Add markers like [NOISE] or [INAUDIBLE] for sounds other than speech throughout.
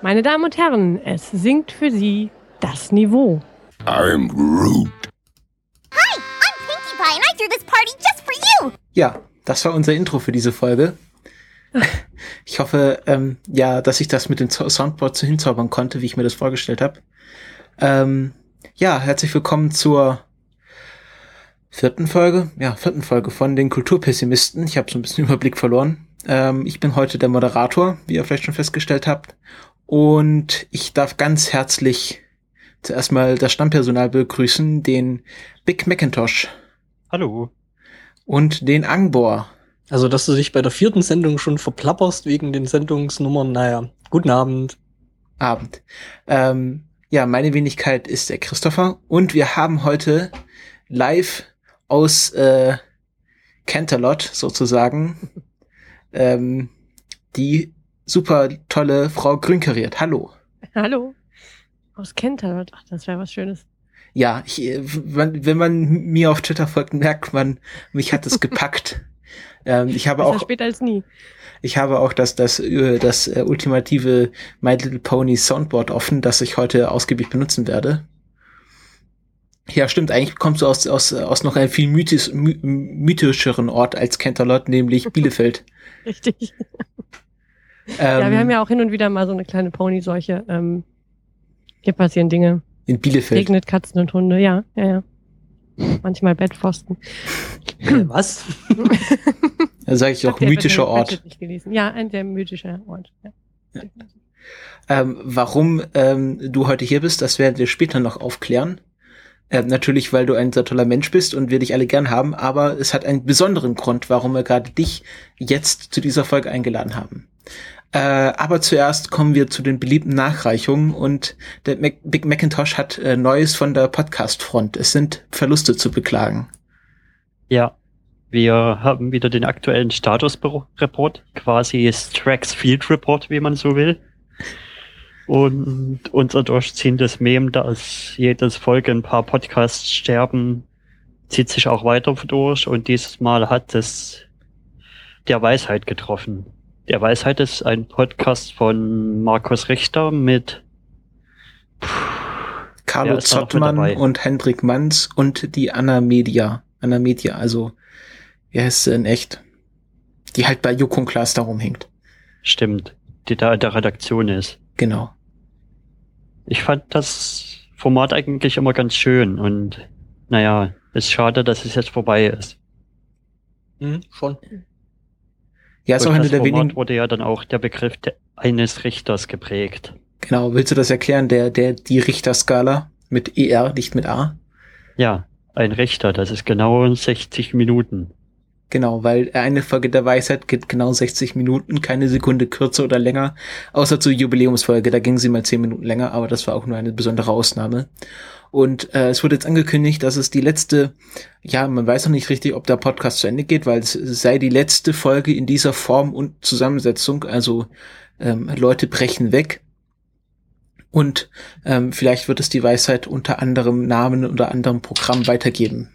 Meine Damen und Herren, es sinkt für Sie das Niveau. I'm Groot. Hi, I'm Pinkie Pie and I threw this party just for you. Ja, das war unser Intro für diese Folge. Ich hoffe, ähm, ja, dass ich das mit dem Soundboard so hinzaubern konnte, wie ich mir das vorgestellt habe. Ähm, ja, herzlich willkommen zur vierten Folge, ja, vierten Folge von den Kulturpessimisten. Ich habe so ein bisschen Überblick verloren. Ähm, ich bin heute der Moderator, wie ihr vielleicht schon festgestellt habt. Und ich darf ganz herzlich zuerst mal das Stammpersonal begrüßen, den Big Macintosh Hallo. und den Angbor. Also, dass du dich bei der vierten Sendung schon verplapperst wegen den Sendungsnummern, naja, guten Abend. Abend. Ähm, ja, meine Wenigkeit ist der Christopher und wir haben heute live aus äh, Canterlot sozusagen [LAUGHS] ähm, die super tolle Frau Grünkeriert. Hallo. Hallo. Aus Kenterot. Ach, das wäre was Schönes. Ja, ich, äh, wenn, wenn man mir auf Twitter folgt, merkt man, mich hat es [LAUGHS] gepackt. ähm, ich habe Besser auch spät als nie. Ich habe auch das, das, äh, das äh, ultimative My Little Pony Soundboard offen, das ich heute ausgiebig benutzen werde. Ja, stimmt, eigentlich kommst du aus, aus, aus noch einem viel mythis, my, mythischeren Ort als Canterlot, nämlich [LAUGHS] Bielefeld. Richtig. Ähm, ja, wir haben ja auch hin und wieder mal so eine kleine Ponyseuche. Ähm, hier passieren Dinge. in Bielefeld. Regnet Katzen und Hunde. Ja, ja, ja. Manchmal Bettpfosten. Äh, was? [LAUGHS] Da sage ich auch mythischer Ort. Bett nicht gelesen. Ja, ein sehr mythischer Ort. Ja. Ähm, warum ähm, du heute hier bist, das werden wir später noch aufklären. Ähm, natürlich, weil du ein sehr toller Mensch bist und wir dich alle gern haben, aber es hat einen besonderen Grund, warum wir gerade dich jetzt zu dieser Folge eingeladen haben. Äh, aber zuerst kommen wir zu den beliebten Nachreichungen und der Mac Big Macintosh hat äh, Neues von der Podcast-Front. Es sind Verluste zu beklagen. Ja, wir haben wieder den aktuellen Status-Report, quasi Strax Field Report, wie man so will. Und unser durchziehendes Mem, dass jedes Folge ein paar Podcasts sterben, zieht sich auch weiter durch und dieses Mal hat es der Weisheit getroffen. Der Weisheit ist ein Podcast von Markus Richter mit Carlo noch mit Zottmann und Hendrik Manns und die Anna Media. Anna Media, also, wie heißt sie in echt? Die halt bei Jukon Klaas da rumhängt. Stimmt, die da in der Redaktion ist. Genau. Ich fand das Format eigentlich immer ganz schön und naja, ist schade, dass es jetzt vorbei ist. Hm, schon. Ja, ist auch Durch eine das der wenigen. wurde ja dann auch der Begriff eines Richters geprägt. Genau, willst du das erklären? Der, der, die Richterskala mit ER, nicht mit A. Ja, ein Richter, das ist genau 60 Minuten. Genau, weil eine Folge der Weisheit geht genau 60 Minuten, keine Sekunde kürzer oder länger, außer zur Jubiläumsfolge, da ging sie mal 10 Minuten länger, aber das war auch nur eine besondere Ausnahme. Und äh, es wurde jetzt angekündigt, dass es die letzte, ja, man weiß noch nicht richtig, ob der Podcast zu Ende geht, weil es sei die letzte Folge in dieser Form und Zusammensetzung, also ähm, Leute brechen weg. Und ähm, vielleicht wird es die Weisheit unter anderem Namen oder anderem Programm weitergeben.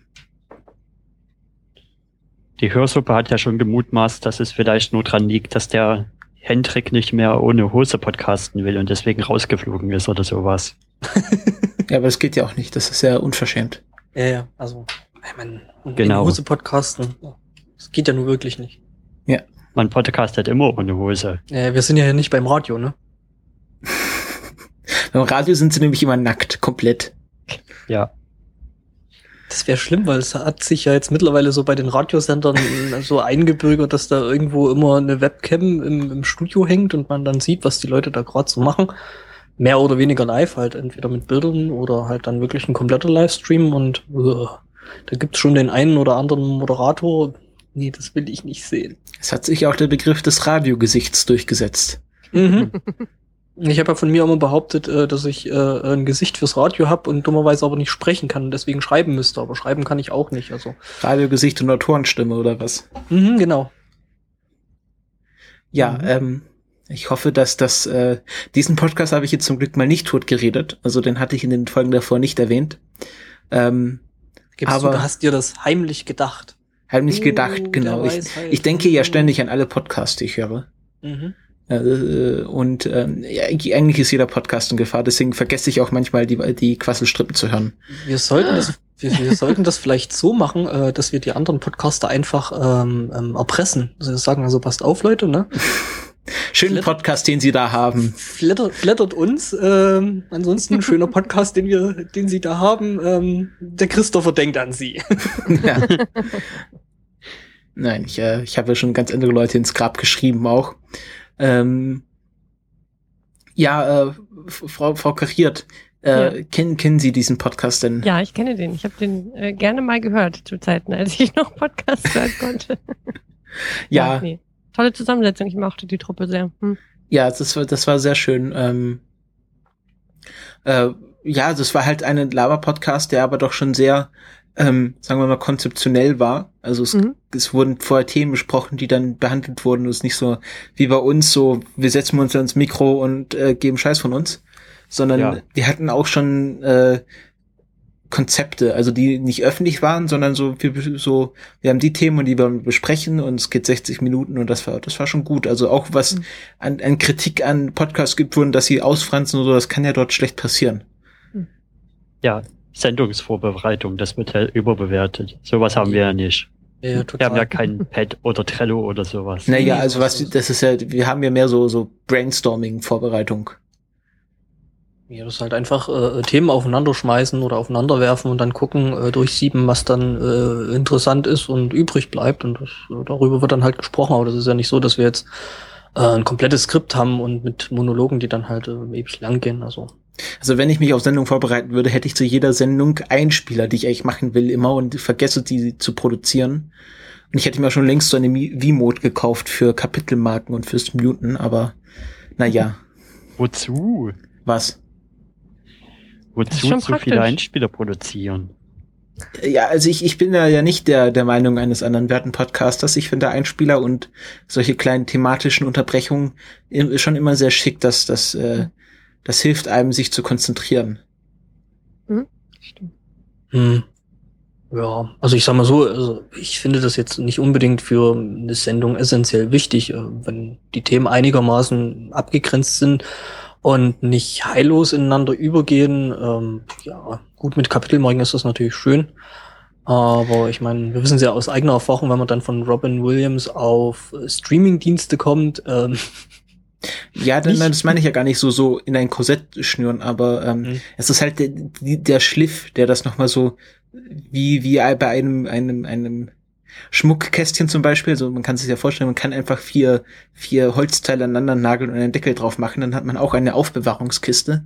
Die Hörsuppe hat ja schon gemutmaßt, dass es vielleicht nur dran liegt, dass der Hendrik nicht mehr ohne Hose podcasten will und deswegen rausgeflogen ist oder sowas. [LAUGHS] Ja, aber das geht ja auch nicht, das ist ja unverschämt. Ja, ja, also, ich meine, Genau. in Hose podcasten, das geht ja nur wirklich nicht. Man podcastet immer ohne Hose. Äh, wir sind ja hier nicht beim Radio, ne? [LAUGHS] Beim Radio sind sie nämlich immer nackt, komplett. Ja, Das wäre schlimm, weil es hat sich ja jetzt mittlerweile so bei den Radiosendern [LAUGHS] so eingebürgert, dass da irgendwo immer eine Webcam im, im Studio hängt und man dann sieht, was die Leute da gerade so machen. Mehr oder weniger live, halt entweder mit Bildern oder halt dann wirklich ein kompletter Livestream und uh, da gibt's schon den einen oder anderen Moderator. Nee, das will ich nicht sehen. Es hat sich auch der Begriff des Radiogesichts durchgesetzt. Mhm. [LAUGHS] Ich habe ja von mir immer behauptet, äh, dass ich äh, ein Gesicht fürs Radio habe und dummerweise aber nicht sprechen kann und deswegen schreiben müsste. Aber schreiben kann ich auch nicht. Also, Radiogesicht und Autorenstimme oder was? mhm, genau. Ja, Mhm. ähm, ich hoffe, dass das, äh, diesen Podcast habe ich jetzt zum Glück mal nicht tot geredet. Also den hatte ich in den Folgen davor nicht erwähnt. Ähm, Gibst Aber- du, hast dir das heimlich gedacht. nicht Oh, gedacht, genau. Ich, Weisheit. ich denke ja ständig an alle Podcasts, die ich höre. Mhm. Äh, und ähm, ja, eigentlich ist jeder Podcast in Gefahr, deswegen vergesse ich auch manchmal die, die Quasselstrippen zu hören. Wir sollten das, wir, wir sollten das vielleicht so machen, äh, dass wir die anderen Podcaster einfach ähm, ähm, erpressen. Also wir sagen also, passt auf, Leute, ne? Schönen Flatter- Podcast, den Sie da haben. Flattert, flattert uns. Ähm, ansonsten ein [LAUGHS] schöner Podcast, den wir, den Sie da haben. Ähm, der Christopher denkt an Sie. [LAUGHS] ja. Nein, ich, äh, ich habe ja schon ganz andere Leute ins Grab geschrieben auch. Ähm, ja, äh, Frau, Frau Kariert, äh, Ja. kennen, kennen Sie diesen Podcast denn? Ja, ich kenne den. Ich habe den äh, gerne mal gehört zu Zeiten, als ich noch Podcasts hören konnte. ja, nee. Tolle Zusammensetzung. Ich mochte die Truppe sehr. Hm. Ja, das war, das war sehr schön. Ähm, äh, ja, das war halt ein Lava-Podcast, der aber doch schon sehr, ähm, sagen wir mal, konzeptionell war. Also es, Mhm. es wurden vorher Themen besprochen, die dann behandelt wurden. Es ist nicht so wie bei uns, so wir setzen uns ans Mikro und äh, geben Scheiß von uns, sondern Ja. wir hatten auch schon äh, Konzepte, also die nicht öffentlich waren, sondern so wir, so wir haben die Themen, die wir besprechen und es geht 60 Minuten und das war das war schon gut. Also auch was Mhm. an, an Kritik an Podcasts gibt wurden, dass sie ausfranzen oder so, das kann ja dort schlecht passieren. Ja, Sendungsvorbereitung, das wird ja überbewertet. Sowas haben wir ja nicht. Ja, Wir haben ja kein Pad oder Trello oder sowas. Naja, also was das ist ja, wir haben ja mehr so so Brainstorming-Vorbereitung. Ja, das ist halt einfach äh, Themen aufeinander schmeißen oder aufeinander werfen und dann gucken, äh, durchsieben, was dann äh, interessant ist und übrig bleibt. Und das, äh, darüber wird dann halt gesprochen. Aber das ist ja nicht so, dass wir jetzt äh, ein komplettes Skript haben und mit Monologen, die dann halt äh, ewig lang gehen. Also Also wenn ich mich auf Sendung vorbereiten würde, hätte ich zu jeder Sendung Einspieler, die ich eigentlich machen will, immer und vergesse die zu produzieren. Und ich hätte mir schon längst so eine V-Mode gekauft für Kapitelmarken und fürs Muten, aber naja, Wozu? was? Wozu so viele. Einspieler produzieren? Ja, also ich, ich bin da ja nicht der, der Meinung eines anderen werten Podcasters. Ich finde Einspieler und solche kleinen thematischen Unterbrechungen schon immer sehr schick, dass das, äh, das hilft einem, sich zu konzentrieren. Stimmt. Hm. Ja, also ich sag mal so, also ich finde das jetzt nicht unbedingt für eine Sendung essentiell wichtig, äh, wenn die Themen einigermaßen abgegrenzt sind und nicht heillos ineinander übergehen. Ähm, ja, gut mit Kapitelmarken ist das natürlich schön. Aber ich meine, wir wissen es ja aus eigener Erfahrung, wenn man dann von Robin Williams auf Streamingdienste kommt, ähm, [LAUGHS] Ja, dann, Nicht- das meine ich ja gar nicht so, so in ein Korsett schnüren, aber ähm, Mhm. es ist halt der, der Schliff, der das nochmal so, wie, wie bei einem, einem, einem Schmuckkästchen zum Beispiel, so man kann sich ja vorstellen, man kann einfach vier, vier Holzteile aneinander nageln und einen Deckel drauf machen, dann hat man auch eine Aufbewahrungskiste.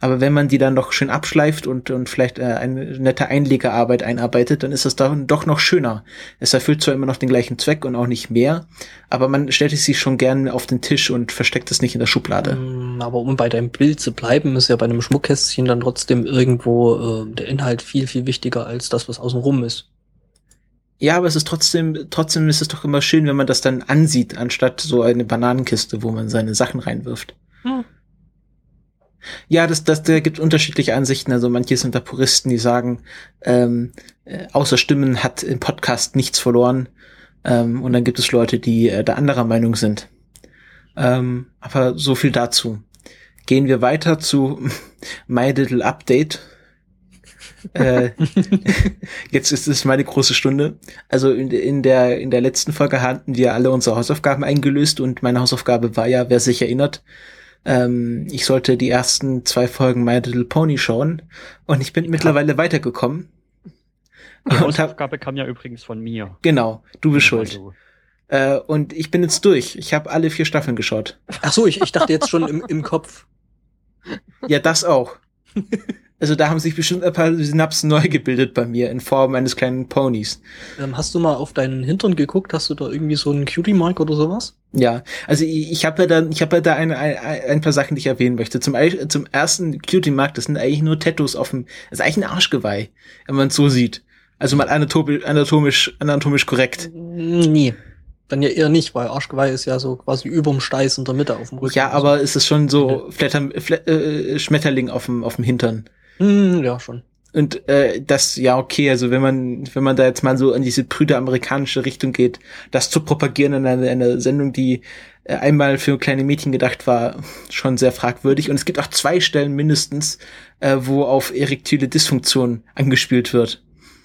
Aber wenn man die dann noch schön abschleift und, und vielleicht äh, eine nette Einlegearbeit einarbeitet, dann ist das dann doch noch schöner. Es erfüllt zwar immer noch den gleichen Zweck und auch nicht mehr, aber man stellt es sich schon gern auf den Tisch und versteckt es nicht in der Schublade. Ähm, Aber um bei deinem Bild zu bleiben, ist ja bei einem Schmuckkästchen dann trotzdem irgendwo äh, der Inhalt viel, viel wichtiger als das, was außenrum ist. Ja, aber es ist trotzdem, trotzdem ist es doch immer schön, wenn man das dann ansieht, anstatt so eine Bananenkiste, wo man seine Sachen reinwirft. Hm. Ja, das, das, da gibt unterschiedliche Ansichten. Also manche sind da Puristen, die sagen, ähm, äh, außer Stimmen hat im Podcast nichts verloren. Ähm, und dann gibt es Leute, die äh, da anderer Meinung sind. Ähm, aber so viel dazu. Gehen wir weiter zu [LAUGHS] My Little Update. Äh, [LAUGHS] jetzt ist es meine große Stunde. Also in, in, der, in der letzten Folge hatten wir alle unsere Hausaufgaben eingelöst und meine Hausaufgabe war ja, wer sich erinnert, ähm, ich sollte die ersten zwei Folgen My Little Pony schauen und ich bin mittlerweile weitergekommen. Die Und hab, Hausaufgabe kam ja übrigens von mir. genau, du bist schuld. Also, Äh, und ich bin jetzt durch. Ich habe alle vier Staffeln geschaut. Ach so, ich, ich dachte jetzt schon im, im Kopf. Ja, das auch. [LAUGHS] Also da haben sich bestimmt ein paar Synapsen neu gebildet bei mir in Form eines kleinen Ponys. Ähm, hast du mal auf deinen Hintern geguckt? Hast du da irgendwie so einen Cutie-Mark oder sowas? Ja, also ich, ich habe ja da, ich habe ja da eine, ein, ein paar Sachen, die ich erwähnen möchte. Zum, zum ersten Cutie-Markt, das sind eigentlich nur Tattoos auf dem, das ist eigentlich ein Arschgeweih, wenn man es so sieht. Also mal anatomisch, anatomisch, anatomisch korrekt. Nee. Dann ja eher nicht, weil Arschgeweih ist ja so quasi überm Steiß in der Mitte auf dem Rücken. Ja, aber es ist schon so Flatter, Fla äh, Schmetterling auf dem, auf dem Hintern. Hm, ja, schon. Und äh, das, ja, okay, also wenn man, wenn man da jetzt mal so in diese prüde amerikanische Richtung geht, das zu propagieren in einer, einer Sendung, die äh, einmal für kleine Mädchen gedacht war, schon sehr fragwürdig. Und es gibt auch zwei Stellen mindestens, äh, wo auf erektile Dysfunktion angespielt wird.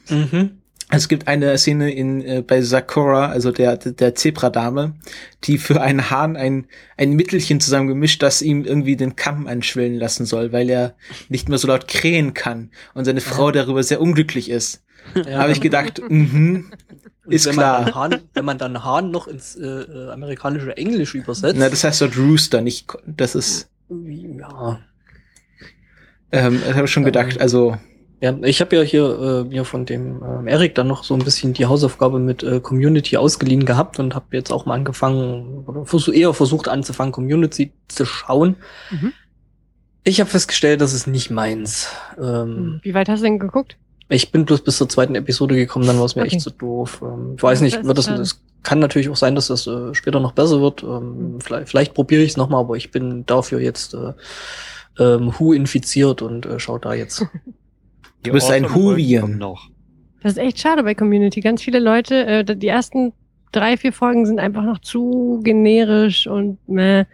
Mhm. Es gibt eine Szene in äh, bei Sakura, also der der Zebradame, die für einen Hahn ein ein Mittelchen zusammengemischt, das ihm irgendwie den Kamm anschwellen lassen soll, weil er nicht mehr so laut krähen kann und seine Frau darüber sehr unglücklich ist. Ja, Habe ich gedacht, mhm, [LAUGHS] ist wenn klar. Man Hahn, wenn man dann Hahn noch ins äh, äh, amerikanische Englisch übersetzt. Na, das heißt dort Rooster, nicht, das ist, ja. ähm, das habe ich schon gedacht, also, Ja, ich habe ja hier äh, mir von dem ähm, Erik dann noch so ein bisschen die Hausaufgabe mit äh, Community ausgeliehen gehabt und habe jetzt auch mal angefangen oder versuch, eher versucht anzufangen, Community zu schauen. Mhm. Ich habe festgestellt, das ist nicht meins. Ähm, Hm, Wie weit hast du denn geguckt? Ich bin bloß bis zur zweiten Episode gekommen, dann war es mir Okay. echt zu doof. Ähm, ich weiß Ja, nicht, wird das, das kann natürlich auch sein, dass das äh, später noch besser wird. Ähm, vielleicht vielleicht probiere ich es nochmal, aber ich bin dafür jetzt äh, ähm, Who infiziert und äh, schaut da jetzt. [LAUGHS] Die bist ein Awesome kommen noch. Das ist echt schade bei Community. Ganz viele Leute, äh, die ersten drei, vier Folgen sind einfach noch zu generisch und meh.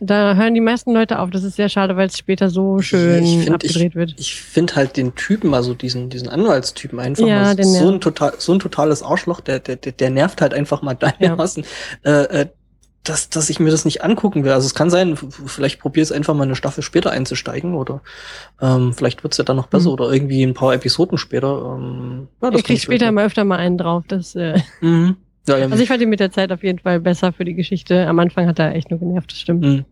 Da hören die meisten Leute auf. Das ist sehr schade, weil es später so schön Ich find, abgedreht wird. Ich finde halt den Typen, also diesen, diesen Anwaltstypen einfach Ja, mal so ein total, so ein totales Arschloch, der, der, der, der nervt halt einfach mal dermaßen, äh, äh, dass, dass ich mir das nicht angucken will. Also es kann sein, vielleicht probiere es einfach mal eine Staffel später einzusteigen oder ähm, vielleicht wird's ja dann noch besser Mhm. oder irgendwie ein paar Episoden später. Ähm, ja, Ich kann krieg später mal öfter mal einen drauf. Das, äh, Mhm. Ja, ja, also ich fand ihn mit der Zeit auf jeden Fall besser für die Geschichte. Am Anfang hat er echt nur genervt, das stimmt. mhm.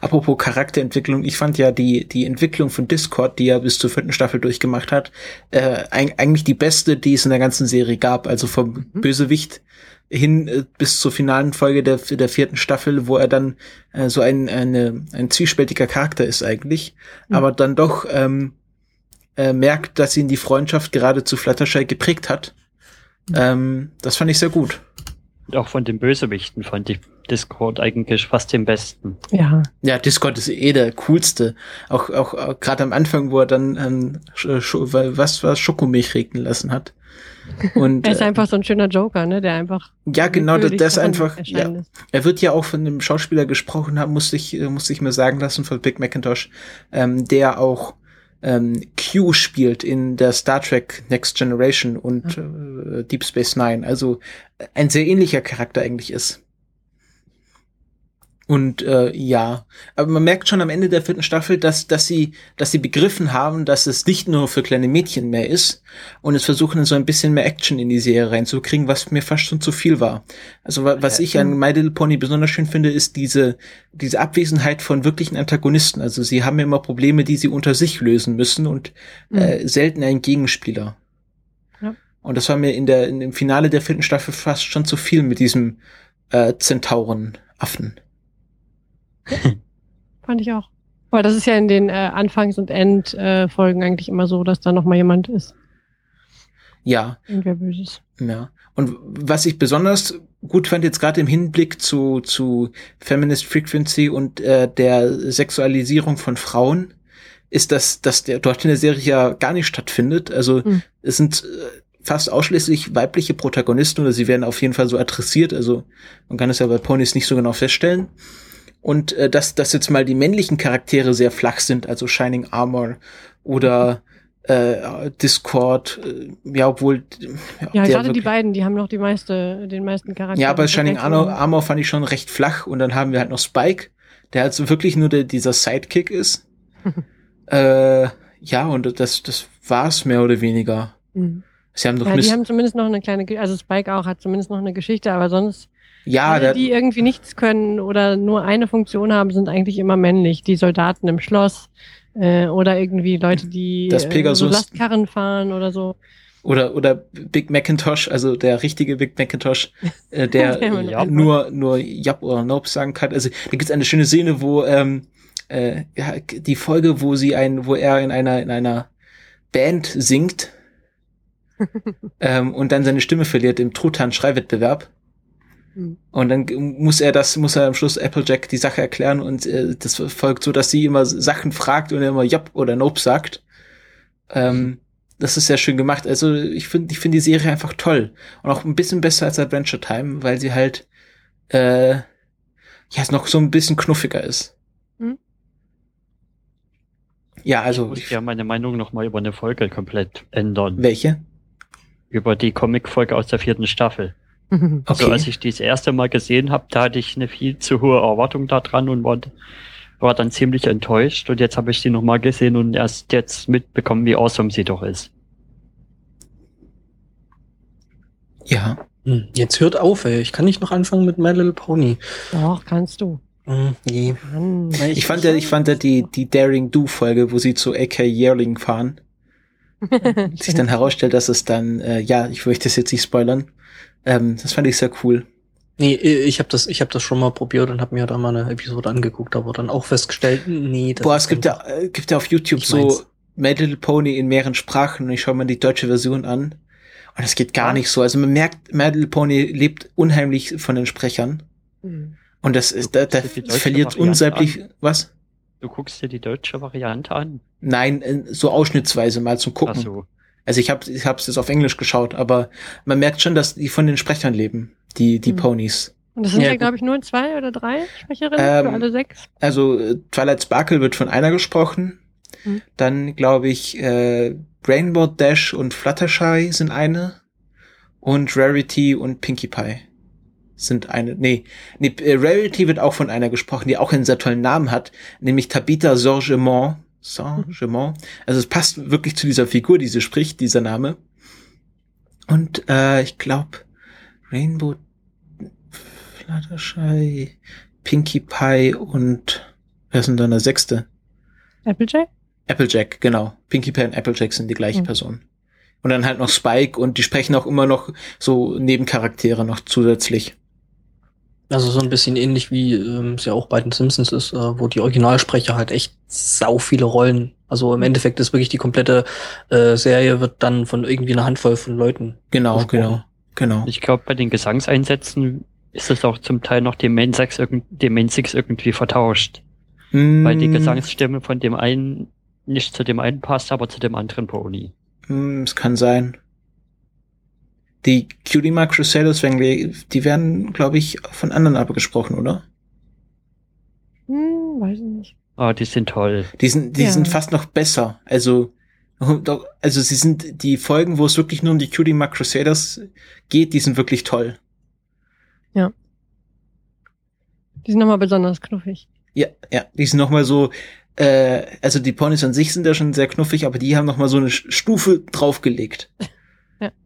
apropos Charakterentwicklung, ich fand ja die, die Entwicklung von Discord, die er bis zur vierten Staffel durchgemacht hat, äh, eig- eigentlich die beste, die es in der ganzen Serie gab, also vom Mhm. Bösewicht hin äh, bis zur finalen Folge der, der vierten Staffel, wo er dann äh, so ein, eine, ein zwiespältiger Charakter ist eigentlich, Mhm. aber dann doch ähm, äh, merkt, dass ihn die Freundschaft gerade zu Fluttershy geprägt hat. Ähm, das fand ich sehr gut. Auch von den Bösewichten fand ich Discord eigentlich fast den besten. Ja. Ja, Discord ist eh der coolste. Auch, auch, auch gerade am Anfang, wo er dann ähm, Sch Sch was was Schokomilch regnen lassen hat. Und Er ist äh, einfach so ein schöner Joker, ne? Der einfach. ja, genau, das, das einfach. Ja, lässt. er wird ja auch von dem Schauspieler gesprochen haben, musste ich äh, musste ich mir sagen lassen von Big Macintosh, ähm, der auch ähm, Q spielt in der Star Trek Next Generation und äh, Deep Space Nine. Also äh, ein sehr ähnlicher Charakter eigentlich ist. Und äh, ja, aber man merkt schon am Ende der vierten Staffel, dass, dass sie, dass sie begriffen haben, dass es nicht nur für kleine Mädchen mehr ist und es versuchen so ein bisschen mehr Action in die Serie reinzukriegen, was mir fast schon zu viel war. Also wa- was ich an My Little Pony besonders schön finde, ist diese, diese Abwesenheit von wirklichen Antagonisten. Also sie haben immer Probleme, die sie unter sich lösen müssen und äh, selten einen Gegenspieler. Ja. Und das war mir in der, in dem Finale der vierten Staffel fast schon zu viel mit diesem äh, Zentauren-Affen. Fand ich auch. Weil das ist ja in den äh, Anfangs- und Endfolgen äh, eigentlich immer so, dass da noch mal jemand ist. Ja, Irgendwer Böses. Ja. Und was ich besonders gut fand, jetzt gerade im Hinblick zu, zu Feminist Frequency und äh, der Sexualisierung von Frauen, ist, dass, dass der dort in der Serie ja gar nicht stattfindet. Also Hm. es sind äh, fast ausschließlich weibliche Protagonisten oder sie werden auf jeden Fall so adressiert. Also man kann es ja bei Ponys nicht so genau feststellen. Und äh, dass, dass jetzt mal die männlichen Charaktere sehr flach sind, also Shining Armor oder äh, Discord, äh, ja, obwohl Ja, der gerade die beiden, die haben noch die meiste, den meisten Charakter. ja, aber Shining Armor, Armor fand ich schon recht flach und dann haben wir halt noch Spike, der halt so wirklich nur der, dieser Sidekick ist. [LAUGHS] äh, ja, und das, das war's mehr oder weniger. Mhm. Sie haben doch Ja, die haben zumindest noch eine kleine, also Spike auch hat zumindest noch eine Geschichte, aber sonst ja, alle, die irgendwie nichts können oder nur eine Funktion haben, sind eigentlich immer männlich. Die Soldaten im Schloss äh, oder irgendwie Leute, die Das äh, so Pegasus. Lastkarren fahren oder so. oder, oder Big Macintosh, also der richtige Big Macintosh, äh, [LAUGHS] der Der äh, nur, nur Yap oder Nope sagen kann. Also da gibt's eine schöne Szene, wo ähm, äh, ja, die Folge, wo sie ein, wo er in einer, in einer Band singt [LAUGHS] ähm, und dann seine Stimme verliert im Truthahn-Schreiwettbewerb. Hm. Und dann muss er das, muss er am Schluss Applejack die Sache erklären und äh, das folgt so, dass sie immer Sachen fragt und er immer Yap oder Nope sagt. Ähm, das ist sehr schön gemacht. Also ich finde, ich finde die Serie einfach toll und auch ein bisschen besser als Adventure Time, weil sie halt äh, ja, es noch so ein bisschen knuffiger ist. Hm? Ja, Ich also, muss ja meine Meinung nochmal über eine Folge komplett ändern. welche? Über die Comic-Folge aus der vierten Staffel. [LAUGHS] Okay. Also als ich die das erste Mal gesehen habe, da hatte ich eine viel zu hohe Erwartung da dran und war, war dann ziemlich enttäuscht. Und jetzt habe ich die nochmal gesehen und erst jetzt mitbekommen, wie awesome sie doch ist. ja. Hm, Jetzt hört auf, ey. Ich kann nicht noch anfangen mit My Little Pony. Doch, kannst du. Hm, nee. Mann. Weil Ich fand ja, ich fand ja die, die Daring Do Folge, wo sie zu AK Yearling fahren, [LAUGHS] sich dann herausstellt, dass es dann, äh, ja, ich möchte das jetzt nicht spoilern. Ähm, das fand ich sehr cool. Nee, ich habe das, ich habe das schon mal probiert und habe mir da mal eine Episode angeguckt, aber dann auch festgestellt, nee, das Boah, ist es gibt ja, äh, gibt ja auf YouTube so. My Little Pony in mehreren Sprachen und ich schaue mir die deutsche Version an. Und es geht gar Ja. nicht so. Also man merkt, My Little Pony lebt unheimlich von den Sprechern. Hm. Und das ist, da, da verliert unsaglich, was? Du guckst dir die deutsche Variante an. Nein, äh, so ausschnittsweise mal zum Gucken. Ach so. Also ich habe ich hab's jetzt auf Englisch geschaut, aber man merkt schon, dass die von den Sprechern leben, die, die Hm. Ponys. Und das sind Ja, ja, glaube ich, nur zwei oder drei Sprecherinnen Ähm, für alle sechs. Also äh, Twilight Sparkle wird von einer gesprochen. Hm. Dann glaube ich äh, Rainbow Dash und Fluttershy sind eine. Und Rarity und Pinkie Pie sind eine. Nee, nee äh, Rarity wird auch von einer gesprochen, die auch einen sehr tollen Namen hat, nämlich Tabitha Sorgemont. Sorgemont. Also es passt wirklich zu dieser Figur, die sie spricht, dieser Name. Und äh, ich glaube Rainbow Fluttershy, Pinkie Pie und wer ist denn dann der sechste? Applejack? Applejack, genau. Pinkie Pie und Applejack sind die gleiche Hm. Person. Und dann halt noch Spike und die sprechen auch immer noch so Nebencharaktere noch zusätzlich. Also so ein bisschen ähnlich wie ähm, es ja auch bei den Simpsons ist, äh, wo die Originalsprecher halt echt sau viele Rollen. Also im Endeffekt ist wirklich die komplette äh, Serie wird dann von irgendwie einer Handvoll von Leuten. Genau, Gesprochen. genau, genau. Ich glaube, bei den Gesangseinsätzen ist es auch zum Teil noch dem Main Six, dem Main Six irgendwie vertauscht. Weil die Mm, Gesangsstimme von dem einen nicht zu dem einen passt, aber zu dem anderen Pony. mm, Es kann sein. Die Cutie Mark Crusaders, wenn wir, die werden, glaube ich, von anderen abgesprochen, oder? Hm, weiß ich nicht. Ah, die sind toll. Die sind, die Ja. sind fast noch besser. Also, [LAUGHS] doch- also sie sind die Folgen, wo es wirklich nur um die Cutie Mark Crusaders geht, die sind wirklich toll. Die sind nochmal besonders knuffig. Ja, ja, die sind noch mal so, äh, also die Ponys an sich sind ja schon sehr knuffig, aber die haben noch mal so eine Stufe draufgelegt. [LAUGHS]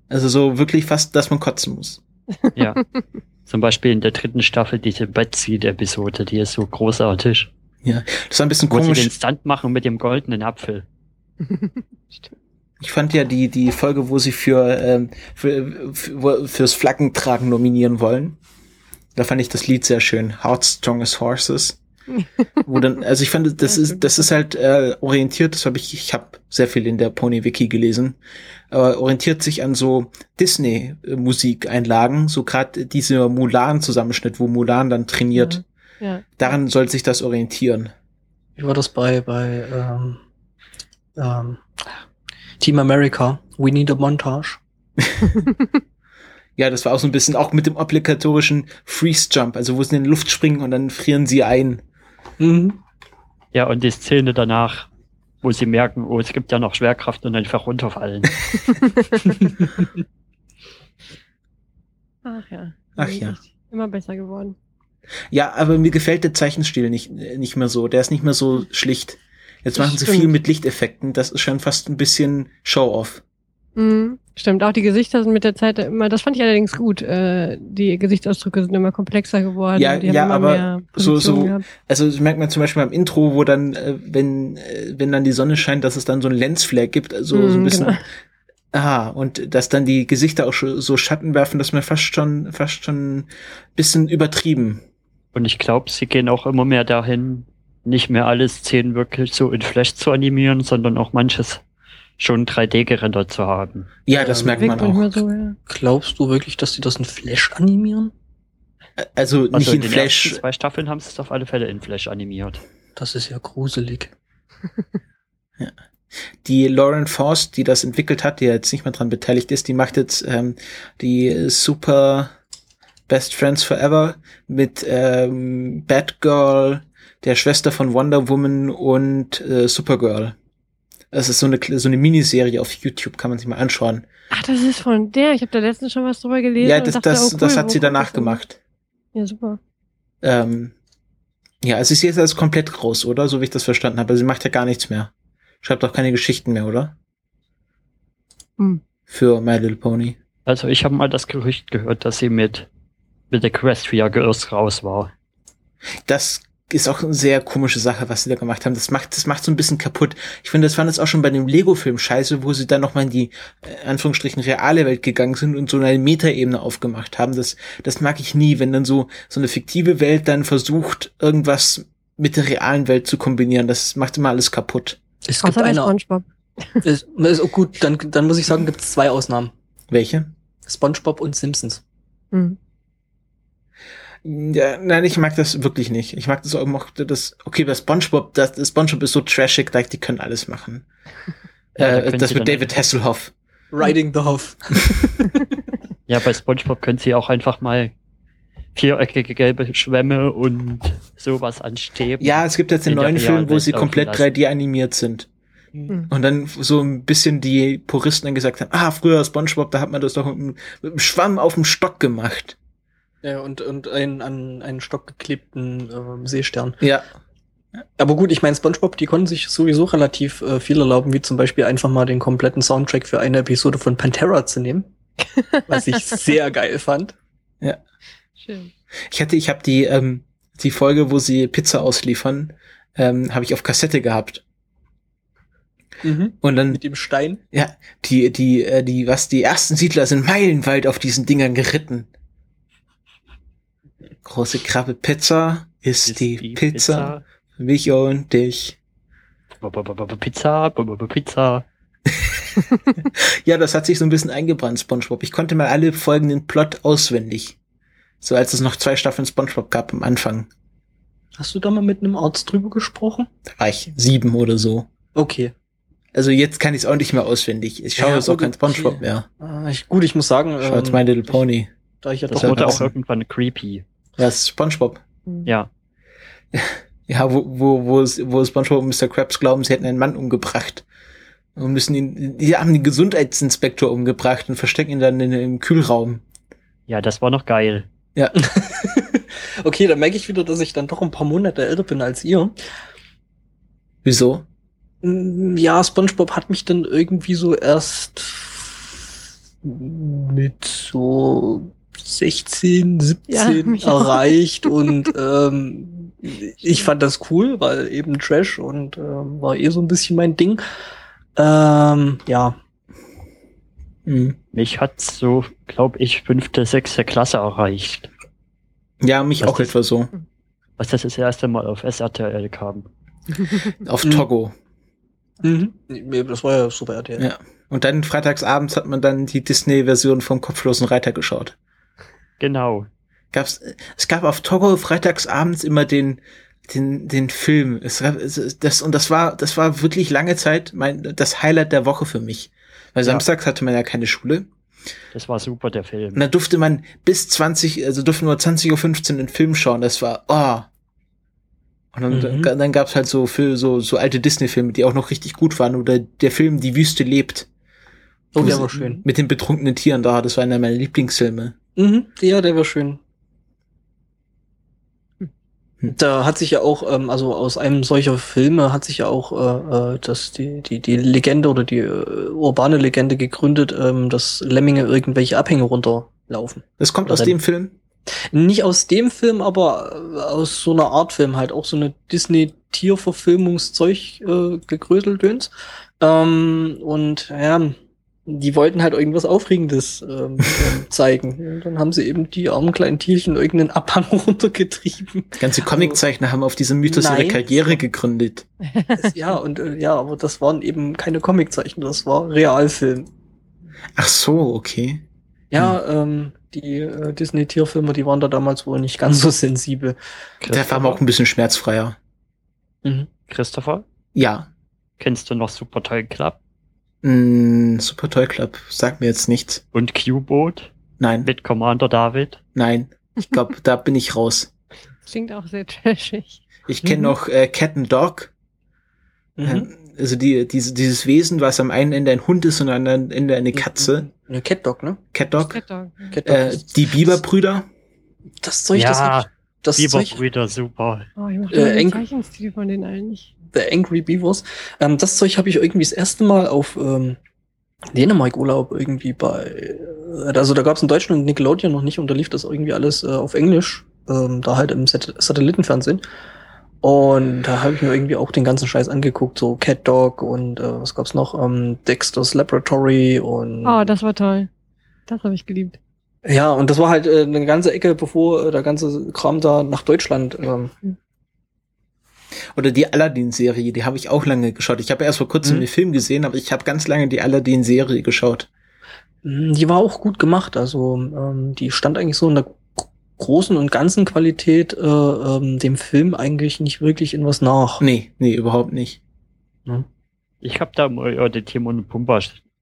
Ja. Also so wirklich fast, dass man kotzen muss. Ja. Zum Beispiel in der dritten Staffel diese Betseed-Episode, die ist so großartig. Das war ein bisschen Wo sie den komisch. Stunt machen mit dem goldenen Apfel. [LAUGHS] Ich fand ja die, die Folge, wo sie für, ähm, für, für fürs Flaggentragen nominieren wollen. Da fand ich das Lied sehr schön. Heart Strong as Horses. [LAUGHS] Wo dann, also ich fand, das ist, das ist halt äh, orientiert, das habe ich, ich habe sehr viel in der Pony Wiki gelesen, aber orientiert sich an so Disney-Musikeinlagen, so gerade dieser Mulan-Zusammenschnitt, wo Mulan dann trainiert. Ja. Daran soll sich das orientieren. Wie war das bei bei ähm, ähm, Team America? We need a montage. [LAUGHS] Ja, das war auch so ein bisschen auch mit dem obligatorischen Freeze Jump, also wo sie in die Luft springen und dann frieren sie ein. Mhm. Ja, und die Szene danach, wo sie merken, oh, es gibt ja noch Schwerkraft und einfach runterfallen. [LAUGHS] Ach ja. Ach ja. Immer besser geworden. Ja, aber mir gefällt der Zeichenstil nicht, nicht mehr so. Der ist nicht mehr so schlicht. Jetzt Das machen sie stimmt. viel mit Lichteffekten. Das ist schon fast ein bisschen Show-off. Mhm. Stimmt, auch die Gesichter sind mit der Zeit immer, das fand ich allerdings gut. Äh, die Gesichtsausdrücke sind immer komplexer geworden. Ja, die haben ja, immer aber mehr so- so- gehabt. Also das merkt man zum Beispiel beim Intro, wo dann, äh, wenn, äh, wenn dann die Sonne scheint, dass es dann so ein Lensflare gibt, also so ein Mhm, bisschen. genau. Aha, und dass dann die Gesichter auch schon so Schatten werfen, dass man fast schon, fast schon ein bisschen übertrieben. Und ich glaube, sie gehen auch immer mehr dahin, nicht mehr alle Szenen wirklich so in Flash zu animieren, sondern auch manches schon 3D gerendert zu haben. Ja, das merkt man auch. so, ja. Glaubst du wirklich, dass die das in Flash animieren? Also nicht Also in in den Flash. zwei Staffeln haben sie es auf alle Fälle in Flash animiert. Das ist ja gruselig. [LAUGHS] Die Lauren Forst, die das entwickelt hat, die jetzt nicht mehr dran beteiligt ist, die macht jetzt ähm, die Super Best Friends Forever mit ähm, Batgirl, der Schwester von Wonder Woman und äh, Supergirl. Das ist so eine, so eine Miniserie auf YouTube, kann man sich mal anschauen. Ach, das ist von der. Ich habe da letztens schon was drüber gelesen. Ja, und das, dachte, das, oh, cool, das hat sie danach gemacht. Ja, super. Ähm, ja, also sie ist jetzt komplett raus, oder? So wie ich das verstanden habe. Sie macht ja gar nichts mehr. Schreibt auch keine Geschichten mehr, oder? Hm. Für My Little Pony. Also ich habe mal das Gerücht gehört, dass sie mit, mit der Equestria Girls raus war. Das ist auch eine sehr komische Sache, was sie da gemacht haben. Das macht, das macht so ein bisschen kaputt. Ich finde, das fand es auch schon bei dem Lego-Film scheiße, wo sie dann nochmal in die, äh, Anführungsstrichen, reale Welt gegangen sind und so eine Metaebene aufgemacht haben. Das, das mag ich nie, wenn dann so, so eine fiktive Welt dann versucht, irgendwas mit der realen Welt zu kombinieren. Das macht immer alles kaputt. Es gibt Außer eine. SpongeBob. Ist, ist, oh gut, dann, dann muss ich sagen, gibt es zwei Ausnahmen. Welche? SpongeBob und Simpsons. Hm. Ja, nein, ich mag das wirklich nicht. Ich mag das auch noch, das, okay, bei SpongeBob, das, das SpongeBob ist so trashig, like, die können alles machen. Ja, da äh, können das mit David Hasselhoff. Riding the Hoff. [LAUGHS] Ja, bei SpongeBob können sie auch einfach mal viereckige gelbe Schwämme und sowas ansteben. Ja, es gibt jetzt den neuen Film, wo sie komplett lassen. 3D animiert sind. Hm. Und dann so ein bisschen die Puristen dann gesagt haben, ah, früher SpongeBob, da hat man das doch mit einem Schwamm auf dem Stock gemacht. Ja, und, und einen an einen Stock geklebten ähm, Seestern. Ja. Aber gut, ich meine, SpongeBob, die konnten sich sowieso relativ äh, viel erlauben, wie zum Beispiel einfach mal den kompletten Soundtrack für eine Episode von Pantera zu nehmen. [LAUGHS] Was ich sehr geil fand. Schön. Ich hatte, ich habe die, ähm, die Folge, wo sie Pizza ausliefern, ähm, habe ich auf Kassette gehabt. Und dann Mit dem Stein. Ja, die, die, äh, die, was, die ersten Siedler sind meilenweit auf diesen Dingern geritten. Große Krabbe Pizza ist, Ist die, Pizza, für mich und dich. Pizza. Pizza. Pizza. [LAUGHS] Ja, das hat sich so ein bisschen eingebrannt, SpongeBob. Ich konnte mal alle folgenden Plot auswendig. So als es noch zwei Staffeln SpongeBob gab am Anfang. Hast du da mal mit einem Arzt drüber gesprochen? Da war ich sieben oder so. Okay. Also jetzt kann ich es auch nicht mehr auswendig. Ich schaue Ja, jetzt auch kein SpongeBob okay. mehr. Äh, ich, gut, ich muss sagen, Ich schaue jetzt ähm, My Little Pony. da ich ja Das doch Wurde Ja, auch irgendwann creepy. Ja, es ist SpongeBob. Ja. [LAUGHS] Ja, wo, wo, wo, es, wo SpongeBob und Mr. Krabs glauben, sie hätten einen Mann umgebracht. Und müssen ihn, die haben den Gesundheitsinspektor umgebracht und verstecken ihn dann in, im Kühlraum. Ja, das war noch geil. Ja, [LAUGHS] okay, da merke ich wieder, dass ich dann doch ein paar Monate älter bin als ihr. wieso? Mm, Ja, SpongeBob hat mich dann irgendwie so erst mit so 16, 17 [LAUGHS] Ja, erreicht und [LAUGHS] ähm, ich fand das cool, weil eben Trash und ähm, war eh so ein bisschen mein Ding. Ähm, ja, Mhm. Mich hat so, glaube ich, fünfte, sechste Klasse erreicht. Ja, mich Was auch das- etwa so. Was das das erste Mal auf SRTL kam. [LAUGHS] Auf Mhm. Togo. mhm. Das war ja super RTL. Ja. Und dann freitagsabends hat man dann die Disney-Version vom kopflosen Reiter geschaut. Genau. Gab's, es gab auf Togo freitagsabends immer den, den, den Film. Es das, und das war, das war wirklich lange Zeit mein, das Highlight der Woche für mich. Weil Ja. samstags hatte man ja keine Schule. Das war super, der Film. Und da durfte man bis 20, also durfte nur 20.15 Uhr den Film schauen. Das war, oh. Und dann, Mhm. dann gab's halt so, für so, so alte Disney-Filme, die auch noch richtig gut waren. Oder der Film Die Wüste lebt. Oh, der war schön. Mit den betrunkenen Tieren da. Das war einer meiner Lieblingsfilme. Mhm, ja, der war schön. Hm. Da hat sich ja auch, ähm, also aus einem solcher Filme hat sich ja auch äh, äh, das, die, die, die Legende oder die äh, urbane Legende gegründet, ähm, dass Lemminge irgendwelche Abhänge runterlaufen. Das kommt aus dem Film. Nicht aus dem Film, aber äh, aus so einer Art Film halt, auch so eine Disney-Tierverfilmungszeug äh, gegröseldöns. Ähm, und ja, die wollten halt irgendwas Aufregendes ähm, [LAUGHS] zeigen. Und dann haben sie eben die armen kleinen Tierchen irgendeinen Abhang [LAUGHS] runtergetrieben. Ganze Comiczeichner haben auf diesem Mythos ihre Nein. Karriere gegründet. Das, ja, und äh, ja, aber das waren eben keine Comiczeichen, das war Realfilm. Ach so, okay. Ja, ähm, die äh, Disney-Tierfilme, die waren da damals wohl nicht ganz so sensibel. Der war aber auch ein bisschen schmerzfreier. Mhm. Christopher, Ja. kennst du noch Super Toy Club Mm, Super Toy Club. Sagt mir jetzt nichts. und Q-Boot Nein, mit Commander David? nein. Ich glaube, [LAUGHS] da bin ich raus. Klingt auch sehr trashig. Ich kenne Mhm. noch äh, Cat and Dog. Mhm. Ähm, Also die, diese, dieses Wesen, was am einen Ende ein Hund ist und am anderen Ende eine Katze. Eine Cat Dog, ne? Cat Dog. Cat Dog. Cat Dog Äh, die Bieberbrüder. das Zeug, das, Ja, hab ich- das Biberbrüder, super. Oh, ich mochte Äh, den Zeichenstil von den allen nicht. The Angry Beavers. Ähm, das Zeug habe ich irgendwie das erste Mal auf ähm, Dänemark-Urlaub irgendwie bei. Äh, also da gab es in Deutschland Nickelodeon noch nicht und da lief das irgendwie alles äh, auf Englisch. Ähm, da halt im Sat Satellitenfernsehen. Und da habe ich mir irgendwie auch den ganzen Scheiß angeguckt, so Cat Dog und äh, was gab's noch? Ähm, Dexter's Laboratory und Oh, das war toll. Das habe ich geliebt. ja, und das war halt äh, eine ganze Ecke, bevor äh, der ganze Kram da nach Deutschland ähm, Oder die Aladdin-Serie, die habe ich auch lange geschaut. Ich habe erst vor kurzem Mhm. den Film gesehen, aber ich habe ganz lange die Aladdin-Serie geschaut. Mm, Die war auch gut gemacht. Also ähm, die stand eigentlich so in der gro- großen und ganzen Qualität äh, ähm, dem Film eigentlich nicht wirklich in was nach. Nee, nee, überhaupt nicht. Ne? Ich habe da mal äh, die Timon und Pumba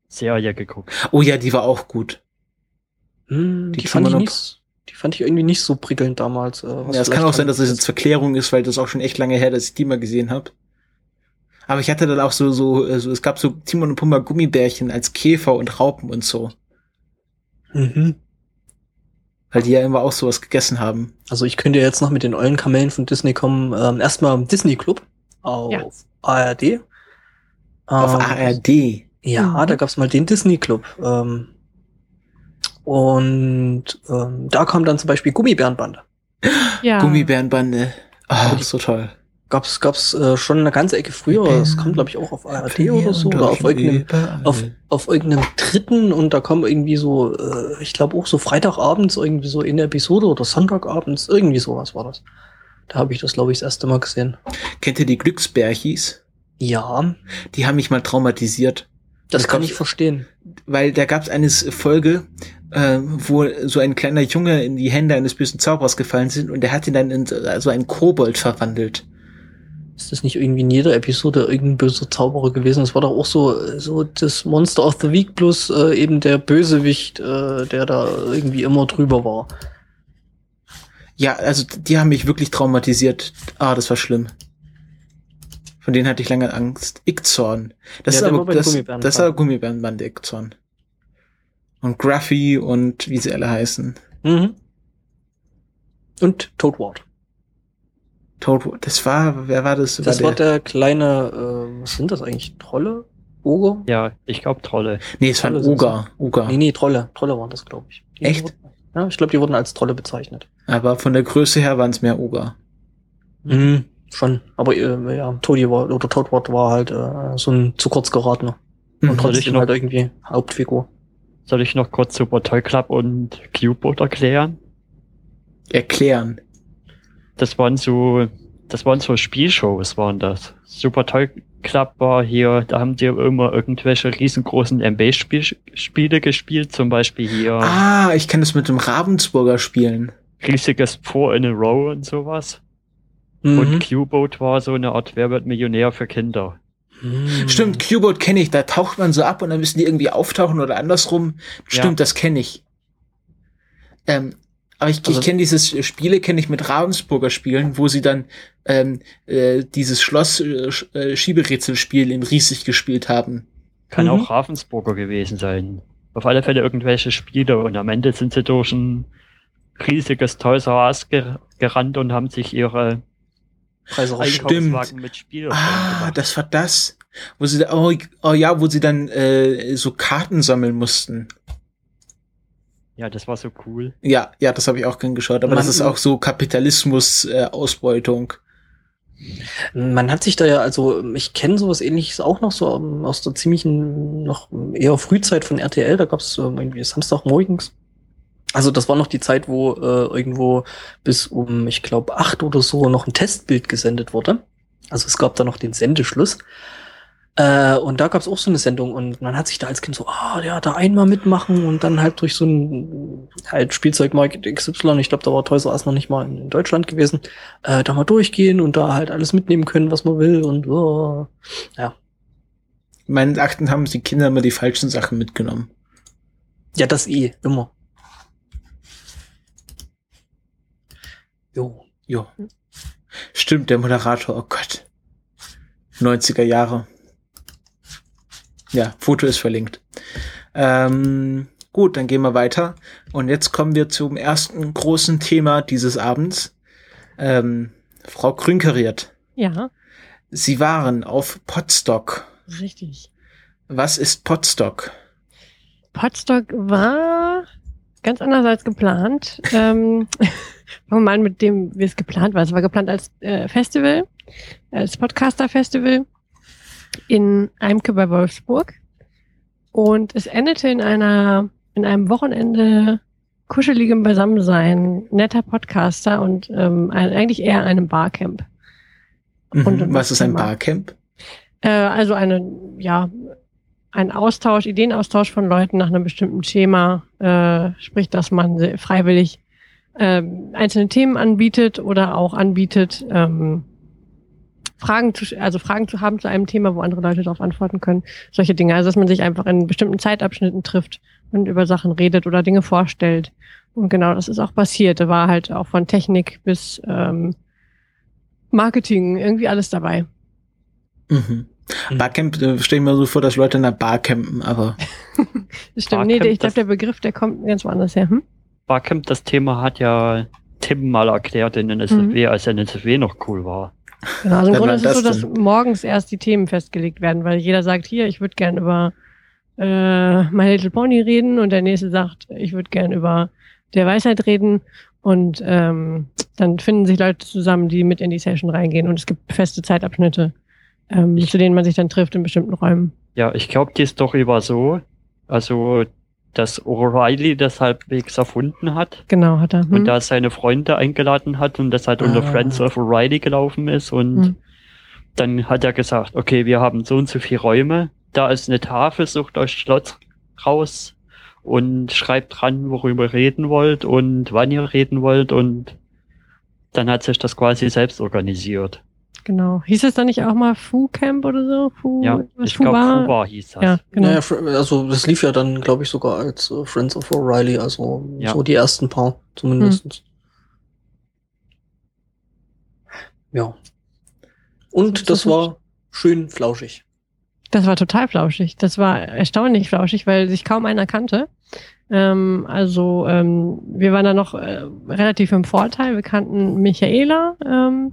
Serie geguckt. Oh ja, die war auch gut. Mm, Die Die, fand ich nicht, die fand ich irgendwie nicht so prickelnd damals. Äh, Ja, es kann auch sein, dass es ist. jetzt Verklärung ist, weil das auch schon echt lange her, dass ich die mal gesehen habe. Aber ich hatte dann auch so, so, äh, so, es gab so Timon und Pumba Gummibärchen als Käfer und Raupen und so. Mhm. Weil die ja immer auch sowas gegessen haben. Also ich könnte jetzt noch mit den ollen Kamellen von Disney kommen. Ähm, erstmal Disney Club auf Ja. ARD. Auf Ähm, ARD. Ja, Mhm. da gab's mal den Disney Club. Ähm, und ähm, da kam dann zum Beispiel Gummibärenbande. Ja. Gummibärenbande. Ah, so toll. Gab's gab's äh, schon eine ganze Ecke früher. Das kam, glaube ich, auch auf ARD oder so. Oder auf irgendeinem, auf, auf irgendeinem dritten und da kam irgendwie so, äh, ich glaube auch so Freitagabends irgendwie so in der Episode oder Sonntagabends, irgendwie sowas war das. Da habe ich das, glaube ich, das erste Mal gesehen. Kennt ihr die Glücksbärchis? Ja, Die haben mich mal traumatisiert. Das kann ich verstehen. weil da gab es eine Folge, äh, wo so ein kleiner Junge in die Hände eines bösen Zauberers gefallen sind und der hat ihn dann in so so einen Kobold verwandelt. Ist das nicht irgendwie in jeder Episode irgendein böser Zauberer gewesen? Das war doch auch so, so das Monster of the Week plus äh, eben der Bösewicht, äh, der da irgendwie immer drüber war. Ja, also die haben mich wirklich traumatisiert. Ah, das war schlimm. Von denen hatte ich lange Angst. Ickzorn. Das Ja, ist der aber das, das war Gummibärenband Ickzorn. Und Gruffy und wie sie alle heißen. Mhm. Und Toadward. Toad, das war, wer war das? Das war der kleine, äh, was sind das eigentlich? Trolle? Oger? Ja, ich glaube Trolle. nee, es war ein Alle sind's. Oger. Oger. Nee, nee, Trolle. Trolle waren das, glaube ich. Die Echt? Wurden, ja, ich glaube, die wurden als Trolle bezeichnet. Aber von der Größe her waren es mehr Oger. Mhm. Schon. Aber äh, ja, Toadie war, oder Toadward war halt äh, so ein zu kurz geratener. Und Mhm. Trotzdem noch- halt irgendwie Hauptfigur. Soll ich noch kurz Super Toy Club und Cubot erklären? Erklären. Das waren so, das waren so Spielshows, waren das. Super Toy Club war hier, da haben die immer irgendwelche riesengroßen MB-Spiele gespielt, zum Beispiel hier Ah, ich kann das mit dem Ravensburger spielen. riesiges Four in a Row und sowas. Mhm. Und Cubot war so eine Art Wer wird Millionär für Kinder. Mhm. Stimmt, Cubot kenne ich. Da taucht man so ab und dann müssen die irgendwie auftauchen oder andersrum. Stimmt, Ja. das kenne ich. Ähm, aber ich, Also- ich kenne dieses Spiele, kenne ich mit Ravensburger Spielen, wo sie dann ähm, äh, dieses Schloss äh, äh, Schieberätselspiel in riesig gespielt haben. Kann Mhm. auch Ravensburger gewesen sein. Auf alle Fälle irgendwelche Spiele und am Ende sind sie durch ein riesiges Toys R Us ger gerannt und haben sich ihre Preise raus. Stimmt. Einkaufswagen mit Spielen Ah, das war das. Wo sie, oh, oh ja, wo sie dann äh, so Karten sammeln mussten. Ja, das war so cool. Ja, ja, das habe ich auch gern geschaut. Aber Man- das ist auch so Kapitalismus, äh, Ausbeutung. Man hat sich da ja, also ich kenne sowas ähnliches auch noch so ähm, aus der ziemlichen, noch eher Frühzeit von RTL, da gab es ähm, irgendwie Samstagmorgens. Also das war noch die Zeit, wo äh, irgendwo bis um, ich glaube, acht oder so noch ein Testbild gesendet wurde. Also es gab da noch den Sendeschluss. Äh, und da gab es auch so eine Sendung und man hat sich da als Kind so, ah, ja, da einmal mitmachen und dann halt durch so ein halt Spielzeugmarkt XY, ich glaube, da war Toys R Us noch nicht mal in, in Deutschland gewesen, äh, da mal durchgehen und da halt alles mitnehmen können, was man will und oh. In meinen Akten haben die Kinder immer die falschen Sachen mitgenommen. ja, das eh, immer. Jo. Jo. Stimmt, der Moderator, oh Gott. 90er Jahre. Ja, Foto ist verlinkt. Ähm, gut, dann gehen wir weiter. Und jetzt kommen wir zum ersten großen Thema dieses Abends. Ähm, Frau Krünkeriert. Ja, Sie waren auf Podstock. richtig. Was ist Podstock? Podstock war ganz anders als geplant. ähm, [LAUGHS] fangen wir mal an mit dem, wie es geplant war. Es war geplant als äh, Festival, als Podcaster-Festival in Eimke bei Wolfsburg. Und es endete in einer, in einem Wochenende kuscheligem Beisammensein, netter Podcaster und ähm, ein, eigentlich eher einem Barcamp. Mhm. Und- und Was ist ein? Barcamp? Äh, also eine, ja, ein Austausch, Ideenaustausch von Leuten nach einem bestimmten Schema, äh, sprich, dass man freiwillig ähm, einzelne Themen anbietet oder auch anbietet, ähm, Fragen zu, also Fragen zu haben zu einem Thema, wo andere Leute darauf antworten können. Solche Dinge. Also, dass man sich einfach in bestimmten Zeitabschnitten trifft und über Sachen redet oder Dinge vorstellt. Und genau, das ist auch passiert. Da war halt auch von Technik bis ähm, Marketing irgendwie alles dabei. Mhm. Barcamp, äh, stell ich mir so vor, dass Leute in der Bar campen, aber [LAUGHS] stimmt. Nee, Barcamp, der- ich glaube, der Begriff, der kommt ganz woanders her. Hm? Barcamp, das Thema hat ja Tim mal erklärt in den SFW, als der NSFW noch cool war. Genau, also im Grunde ist es so, das dass morgens erst die Themen festgelegt werden, weil jeder sagt, hier, ich würde gern über äh, My Little Pony reden und der nächste sagt, ich würde gern über der Weisheit reden und ähm, dann finden sich Leute zusammen, die mit in die Session reingehen und es gibt feste Zeitabschnitte, ähm, Ich- zu denen man sich dann trifft in bestimmten Räumen. Ja, ich glaube, die Story war so, also, dass O'Reilly das halbwegs erfunden hat Genau, hat er. Hm? und da seine Freunde eingeladen hat und das halt unter Ah. Friends of O'Reilly gelaufen ist und Hm. dann hat er gesagt, okay, wir haben so und so viele Räume, da ist eine Tafel, sucht euch Slots raus und schreibt dran, worüber ihr reden wollt und wann ihr reden wollt und dann hat sich das quasi selbst organisiert. Genau. Hieß es dann nicht auch mal Fu Camp oder so? Fu, Ja, ich glaube, war? Fuba hieß das. Ja, genau. Naja, also das lief ja dann, glaube ich, sogar als äh, Friends of O'Reilly, also Ja. so die ersten paar zumindest. Ja. Und das war schön flauschig. Das war total flauschig. Das war erstaunlich flauschig, weil sich kaum einer kannte. Ähm, also ähm, wir waren da noch äh, relativ im Vorteil. Wir kannten Michaela ähm,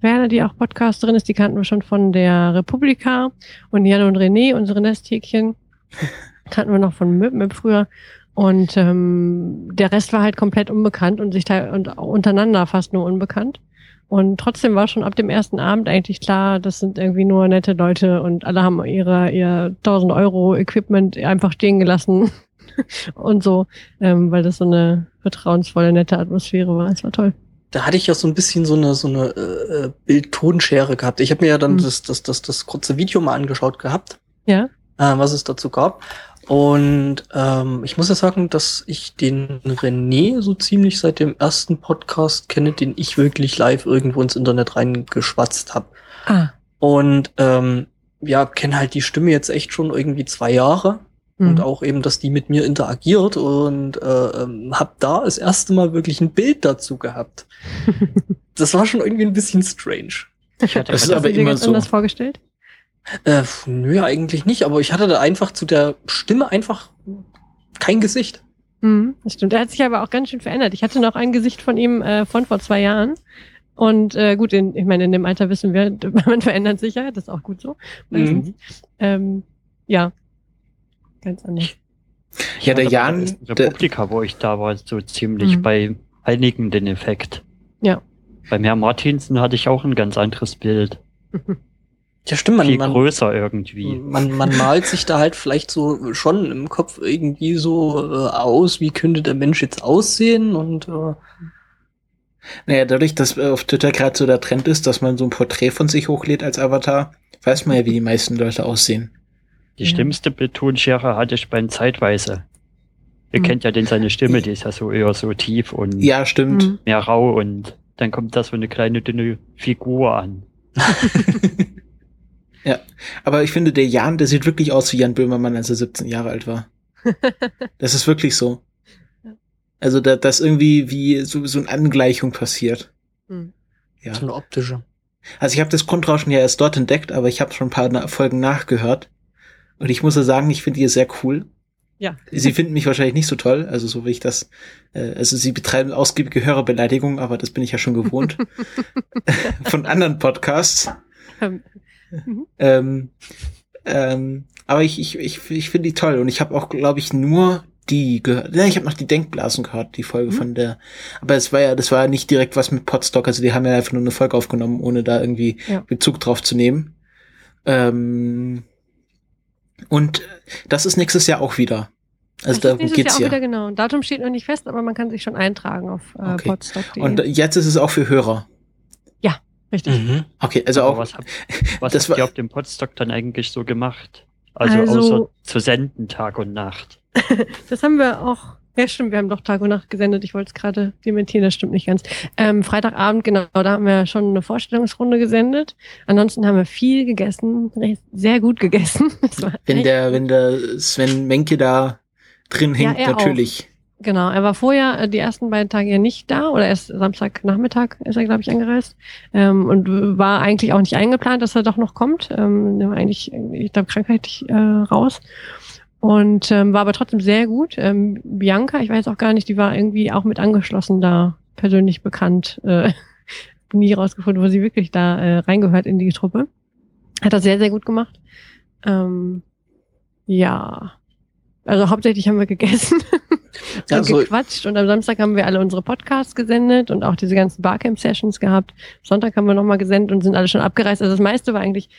Werner, die auch Podcasterin ist, die kannten wir schon von der Republika. Und Jan und René, unsere Nesthäkchen, [LAUGHS] kannten wir noch von Möp Möp früher. Und ähm, der Rest war halt komplett unbekannt und sich teil und auch untereinander fast nur unbekannt. Und trotzdem war schon ab dem ersten Abend eigentlich klar, das sind irgendwie nur nette Leute und alle haben ihre, ihr 1000 Euro Equipment einfach stehen gelassen [LAUGHS] und so, ähm, weil das so eine vertrauensvolle, nette Atmosphäre war. Es war toll. Da hatte ich ja so ein bisschen so eine so eine äh, äh, Bild-Ton-Schere gehabt. Ich habe mir ja dann Mhm. das, das, das, das kurze Video mal angeschaut gehabt. Ja, äh, was es dazu gab. Und ähm, ich muss ja sagen, dass ich den René so ziemlich seit dem ersten Podcast kenne, den ich wirklich live irgendwo ins Internet reingeschwatzt habe. ah, Und ähm, ja, kenne halt die Stimme jetzt echt schon irgendwie zwei Jahre. Mhm. Und auch eben, dass die mit mir interagiert und äh, ähm, hab da das erste Mal wirklich ein Bild dazu gehabt. [LAUGHS] Das war schon irgendwie ein bisschen strange. Ich hatte Das ist aber Hast du dir immer so. anders vorgestellt? Äh, nö, eigentlich nicht, aber ich hatte da einfach zu der Stimme einfach kein Gesicht. Mhm, das stimmt. Er hat sich aber auch ganz schön verändert. Ich hatte noch ein Gesicht von ihm äh, von vor zwei Jahren. Und äh, gut, in, ich meine, in dem Alter wissen wir, [LAUGHS] man verändert sich ja, das ist auch gut so. Mhm. Ähm, ja, ganz anders. Ja, der Jan, der- Republika, wo ich da war, so ziemlich Mhm. bei einigen den Effekt. Ja. Beim Herrn Martinsen hatte ich auch ein ganz anderes Bild. [LAUGHS] Ja, stimmt, man, Viel man, größer irgendwie. Man, man malt sich da halt vielleicht so schon im Kopf irgendwie so äh, aus, wie könnte der Mensch jetzt aussehen und äh, naja, dadurch, dass äh, auf Twitter gerade so der Trend ist, dass man so ein Porträt von sich hochlädt als Avatar, weiß man ja, wie die meisten Leute aussehen. Die Ja. schlimmste Betonschere hatte ich beim Zeitweise. Ihr Mhm. kennt ja den seine Stimme, die ist ja so eher so tief und Ja, stimmt. Mhm. mehr rau und dann kommt da so eine kleine dünne Figur an. [LAUGHS] Aber ich finde, der Jan, der sieht wirklich aus wie Jan Böhmermann, als er 17 Jahre alt war. [LAUGHS] Das ist wirklich so. Also da, dass irgendwie wie so, so eine Angleichung passiert. Hm. Ja. So eine optische. Also ich habe das Grundrauschen ja erst dort entdeckt, aber ich habe schon ein paar Folgen nachgehört. Und ich muss ja sagen, ich finde die sehr cool. Ja. Sie finden mich wahrscheinlich nicht so toll, also so wie ich das, äh, also sie betreiben ausgiebige Hörerbeleidigung, aber das bin ich ja schon gewohnt. [LAUGHS] Von anderen Podcasts. Ähm, Ähm, ähm, aber ich, ich, ich, ich finde die toll und ich habe auch, glaube ich, nur die gehört. Ja, ich habe noch die Denkblasen gehört, die Folge Mhm. von der. Aber es war ja, das war ja nicht direkt was mit Podstock, also die haben ja einfach nur eine Folge aufgenommen, ohne da irgendwie Ja. Bezug drauf zu nehmen. Ähm, und das ist nächstes Jahr auch wieder. Also das ist darum nächstes geht's Jahr ja. auch wieder genau. Datum steht noch nicht fest, aber man kann sich schon eintragen auf äh, Okay. podstock.de. Und jetzt ist es auch für Hörer. Richtig. Mhm. Okay, also Aber auch. was, hab, was [LAUGHS] das habt ihr auf dem Podstock dann eigentlich so gemacht? Also, Also- außer zu senden Tag und Nacht. [LAUGHS] Das haben wir auch. Ja, stimmt, wir haben doch Tag und Nacht gesendet. Ich wollte es gerade dementieren, das stimmt nicht ganz. Ähm, Freitagabend, genau, da haben wir schon eine Vorstellungsrunde gesendet. Ansonsten haben wir viel gegessen, sehr gut gegessen. [LAUGHS] Wenn der, wenn der Sven Menke da drin Ja, hängt, auch. natürlich. Genau, er war vorher äh, die ersten beiden Tage ja nicht da oder erst Samstagnachmittag ist er, glaube ich, angereist ähm, und war eigentlich auch nicht eingeplant, dass er doch noch kommt. Ähm, er war eigentlich, ich glaube, krankheitlich äh, raus und ähm, war aber trotzdem sehr gut. Ähm, Bianca, ich weiß auch gar nicht, die war irgendwie auch mit angeschlossen da, persönlich bekannt. Äh, [LAUGHS] nie rausgefunden, wo sie wirklich da äh, reingehört in die Truppe. Hat das sehr, sehr gut gemacht. Ähm, ja, also hauptsächlich haben wir gegessen. [LAUGHS] und Also- gequatscht und am Samstag haben wir alle unsere Podcasts gesendet und auch diese ganzen Barcamp-Sessions gehabt. Sonntag haben wir nochmal gesendet und sind alle schon abgereist. Also das meiste war eigentlich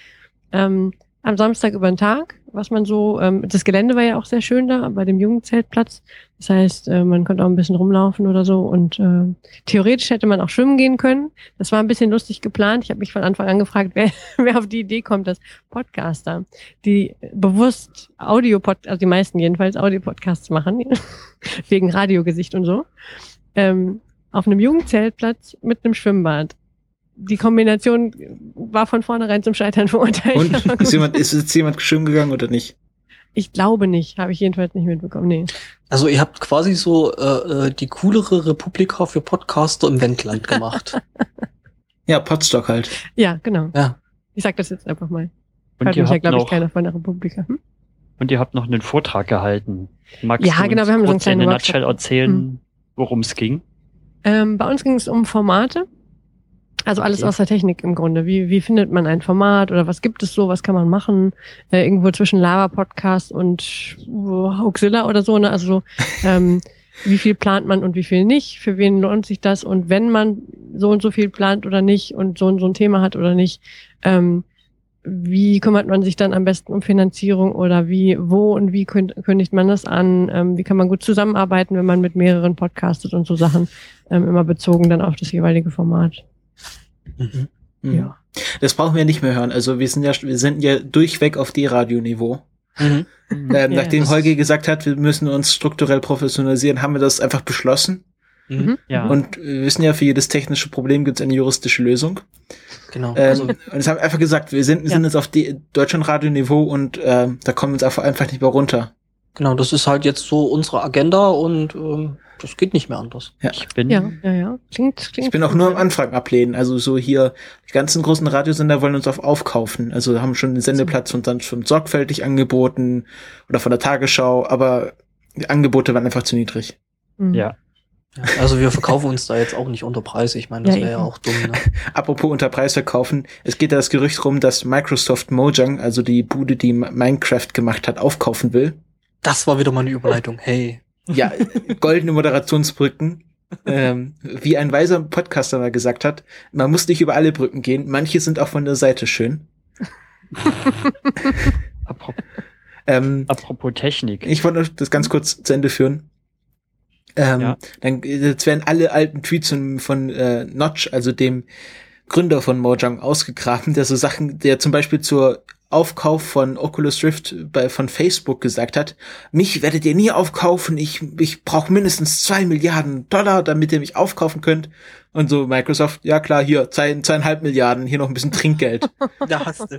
ähm, am Samstag über den Tag, was man so, ähm, das Gelände war ja auch sehr schön da bei dem Jugendzeltplatz. Das heißt, äh, man konnte auch ein bisschen rumlaufen oder so und äh, theoretisch hätte man auch schwimmen gehen können. Das war ein bisschen lustig geplant. Ich habe mich von Anfang an gefragt, [LAUGHS] wer, wer auf die Idee kommt, dass Podcaster, die bewusst Audio, also die meisten jedenfalls Audio-Podcasts machen, [LAUGHS] wegen Radiogesicht und so, ähm, auf einem Jugendzeltplatz mit einem Schwimmbad. Die Kombination war von vornherein zum Scheitern verurteilt. Und [LAUGHS] ist jemand, ist jetzt jemand schwimmen gegangen oder nicht? Ich glaube nicht, habe ich jedenfalls nicht mitbekommen. Nee. Also ihr habt quasi so äh, äh, die coolere Republika für Podcaster im Wendland gemacht. [LAUGHS] Ja, Podstock halt. Ja, genau. ja. Ich sag das jetzt einfach mal. Und Hört ihr mich ja, habt glaube ich, noch, keiner von der Republika. Hm? und ihr habt noch einen Vortrag gehalten. Magst Ja, du genau, wir haben so einen in kleinen Workshop. nutshell erzählen, worum es ging? Ähm, bei uns ging es um Formate. Also alles Okay. aus der Technik im Grunde. Wie, wie findet man ein Format oder was gibt es so, was kann man machen? Äh, irgendwo zwischen Lava-Podcast und Hoaxilla oder so. Ne? Also so, [LAUGHS] ähm, wie viel plant man und wie viel nicht? Für wen lohnt sich das? Und wenn man so und so viel plant oder nicht und so und so ein Thema hat oder nicht, ähm, wie kümmert man sich dann am besten um Finanzierung oder wie, wo und wie kün- kündigt man das an? Ähm, wie kann man gut zusammenarbeiten, wenn man mit mehreren podcastet und so Sachen, ähm, immer bezogen dann auf das jeweilige Format. Mhm. Mhm. Ja. Das brauchen wir nicht mehr hören. Also wir sind ja, wir sind ja durchweg auf D-Radio-Niveau. Mhm. Ähm, Ja, nachdem Holger gesagt hat, wir müssen uns strukturell professionalisieren, haben wir das einfach beschlossen. Mhm. Ja. Und wir wissen ja, für jedes technische Problem gibt es eine juristische Lösung. Genau. Ähm, Also, und es haben einfach gesagt, wir sind, wir Ja. sind jetzt auf Deutschlandradio-Niveau und ähm, da kommen wir uns einfach, einfach nicht mehr runter. Genau, das ist halt jetzt so unsere Agenda und ähm, das geht nicht mehr anders. Ich bin, Ja, ja, ja. Klingt, klingt. Ich bin auch nur am Anfang ablehnen. Also so hier, die ganzen großen Radiosender wollen uns auf aufkaufen. Also haben schon den Sendeplatz und dann schon sorgfältig angeboten oder von der Tagesschau, aber die Angebote waren einfach zu niedrig. Mhm. ja. Ja, also wir verkaufen uns da jetzt auch nicht unter Preis. Ich meine, das Ja, wäre ja eben. auch dumm. Ne? [LAUGHS] Apropos unter Preis verkaufen, es geht ja das Gerücht rum, dass Microsoft Mojang, also die Bude, die Minecraft gemacht hat, aufkaufen will. Das war wieder mal eine Überleitung. Hey. Ja, goldene Moderationsbrücken. Ähm, wie ein weiser Podcaster mal gesagt hat, man muss nicht über alle Brücken gehen, manche sind auch von der Seite schön. [LAUGHS] Apropos, Ähm, apropos Technik. Ich wollte das ganz kurz zu Ende führen. Ähm, Ja. Dann jetzt werden alle alten Tweets von, von äh, Notch, also dem Gründer von Mojang, ausgegraben, der so Sachen, der zum Beispiel zur Aufkauf von Oculus Rift bei, von Facebook gesagt hat, mich werdet ihr nie aufkaufen, ich, ich brauche mindestens zwei Milliarden Dollar, damit ihr mich aufkaufen könnt. Und so Microsoft, ja klar, hier, zwei, zweieinhalb Milliarden, hier noch ein bisschen Trinkgeld. [LAUGHS] Da hast du.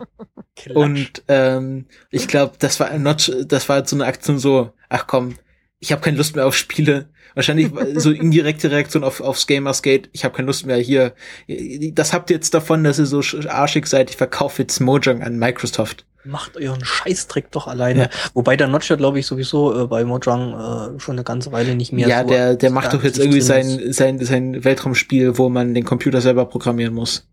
Klatsch. Und ähm, ich glaube, das war ein Notch, das war so eine Aktion so, ach komm, ich habe keine Lust mehr auf Spiele. Wahrscheinlich so indirekte Reaktion auf, aufs Gamersgate. Ich habe keine Lust mehr hier. Das habt ihr jetzt davon, dass ihr so arschig seid. Ich verkaufe jetzt Mojang an Microsoft. Macht euren Scheißdreck doch alleine. Ja. Wobei der Notch ja, glaube ich, sowieso äh, bei Mojang äh, schon eine ganze Weile nicht mehr Ja, so der, der macht doch jetzt irgendwie sein, sein, sein Weltraumspiel, wo man den Computer selber programmieren muss.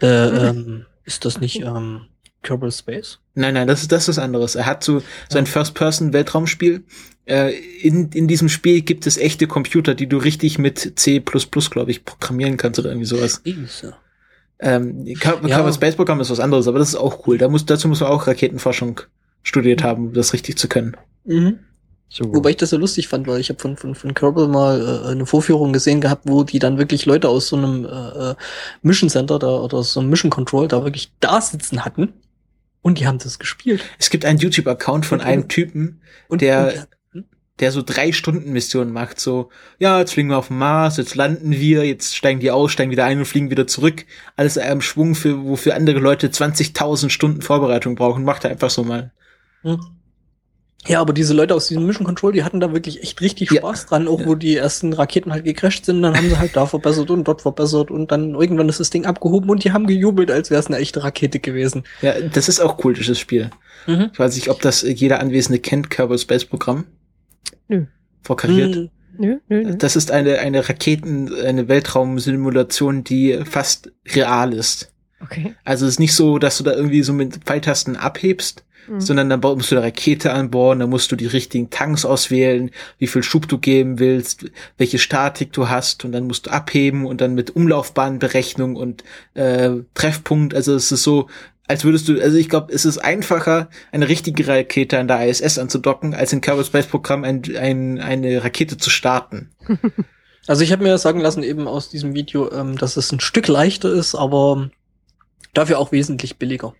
Äh, ähm, ist das nicht ähm, Kerbal Space? Nein, nein, das ist, das ist was anderes. Er hat so sein First-Person-Weltraumspiel. Äh, in, in diesem Spiel gibt es echte Computer, die du richtig mit C++, glaube ich, programmieren kannst oder irgendwie sowas. Ist, Ähm, Kerbal Ja. Kerbal Space Programm ist was anderes, aber das ist auch cool. Da muss, dazu muss man auch Raketenforschung studiert haben, um das richtig zu können. Mhm. So. Wobei ich das so lustig fand, weil ich habe von, von, von Kerbal mal äh, eine Vorführung gesehen gehabt, wo die dann wirklich Leute aus so einem äh, äh, Mission Center da, oder aus so einem Mission Control da wirklich da sitzen hatten und die haben das gespielt. Es gibt einen YouTube-Account von Und- einem Typen, Und, Der- und, der so drei Stunden Missionen macht, so, ja, jetzt fliegen wir auf den Mars, jetzt landen wir, jetzt steigen die aus, steigen wieder ein und fliegen wieder zurück. Alles in einem Schwung, für, wofür andere Leute 20.000 Stunden Vorbereitung brauchen, macht er einfach so mal. Hm. Ja, aber diese Leute aus diesem Mission Control, die hatten da wirklich echt richtig Ja. Spaß dran, auch Ja. wo die ersten Raketen halt gecrashed sind, dann haben sie halt da verbessert und dort verbessert und dann irgendwann ist das Ding abgehoben und die haben gejubelt, als wäre es eine echte Rakete gewesen. Ja, das ist auch cool, dieses Spiel. Mhm. Ich weiß nicht, ob das jeder Anwesende kennt, Kerbal Space Programm. Nö. Vorkariert. Hm, Nö, nö, nö. Das ist eine, eine Raketen, eine Weltraumsimulation, die fast real ist. Okay. Also es ist nicht so, dass du da irgendwie so mit Pfeiltasten abhebst, Mhm. sondern dann musst du eine Rakete anbauen, dann musst du die richtigen Tanks auswählen, wie viel Schub du geben willst, welche Statik du hast und dann musst du abheben und dann mit Umlaufbahnberechnung und äh, Treffpunkt, also es ist so, als würdest du, also ich glaube, es ist einfacher, eine richtige Rakete an der ISS anzudocken, als in Kerbal Space Programm ein, ein, eine Rakete zu starten. [LAUGHS] Also ich habe mir sagen lassen eben aus diesem Video, ähm, dass es ein Stück leichter ist, aber dafür auch wesentlich billiger.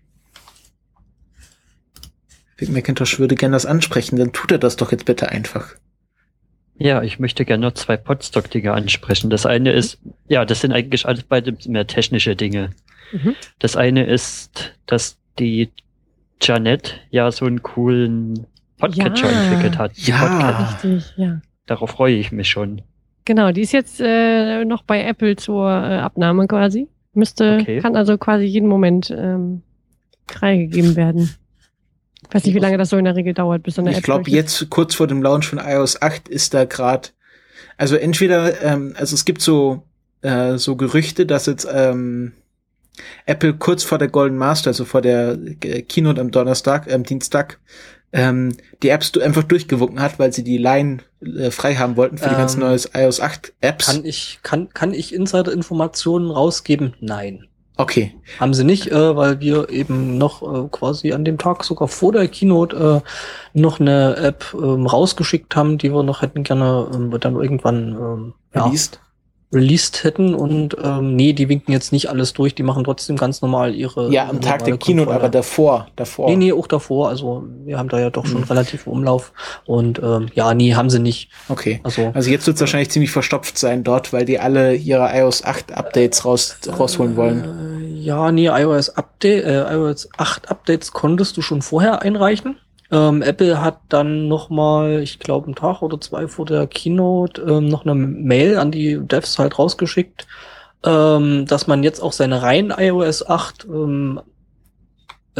Vic McIntosh würde gerne das ansprechen, dann tut er das doch jetzt bitte einfach. Ja, ich möchte gerne noch zwei Podstock-Dinge ansprechen. Das eine ist, ja, das sind eigentlich alles beide mehr technische Dinge. Mhm. Das eine ist, dass die Janet ja so einen coolen Podcatcher Ja. entwickelt hat. Ja. Podcast. Richtig, ja. Darauf freue ich mich schon. Genau, die ist jetzt äh, noch bei Apple zur äh, Abnahme quasi. Müsste, Okay. kann also quasi jeden Moment ähm, freigegeben werden. Ich weiß nicht, wie lange das so in der Regel dauert, bis so eine Ich App glaube, jetzt kurz vor dem Launch von iOS 8 ist da gerade, also entweder, ähm, also es gibt so äh, so Gerüchte, dass jetzt ähm, Apple kurz vor der Golden Master, also vor der äh, Keynote am Donnerstag, am Dienstag, ähm, die Apps einfach durchgewunken hat, weil sie die Line äh, frei haben wollten für die Ähm, ganzen neues iOS 8 Apps. Kann ich, kann, kann ich Insider-Informationen rausgeben? Nein. Okay. Haben sie nicht, äh, weil wir eben noch äh, quasi an dem Tag sogar vor der Keynote äh, noch eine App ähm, rausgeschickt haben, die wir noch hätten gerne ähm, dann irgendwann ähm, ja, Released. Released hätten und ähm, nee, die winken jetzt nicht alles durch, die machen trotzdem ganz normal ihre Ja, am Tag der Keynote, Kontrolle. aber davor, davor. Nee, nee, auch davor. Also wir haben da ja doch schon Mhm. relativ Umlauf. Und ähm, ja, nee, haben sie nicht. Okay. Also Also jetzt wird es wahrscheinlich ziemlich verstopft sein dort, weil die alle ihre iOS 8 Updates raus, rausholen wollen. Äh, ja, nee, iOS Update, äh, iOS 8 Updates konntest du schon vorher einreichen. Ähm, Apple hat dann noch mal, ich glaube, einen Tag oder zwei vor der Keynote ähm, noch eine Mail an die Devs halt rausgeschickt, ähm, dass man jetzt auch seine reinen iOS 8 ähm,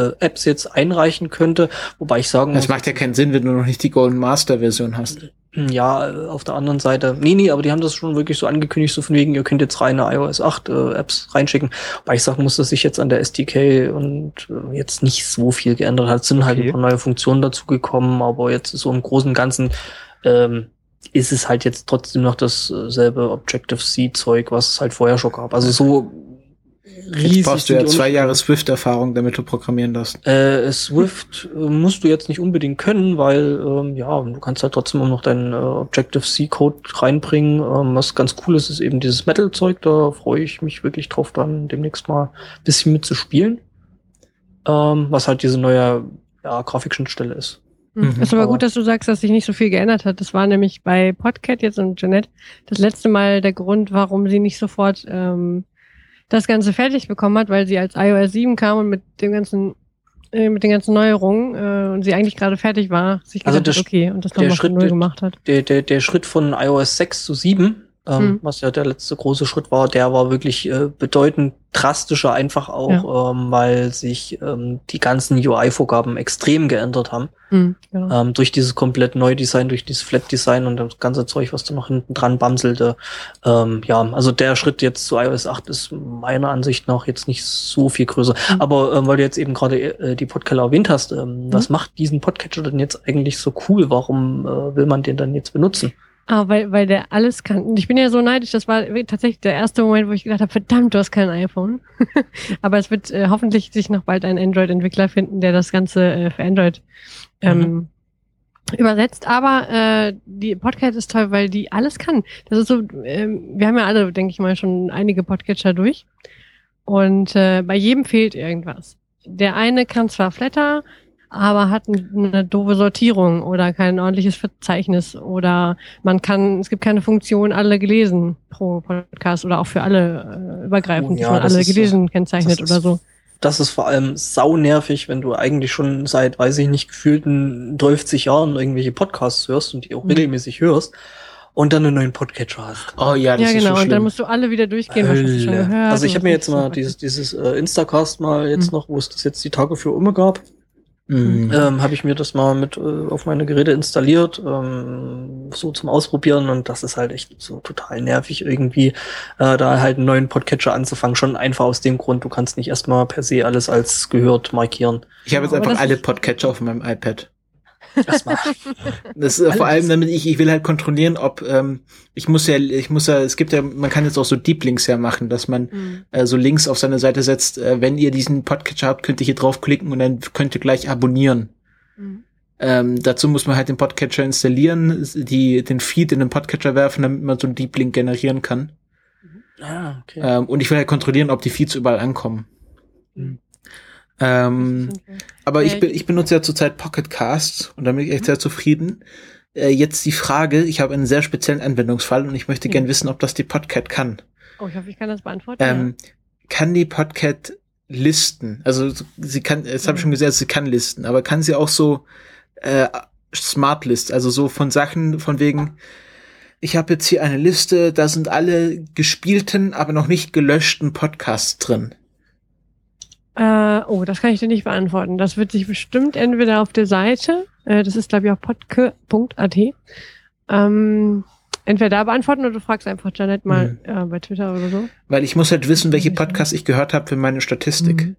äh, Apps jetzt einreichen könnte, wobei ich sagen Das muss, macht ja keinen Sinn, wenn du noch nicht die Golden Master Version hast. Ja, äh, auf der anderen Seite. Nee, nee, aber die haben das schon wirklich so angekündigt, so von wegen, ihr könnt jetzt reine iOS 8 äh, Apps reinschicken. Weil ich sagen muss, dass sich jetzt an der SDK und äh, jetzt nicht so viel geändert hat. Es sind halt Okay. ein paar neue Funktionen dazugekommen, aber jetzt so im Großen und Ganzen ähm, ist es halt jetzt trotzdem noch dasselbe Objective-C-Zeug, was es halt vorher schon gab. Also so riesig. Jetzt brauchst du ja zwei. Jahre Swift-Erfahrung, damit du programmieren darfst. Äh, Swift äh, musst du jetzt nicht unbedingt können, weil ähm, ja, du kannst halt trotzdem auch noch deinen äh, Objective-C-Code reinbringen. Ähm, was ganz cool ist, ist eben dieses Metal-Zeug. Da freue ich mich wirklich drauf, dann demnächst mal ein bisschen mitzuspielen. Ähm, was halt diese neue ja, Grafikschnittstelle ist. Hm. Mhm. Ist aber Aber- gut, dass du sagst, dass sich nicht so viel geändert hat. Das war nämlich bei Podcat jetzt und Jeanette das letzte Mal der Grund, warum sie nicht sofort ähm, das Ganze fertig bekommen hat, weil sie als iOS 7 kam und mit dem ganzen äh, mit den ganzen Neuerungen äh, und sie eigentlich gerade fertig war, sich Also gedacht der okay, und das nochmal mit- gemacht hat. Der, der, der Schritt von iOS 6 zu 7, ähm, Hm. was ja der letzte große Schritt war, der war wirklich äh, bedeutend drastischer, einfach auch, ähm, weil sich ähm, die ganzen UI-Vorgaben extrem geändert haben. Hm, genau. Ähm, durch dieses komplett Neudesign, durch dieses Flat-Design und das ganze Zeug, was da noch hinten dran bamselte. Ähm, ja, also der Schritt jetzt zu iOS 8 ist meiner Ansicht nach jetzt nicht so viel größer. Mhm. Aber ähm, weil du jetzt eben gerade äh, die Podcaster erwähnt hast, ähm, was macht diesen Podcatcher denn jetzt eigentlich so cool? Warum äh, will man den dann jetzt benutzen? Ah, weil, weil der alles kann. Und ich bin ja so neidisch, das war tatsächlich der erste Moment, wo ich gedacht habe, verdammt, du hast kein iPhone. [LAUGHS] Aber es wird äh, hoffentlich sich noch bald ein Android-Entwickler finden, der das Ganze äh, für Android ähm, übersetzt. Aber äh, die Podcast ist toll, weil die alles kann. Das ist so, ähm, wir haben ja alle, denke ich mal, schon einige Podcatcher durch. Und äh, bei jedem fehlt irgendwas. Der eine kann zwar Flatter, aber hat eine doofe Sortierung oder kein ordentliches Verzeichnis oder man kann, es gibt keine Funktion alle gelesen pro Podcast oder auch für alle äh, übergreifend, Oh ja, dass man das alle ist, äh, gelesen kennzeichnet ist- oder so. Das ist vor allem sau nervig, wenn du eigentlich schon seit, weiß ich nicht, gefühlten 12 Jahren irgendwelche Podcasts hörst und die auch Mhm. regelmäßig hörst und dann einen neuen Podcatcher hast. Oh ja, das Ja, ist genau. so und dann musst du alle wieder durchgehen, was du schon gehört. Also ich habe mir jetzt mal dieses, dieses äh, Instacast mal jetzt Mhm. noch, wo es das jetzt die Tage für immer gab, Mhm. ähm, habe ich mir das mal mit äh, auf meine Geräte installiert, ähm, so zum Ausprobieren und das ist halt echt so total nervig irgendwie, äh, da halt einen neuen Podcatcher anzufangen. Schon einfach aus dem Grund, du kannst nicht erstmal per se alles als gehört markieren. Ich habe jetzt Aber einfach alle Podcatcher auf meinem iPad. Erstmal. Das ist äh, vor allem, damit ich, ich will halt kontrollieren, ob ähm, ich muss ja, ich muss ja, es gibt ja, man kann jetzt auch so Deep Links ja machen, dass man Mhm. äh, so Links auf seine Seite setzt. Äh, wenn ihr diesen Podcatcher habt, könnt ihr hier draufklicken und dann könnt ihr gleich abonnieren. Mhm. Ähm, dazu muss man halt den Podcatcher installieren, die den Feed in den Podcatcher werfen, damit man so einen Deep Link generieren kann. ah, okay. Ähm, und ich will halt kontrollieren, ob die Feeds überall ankommen. Mhm. Ähm, aber ich, ich benutze ja zurzeit Pocket Cast und da bin ich echt sehr zufrieden. Äh, jetzt die Frage, ich habe einen sehr speziellen Anwendungsfall und ich möchte Ja. gern wissen, ob das die Podcat kann. Oh, ich hoffe, ich kann das beantworten. Ähm, kann die Podcat listen? Also so- sie kann, das habe ich schon gesagt, sie kann listen, aber kann sie auch so äh, Smart List, also so von Sachen von wegen, ich habe jetzt hier eine Liste, da sind alle gespielten, aber noch nicht gelöschten Podcasts drin. Äh, oh, das kann ich dir nicht beantworten. Das wird sich bestimmt entweder auf der Seite, äh, das ist glaube ich auch podke.at, ähm, entweder da beantworten oder du fragst einfach Janet mal äh, bei Twitter oder so. Weil ich muss halt wissen, welche Podcasts ich gehört habe für meine Statistik. Mhm.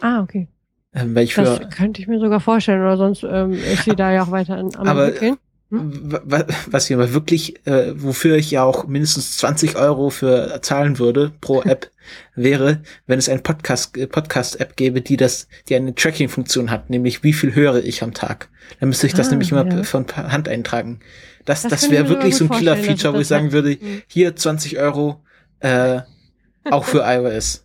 Ah, okay. Ähm, weil ich für, Das könnte ich mir sogar vorstellen, oder sonst ähm, ist sie da ja auch weiter an, am Aber- entwickeln. Was ich aber wirklich, äh, wofür ich ja auch mindestens 20 Euro für zahlen würde pro [LAUGHS] App, wäre, wenn es ein Podcast, äh, Podcast-App gäbe, die das, die eine Tracking-Funktion hat, nämlich wie viel höre ich am Tag. Dann müsste ich das Ah, nämlich immer ja. per- von Hand eintragen. Das, Das das, wäre wirklich so ein Killer-Feature, wo dass ich sagen würde, hier 20 Euro, äh, auch für [LAUGHS] iOS.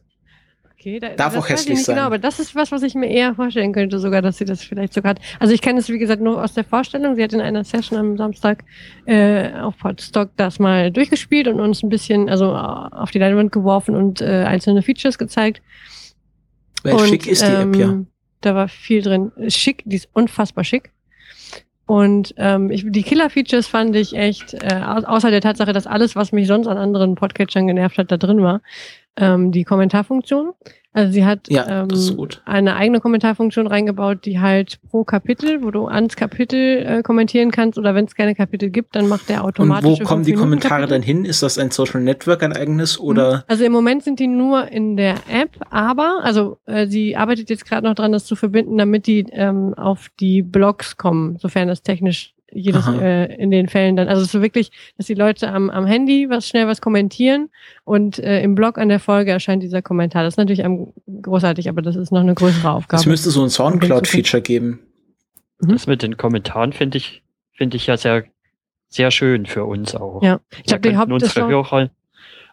Okay, da, Darf das auch hässlich nicht sein. Genau, aber das ist was, was ich mir eher vorstellen könnte, sogar, dass sie das vielleicht sogar hat. Also ich kenne es, wie gesagt, nur aus der Vorstellung. Sie hat in einer Session am Samstag äh, auf Podstock das mal durchgespielt und uns ein bisschen, also äh, auf die Leinwand geworfen und äh, einzelne Features gezeigt. Weil und, schick ist die App ja. ähm, Da war viel drin. Schick, die ist unfassbar schick. Und ähm, ich, die Killer-Features fand ich echt, äh, au außer der Tatsache, dass alles, was mich sonst an anderen Podcatchern genervt hat, da drin war. Ähm, die Kommentarfunktion. Also sie hat Ja, ähm, eine eigene Kommentarfunktion reingebaut, die halt pro Kapitel, wo du ans Kapitel äh, kommentieren kannst oder wenn es keine Kapitel gibt, dann macht der Und automatisch. wo kommen die Kommentare dann hin? Ist das ein Social Network, ein eigenes, oder? Also im Moment sind die nur in der App, aber also äh, sie arbeitet jetzt gerade noch dran, das zu verbinden, damit die ähm, auf die Blogs kommen, sofern das technisch jedes Aha. äh, in den Fällen dann. Also es ist so wirklich, dass die Leute am, am Handy was schnell was kommentieren und äh, im Blog an der Folge erscheint dieser Kommentar. Das ist natürlich am, großartig, aber das ist noch eine größere Aufgabe. Es müsste so ein Soundcloud-Feature geben. Das mit den Kommentaren finde ich, finde ich ja sehr, sehr schön für uns auch. Ja, ich Da glaube, die unsere Hörer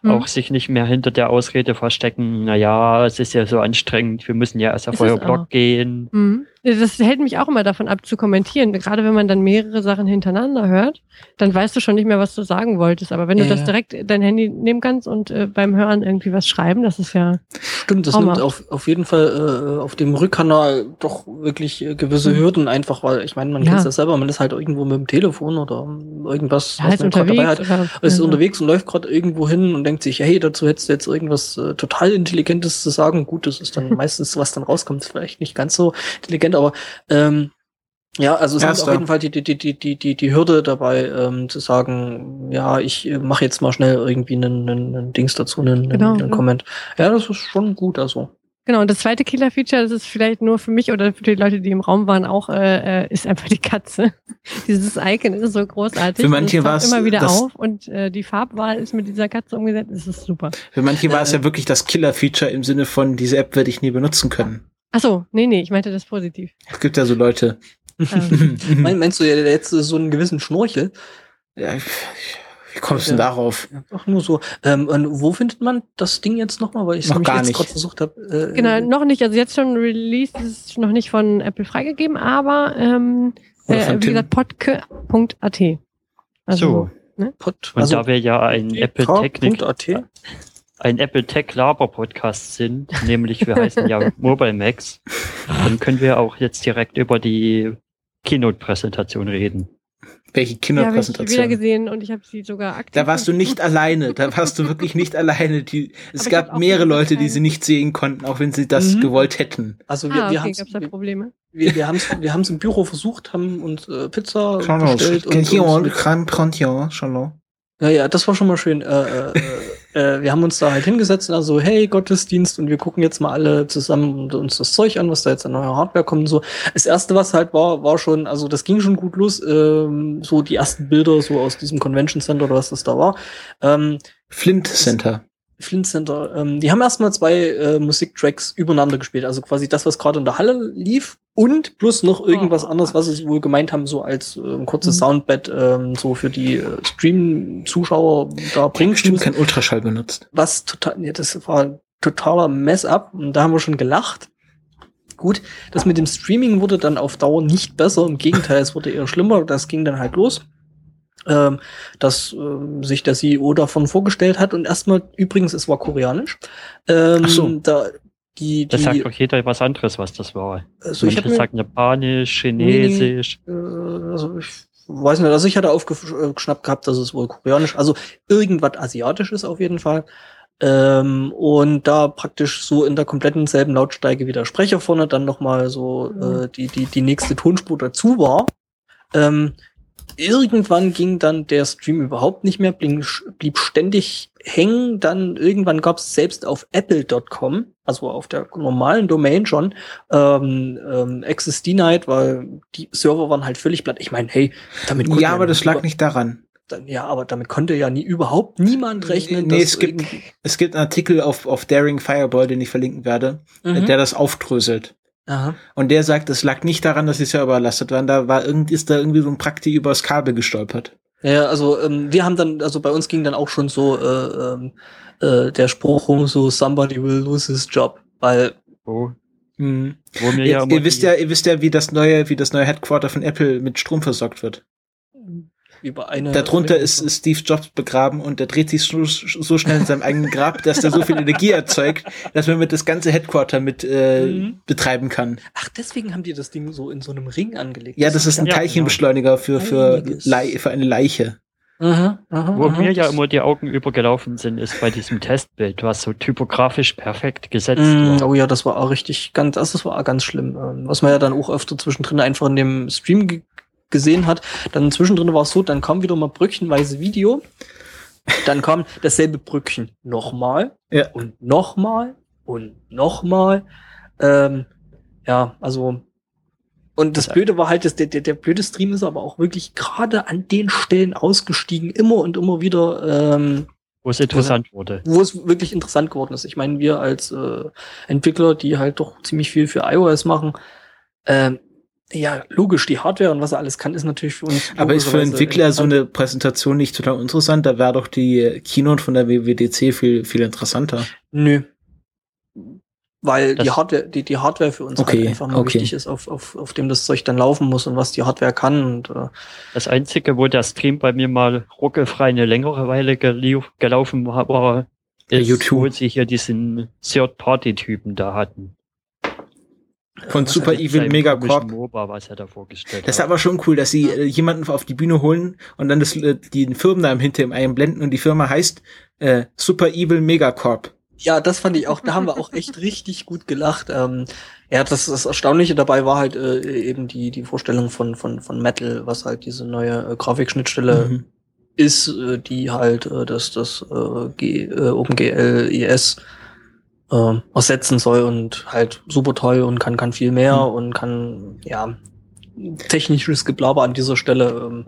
Mhm. auch sich nicht mehr hinter der Ausrede verstecken, naja, es ist ja so anstrengend, wir müssen ja erst auf euer Blog auch. gehen. Mhm. Das hält mich auch immer davon ab zu kommentieren. Gerade wenn man dann mehrere Sachen hintereinander hört, dann weißt du schon nicht mehr, was du sagen wolltest. Aber wenn du Ja, das ja. direkt dein Handy nehmen kannst und äh, beim Hören irgendwie was schreiben, das ist ja. Stimmt, das nimmt auf, auf jeden Fall äh, auf dem Rückkanal doch wirklich äh, gewisse Mhm. Hürden einfach, weil ich meine, man Ja. kennt das selber, man ist halt irgendwo mit dem Telefon oder irgendwas, Ja, ist man gerade dabei hat, Oder, ist ja. unterwegs und läuft gerade irgendwo hin und denkt sich, hey, dazu hättest du jetzt irgendwas äh, total Intelligentes zu sagen. Gut, das ist dann [LAUGHS] meistens, was dann rauskommt, vielleicht nicht ganz so intelligent, aber ähm, ja, also es ist auf jeden Fall die, die, die, die, die, die, Hürde dabei, ähm, zu sagen, ja, ich äh, mache jetzt mal schnell irgendwie einen, einen, einen Dings dazu, einen, Genau, einen ja. Comment. Ja, das ist schon gut, also. Genau, und das zweite Killer-Feature, das ist vielleicht nur für mich oder für die Leute, die im Raum waren, auch, äh, äh, ist einfach die Katze. [LAUGHS] Dieses Icon ist so großartig. Für manche taucht war's immer wieder das- auf und äh, die Farbwahl ist mit dieser Katze umgesetzt. Das ist super. Für manche war es Äh. ja wirklich das Killer-Feature im Sinne von, diese App werde ich nie benutzen können. Ach so, nee, nee, ich meinte das positiv. Es gibt ja so Leute. Ähm, [LAUGHS] Mein, meinst du ja jetzt so einen gewissen Schnorchel? ja, wie kommst du denn Ja. darauf? Ach, nur so. Ähm, und wo findet man das Ding jetzt nochmal? Weil ich es gar jetzt gerade versucht habe. Äh, genau, noch nicht. Also jetzt schon released, ist es noch nicht von Apple freigegeben, aber ähm, äh, wie Tim. gesagt, podke.at. Also, so, Pod, und da wir ja ein Apple Technik, Technik. Ein Apple Tech Laber Podcast sind, nämlich wir heißen ja [LAUGHS] Mobile Max, dann können wir auch jetzt direkt über die Keynote-Präsentation reden. Welche die habe ich wieder Kinderpräsentation? gesehen und ich habe sie sogar aktiv. Da warst du nicht alleine. Da [LAUGHS] warst du wirklich nicht alleine. Die, es Aber ich gab mehrere Leute, die sie nicht sehen konnten, auch wenn sie das Mhm. gewollt hätten. Also wir, Ah, wir okay, haben wir, Probleme? wir, wir haben's, wir haben's im Büro versucht, haben uns äh, Pizza bestellt und, Crème Prantion, Charlotte. ja, ja, das war schon mal schön. Äh, äh, äh, wir haben uns da halt hingesetzt und also, hey, Gottesdienst und wir gucken jetzt mal alle zusammen uns das Zeug an, was da jetzt an neuer Hardware kommt und so. Das erste, was halt war, war schon, also das ging schon gut los, ähm, so die ersten Bilder so aus diesem Convention Center oder was das da war. Ähm, Flint Center. Flint Center, ähm, die haben erstmal zwei äh, Musiktracks übereinander gespielt. Also quasi das, was gerade in der Halle lief und plus noch irgendwas Oh. anderes, was sie wohl gemeint haben, so als äh, kurzes Mhm. Soundbed ähm, so für die äh, Stream-Zuschauer da bringen Bestimmt müssen. kein Ultraschall benutzt. Was total, ja, das war ein totaler Mess-up und da haben wir schon gelacht. Gut, das mit dem Streaming wurde dann auf Dauer nicht besser, im Gegenteil, es wurde eher schlimmer, das ging dann halt los. Ähm, dass ähm, sich der CEO davon vorgestellt hat und erstmal, übrigens, es war koreanisch. Ähm, Ach so. Da, die, die, Das sagt doch jeder was anderes, was das war. also ich Manche habe sagen Japanisch, Chinesisch. äh, also ich weiß nicht, also ich hatte aufgeschnappt gehabt, dass es wohl koreanisch, also irgendwas asiatisches auf jeden Fall. Ähm, und da praktisch so in der kompletten selben Lautstärke wie der Sprecher vorne dann nochmal so äh, die, die, die nächste Tonspur dazu war. Ähm, irgendwann ging dann der Stream überhaupt nicht mehr, blieb, blieb ständig hängen. Dann irgendwann gab es selbst auf apple.com, also auf der normalen Domain schon, ähm, ähm, Access Denied, weil die Server waren halt völlig platt. Ich meine, hey, damit konnte Ja, aber das lag nicht daran. dann, ja, aber damit konnte ja nie überhaupt niemand rechnen. Nee, dass es gibt, es gibt einen Artikel auf, auf Daring Fireball, den ich verlinken werde, Mhm. der das aufdröselt. Aha. Und der sagt, es lag nicht daran, dass die Server überlastet waren, da war irgendwie, ist da irgendwie so ein Prakti übers Kabel gestolpert. Ja, also ähm, wir haben dann, also bei uns ging dann auch schon so äh, ähm, äh, der Spruch rum, so somebody will lose his job, weil Wo, Mhm. wo mir Ihr, ja ihr wisst ja, ihr wisst ja, wie das neue, wie das neue Headquarter von Apple mit Strom versorgt wird. Über eine Darunter ist, ist Steve Jobs begraben und der dreht sich so, so schnell in seinem eigenen Grab, dass der so viel Energie erzeugt, dass man mit das ganze Headquarter mit äh, Mhm. betreiben kann. Ach, deswegen haben die das Ding so in so einem Ring angelegt. Ja, das ist ein Ja, Teilchenbeschleuniger für, für. Lei für eine Leiche. Aha, aha, Wo aha, mir ja das- immer die Augen übergelaufen sind, ist bei diesem Testbild, was so typografisch perfekt gesetzt Mm, war. oh ja, das war auch richtig ganz, also das war auch ganz schlimm. Ähm, Was man ja dann auch öfter zwischendrin einfach in dem Stream ge gesehen hat. Dann zwischendrin war es so, dann kam wieder mal brückchenweise Video. Dann kam dasselbe Brückchen nochmal Ja. und nochmal und nochmal. Ähm, ja, also und das. Blöde war halt, dass der, der, der blöde Stream ist aber auch wirklich gerade an den Stellen ausgestiegen, immer und immer wieder. Ähm, Wo es interessant wurde. wo es wirklich interessant geworden ist. Ich meine, wir als äh, Entwickler, die halt doch ziemlich viel für iOS machen, ähm, Ja, logisch, die Hardware und was er alles kann, ist natürlich für uns. Aber ist für Entwickler so eine Präsentation nicht total interessant? Da wäre doch die Keynote von der WWDC viel, viel interessanter. Nö. Weil die Das- Hardware, die, die Hardware für uns Okay, halt einfach nur okay. wichtig ist, auf, auf, auf dem das Zeug dann laufen muss und was die Hardware kann. Und äh, Das Einzige, wo der Stream bei mir mal ruckelfrei eine längere Weile gelaufen war, war Der ist, YouTube. wo sie hier diesen Third-Party-Typen da hatten. Von was Super Evil Megacorp. MOBA, was er da vorgestellt Das ist hat. aber schon cool, dass sie äh, jemanden auf die Bühne holen und dann das, äh, den Firmennamen hinter ihm einblenden und die Firma heißt äh, Super Evil Megacorp. ja, das fand ich auch, da haben wir auch echt richtig gut gelacht. Ähm, ja, das, das Erstaunliche dabei war halt äh, eben die, die Vorstellung von, von, von Metal, was halt diese neue äh, Grafikschnittstelle Mhm. ist, äh, die halt äh, das, das äh, G, äh, OpenGL ES äh, ersetzen soll und halt super toll und kann, kann viel mehr Mhm. und kann, ja, technisches Geblaber an dieser Stelle. Ähm,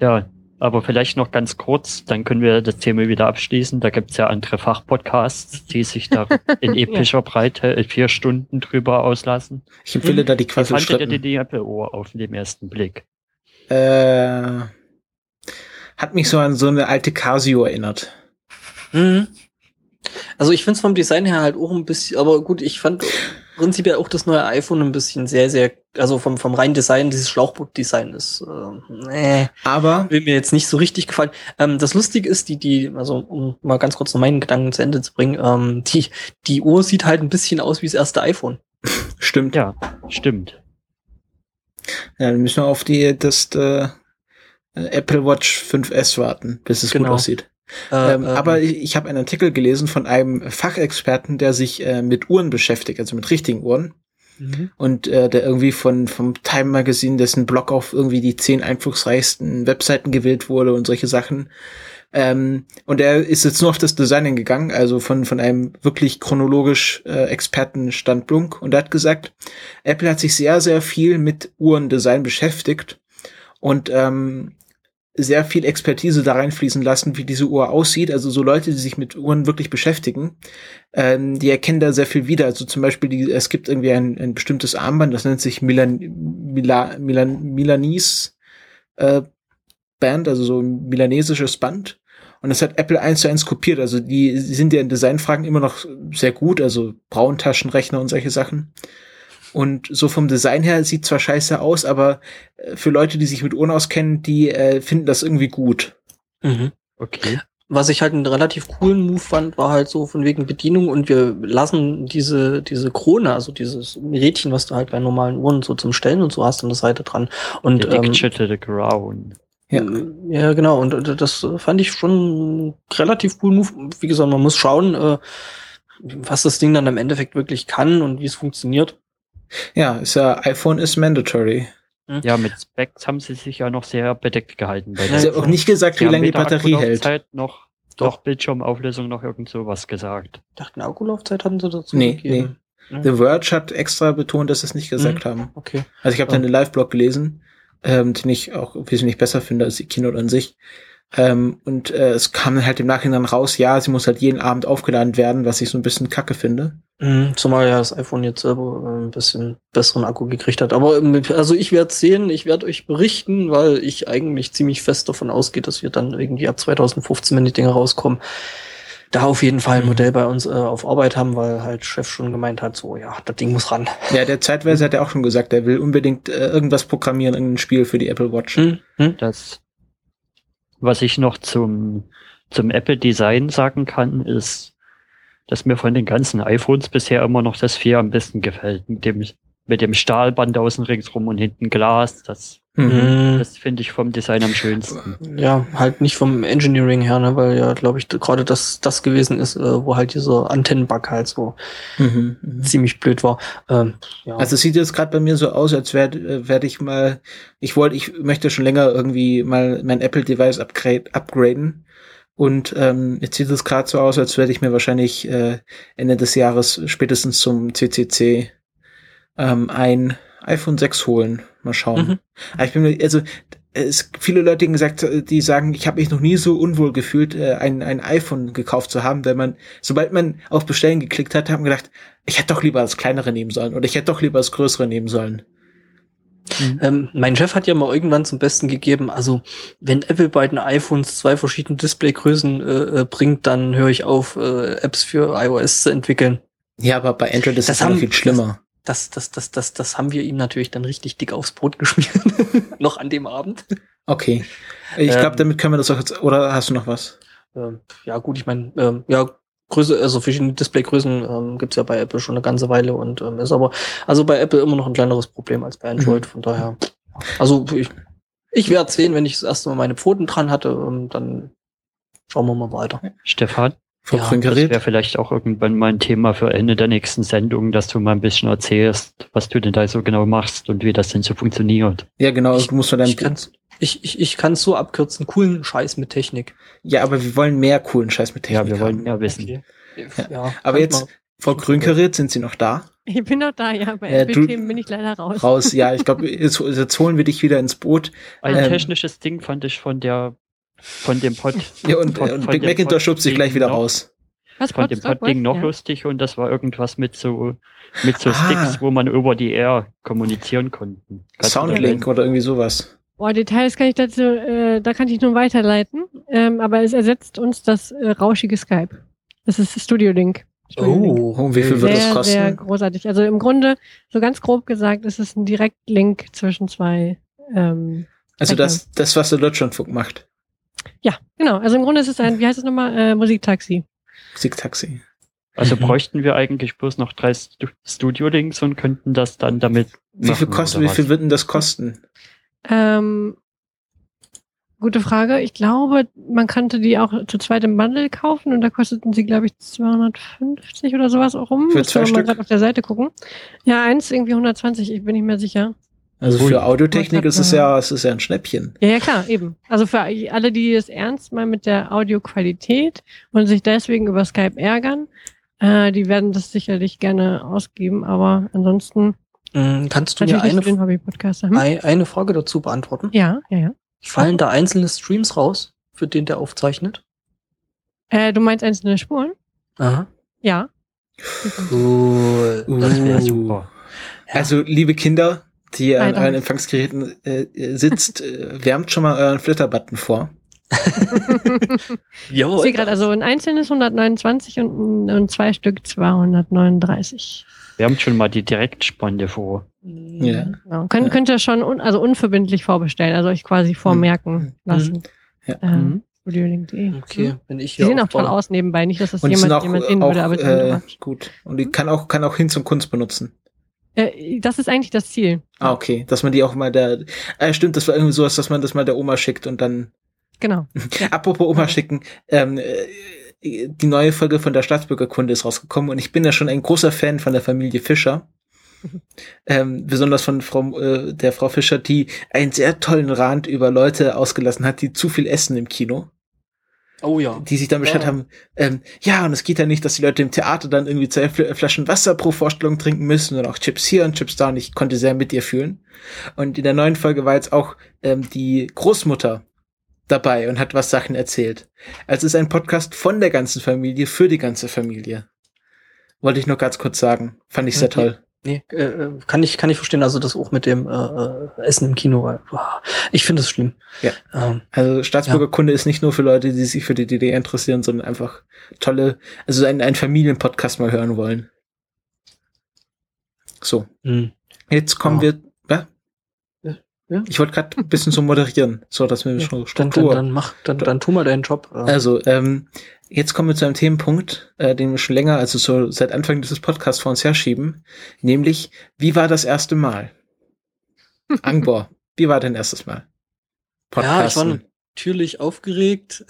Ja, aber vielleicht noch ganz kurz, dann können wir das Thema wieder abschließen. Da gibt's ja andere Fachpodcasts, die sich da [LAUGHS] in epischer Breite in vier Stunden drüber auslassen. Ich empfehle da die Wie fandet ihr die Apple-Ohr auf den ersten Blick? Äh, hat mich so an so eine alte Casio erinnert. Mhm. Also ich finde es vom Design her halt auch ein bisschen, aber gut, ich fand prinzipiell auch das neue iPhone ein bisschen sehr, sehr, also vom, vom reinen Design, dieses Schlauchboot-Design ist, äh, Aber will mir jetzt nicht so richtig gefallen. Ähm, das Lustige ist, die, die, also um mal ganz kurz noch meinen Gedanken zu Ende zu bringen, ähm, die, die Uhr sieht halt ein bisschen aus wie das erste iPhone. stimmt. Ja, stimmt. Ja, dann müssen wir auf die das äh, Apple Watch 5S warten, bis es Genau. gut aussieht. Äh, Ähm, aber ich, ich habe einen Artikel gelesen von einem Fachexperten, der sich äh, mit Uhren beschäftigt, also mit richtigen Uhren. mhm. Und äh, der irgendwie von vom Time Magazine, dessen Blog auf irgendwie die zehn einflussreichsten Webseiten gewählt wurde und solche Sachen. Ähm, und er ist jetzt nur auf das Design gegangen, also von, von einem wirklich chronologisch äh, Expertenstandpunkt. Und er hat gesagt, Apple hat sich sehr, sehr viel mit Uhrendesign beschäftigt und ähm, sehr viel Expertise da reinfließen lassen, wie diese Uhr aussieht. Also so Leute, die sich mit Uhren wirklich beschäftigen, ähm, die erkennen da sehr viel wieder. Also zum Beispiel, die, es gibt irgendwie ein, ein bestimmtes Armband, das nennt sich Milan, Mila, Milan, Milanese äh, Band, also so ein milanesisches Band. Und das hat Apple eins zu eins kopiert. Also die, die sind ja in Designfragen immer noch sehr gut, also Brauntaschenrechner und solche Sachen. Und so vom Design her sieht zwar scheiße aus, aber äh, für Leute, die sich mit Uhren auskennen, die äh, finden das irgendwie gut. Mhm. Okay. Was ich halt einen relativ coolen Move fand, war halt so von wegen Bedienung und wir lassen diese, diese Krone, also dieses Rädchen, was du halt bei normalen Uhren so zum Stellen und so hast an der Seite dran. Und The ähm, Crown. Ja. ja, genau. Und äh, das fand ich schon einen relativ coolen Move. Wie gesagt, man muss schauen, äh, was das Ding dann im Endeffekt wirklich kann und wie es funktioniert. Ja, ist ja, iPhone ist mandatory. Ja, mit Specs haben sie sich ja noch sehr bedeckt gehalten. Bei Ja, Sie haben auch nicht gesagt, wie haben lange die Batterie hält. Akkulaufzeit Noch, noch Bildschirmauflösung noch irgend sowas gesagt. Ich dachte, eine Akkulaufzeit hatten sie dazu Nee, gegeben. The Verge hat extra betont, dass sie es nicht gesagt haben. Okay. Also ich habe da einen Live-Blog gelesen, ähm, den ich auch wesentlich besser finde als die Keynote an sich. Ähm, und äh, es kam dann halt im Nachhinein raus, ja, sie muss halt jeden Abend aufgeladen werden, was ich so ein bisschen kacke finde. Mhm, Zumal ja das iPhone jetzt selber äh, ein bisschen besseren Akku gekriegt hat. Aber ähm, also ich werde sehen, ich werde euch berichten, weil ich eigentlich ziemlich fest davon ausgehe, dass wir dann irgendwie ab 2015, wenn die Dinge rauskommen, da auf jeden Fall ein Mhm. Modell bei uns äh, auf Arbeit haben, weil halt Chef schon gemeint hat, so ja, das Ding muss ran. Ja, der zeitweise hat er auch schon gesagt, er will unbedingt äh, irgendwas programmieren, irgendein Spiel für die Apple Watch. Mhm. Mhm. Das, was ich noch zum, zum Apple-Design sagen kann, ist, dass mir von den ganzen iPhones bisher immer noch das 4 am besten gefällt. Mit dem, mit dem Stahlband außen ringsrum und hinten Glas. Das, Mhm. Mhm. das finde ich vom Design am schönsten. Ja, halt nicht vom Engineering her, ne, weil ja, glaube ich, gerade das das gewesen ist, äh, wo halt dieser Antennenbug halt so Mhm. Mhm. ziemlich blöd war. Ähm, ja. Also es sieht jetzt gerade bei mir so aus, als werde äh, werd ich mal, ich wollte, ich möchte schon länger irgendwie mal mein Apple-Device upgrade, upgraden. Und ähm, jetzt sieht es gerade so aus, als werde ich mir wahrscheinlich äh, Ende des Jahres spätestens zum CCC ähm, ein iPhone 6 holen. Mal schauen. Mhm. Aber ich bin mir, also es viele Leute die gesagt, die sagen, ich habe mich noch nie so unwohl gefühlt, äh, ein, ein iPhone gekauft zu haben, wenn man, sobald man auf Bestellen geklickt hat, haben gedacht, ich hätte doch lieber das kleinere nehmen sollen oder ich hätte doch lieber das größere nehmen sollen. Mhm. Ähm, mein Chef hat ja mal irgendwann zum Besten gegeben, also wenn Apple bei den iPhones zwei verschiedene Displaygrößen äh, äh, bringt, dann höre ich auf, äh, Apps für iOS zu entwickeln. Ja, aber bei Android ist Das das haben- viel schlimmer. Das, das, das, das, das haben wir ihm natürlich dann richtig dick aufs Brot [LAUGHS] geschmiert. noch an dem Abend. Okay. Ich Ähm. glaube, damit können wir das auch jetzt, oder hast du noch was? Ähm, ja, gut, ich meine, ähm, ja, Größe, also verschiedene Displaygrößen ähm, gibt's ja bei Apple schon eine ganze Weile und ähm, ist aber also bei Apple immer noch ein kleineres Problem als bei Android. Von daher, also ich, ich werde sehen, wenn ich das erste Mal meine Pfoten dran hatte, ähm, dann schauen wir mal weiter. Stefan, Vom Ja, das Grüngerät? wäre vielleicht auch irgendwann mal ein Thema für Ende der nächsten Sendung, dass du mal ein bisschen erzählst, was du denn da so genau machst und wie das denn so funktioniert. Ja, genau, Ich- du musst von Ich deinem, kann's, ich, ich, ich kann's so abkürzen, coolen Scheiß mit Technik. ja, aber wir wollen mehr coolen Scheiß mit Technik ja, wir wollen haben. mehr wissen. Ja, Aber kann jetzt, mal- Frau Grüngerät, sind Sie noch da? Ich bin noch da, ja. Bei Äh, Apple-Themen bin ich leider raus. Raus, ja, ich glaube, jetzt, jetzt holen wir dich wieder ins Boot. Ein Ähm. technisches Ding fand ich von der, von dem Pod, [LAUGHS] Ja, und, von, und von Big Macintosh schubst sich gleich wieder noch, raus. Was, Von dem Pod-Ding noch Ja. lustig und das war irgendwas mit so, mit so Ah. Sticks, wo man über die Air kommunizieren konnten. Kannst du Soundlink oder irgendwie sowas. Boah, Details kann ich dazu, äh, da kann ich nur weiterleiten. Ähm, aber es ersetzt uns das äh, rauschige Skype. Das ist Studio Link. Studio Link. Oh, Und wie viel wird das sehr, kosten? sehr großartig. Also im Grunde, so ganz grob gesagt, ist es ein Direktlink zwischen zwei. Ähm, Also das, das, was der Deutschlandfunk macht. Ja, genau. Also im Grunde ist es ein, wie heißt es nochmal, äh, Musiktaxi. Musiktaxi. Also Mhm. bräuchten wir eigentlich bloß noch drei Stu Studio-Links und könnten das dann damit Wie viel machen, kostet, oder wie viel wird denn das kosten? Ähm, gute Frage. Ich glaube, man kannte die auch zu zweit im Bundle kaufen und da kosteten sie, glaube ich, 250 oder sowas auch rum. Für Müssen zwei wir mal Stück? gerade auf der Seite gucken. Ja, eins irgendwie 120, ich bin nicht mehr sicher. Also Ui. für Audiotechnik ist es ja, es ist ja ein Schnäppchen. Ja, ja, klar, eben. Also für alle, die es ernst meinen mit der Audioqualität und sich deswegen über Skype ärgern, äh, die werden das sicherlich gerne ausgeben, aber ansonsten Mm, Kannst du mir eine. Hm? ein, eine Frage dazu beantworten? Ja, ja, ja. Fallen da einzelne Streams raus, für den der aufzeichnet? Äh, du meinst einzelne Spuren? Aha. Ja. Cool. Das wäre super. Also, liebe Kinder, die ihr an euren Empfangsgeräten äh, sitzt, äh, wärmt schon mal euren Flitter-Button vor. [LAUGHS] Ich sehe gerade, also ein einzelnes 129 und, ein- und zwei Stück 239. Wir haben schon mal die Direktspanne vor. Ja. Genau. Könnt, Ja. Könnt ihr schon un, also unverbindlich vorbestellen, also euch quasi vormerken lassen. Ja. Ähm, studiolink.de. Okay, wenn ich Die hier sehen auch toll aus nebenbei, nicht, dass das Und die jemand, auch, jemand sehen auch würde, aber die äh, gut. Und die kann auch, kann auch hin zum Kunst benutzen. Äh, das ist eigentlich das Ziel. Ah, okay. Dass man die auch mal der, äh, stimmt, das war irgendwie sowas, dass man das mal der Oma schickt und dann, Genau. [LAUGHS] apropos Oma schicken, ähm, äh, die neue Folge von der Staatsbürgerkunde ist rausgekommen und ich bin ja schon ein großer Fan von der Familie Fischer. Ähm, besonders von Frau, äh, der Frau Fischer, die einen sehr tollen Rand über Leute ausgelassen hat, die zu viel essen im Kino. Oh ja. die sich dann beschwert Ja. haben, ähm, ja, und es geht ja nicht, dass die Leute im Theater dann irgendwie zwei Fl Flaschen Wasser pro Vorstellung trinken müssen und auch Chips hier und Chips da und ich konnte sehr mit ihr fühlen. Und in der neuen Folge war jetzt auch ähm, die Großmutter dabei und hat was Sachen erzählt. Also es ist ein Podcast von der ganzen Familie für die ganze Familie. Wollte ich nur ganz kurz sagen. Fand ich sehr Okay. toll. Nee, äh, äh, kann ich, kann ich verstehen, also das auch mit dem äh, äh, Essen im Kino. Weil, boah, ich finde es schlimm. Ja. Ähm, Also Staatsbürgerkunde ist nicht nur für Leute, die sich für die DDR interessieren, sondern einfach tolle, also ein, ein Familienpodcast mal hören wollen. So. hm. Jetzt kommen Ja. wir. Ja? Ich wollte gerade ein bisschen so moderieren, so dass wir Ja, schon dann, Struktur. dann, dann mach, dann, dann tu mal deinen Job. Äh, also, ähm, jetzt kommen wir zu einem Themenpunkt, äh, den wir schon länger, also so seit Anfang dieses Podcasts vor uns herschieben, nämlich, wie war das erste Mal? [LAUGHS] Angbor, wie war dein erstes Mal? ja, ich war Podcasten. natürlich aufgeregt.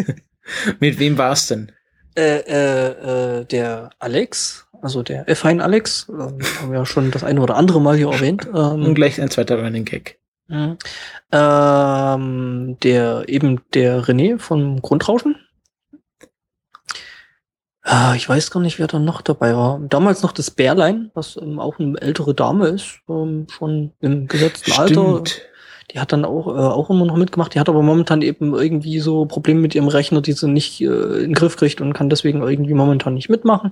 [LAUGHS] Mit wem war es denn? äh, äh, äh, der Alex, also der F1 Alex, ähm, haben wir ja schon das eine oder andere Mal hier erwähnt. Und Ähm, gleich ein zweiter Running Gag. Mhm. Ähm, der eben der René vom Grundrauschen. Ah, ich weiß gar nicht, wer da noch dabei war. Damals noch das Bärlein, was ähm, auch eine ältere Dame ist, ähm, schon im gesetzten Alter. Die hat dann auch, äh, auch immer noch mitgemacht. Die hat aber momentan eben irgendwie so Probleme mit ihrem Rechner, die sie nicht äh, in den Griff kriegt und kann deswegen irgendwie momentan nicht mitmachen.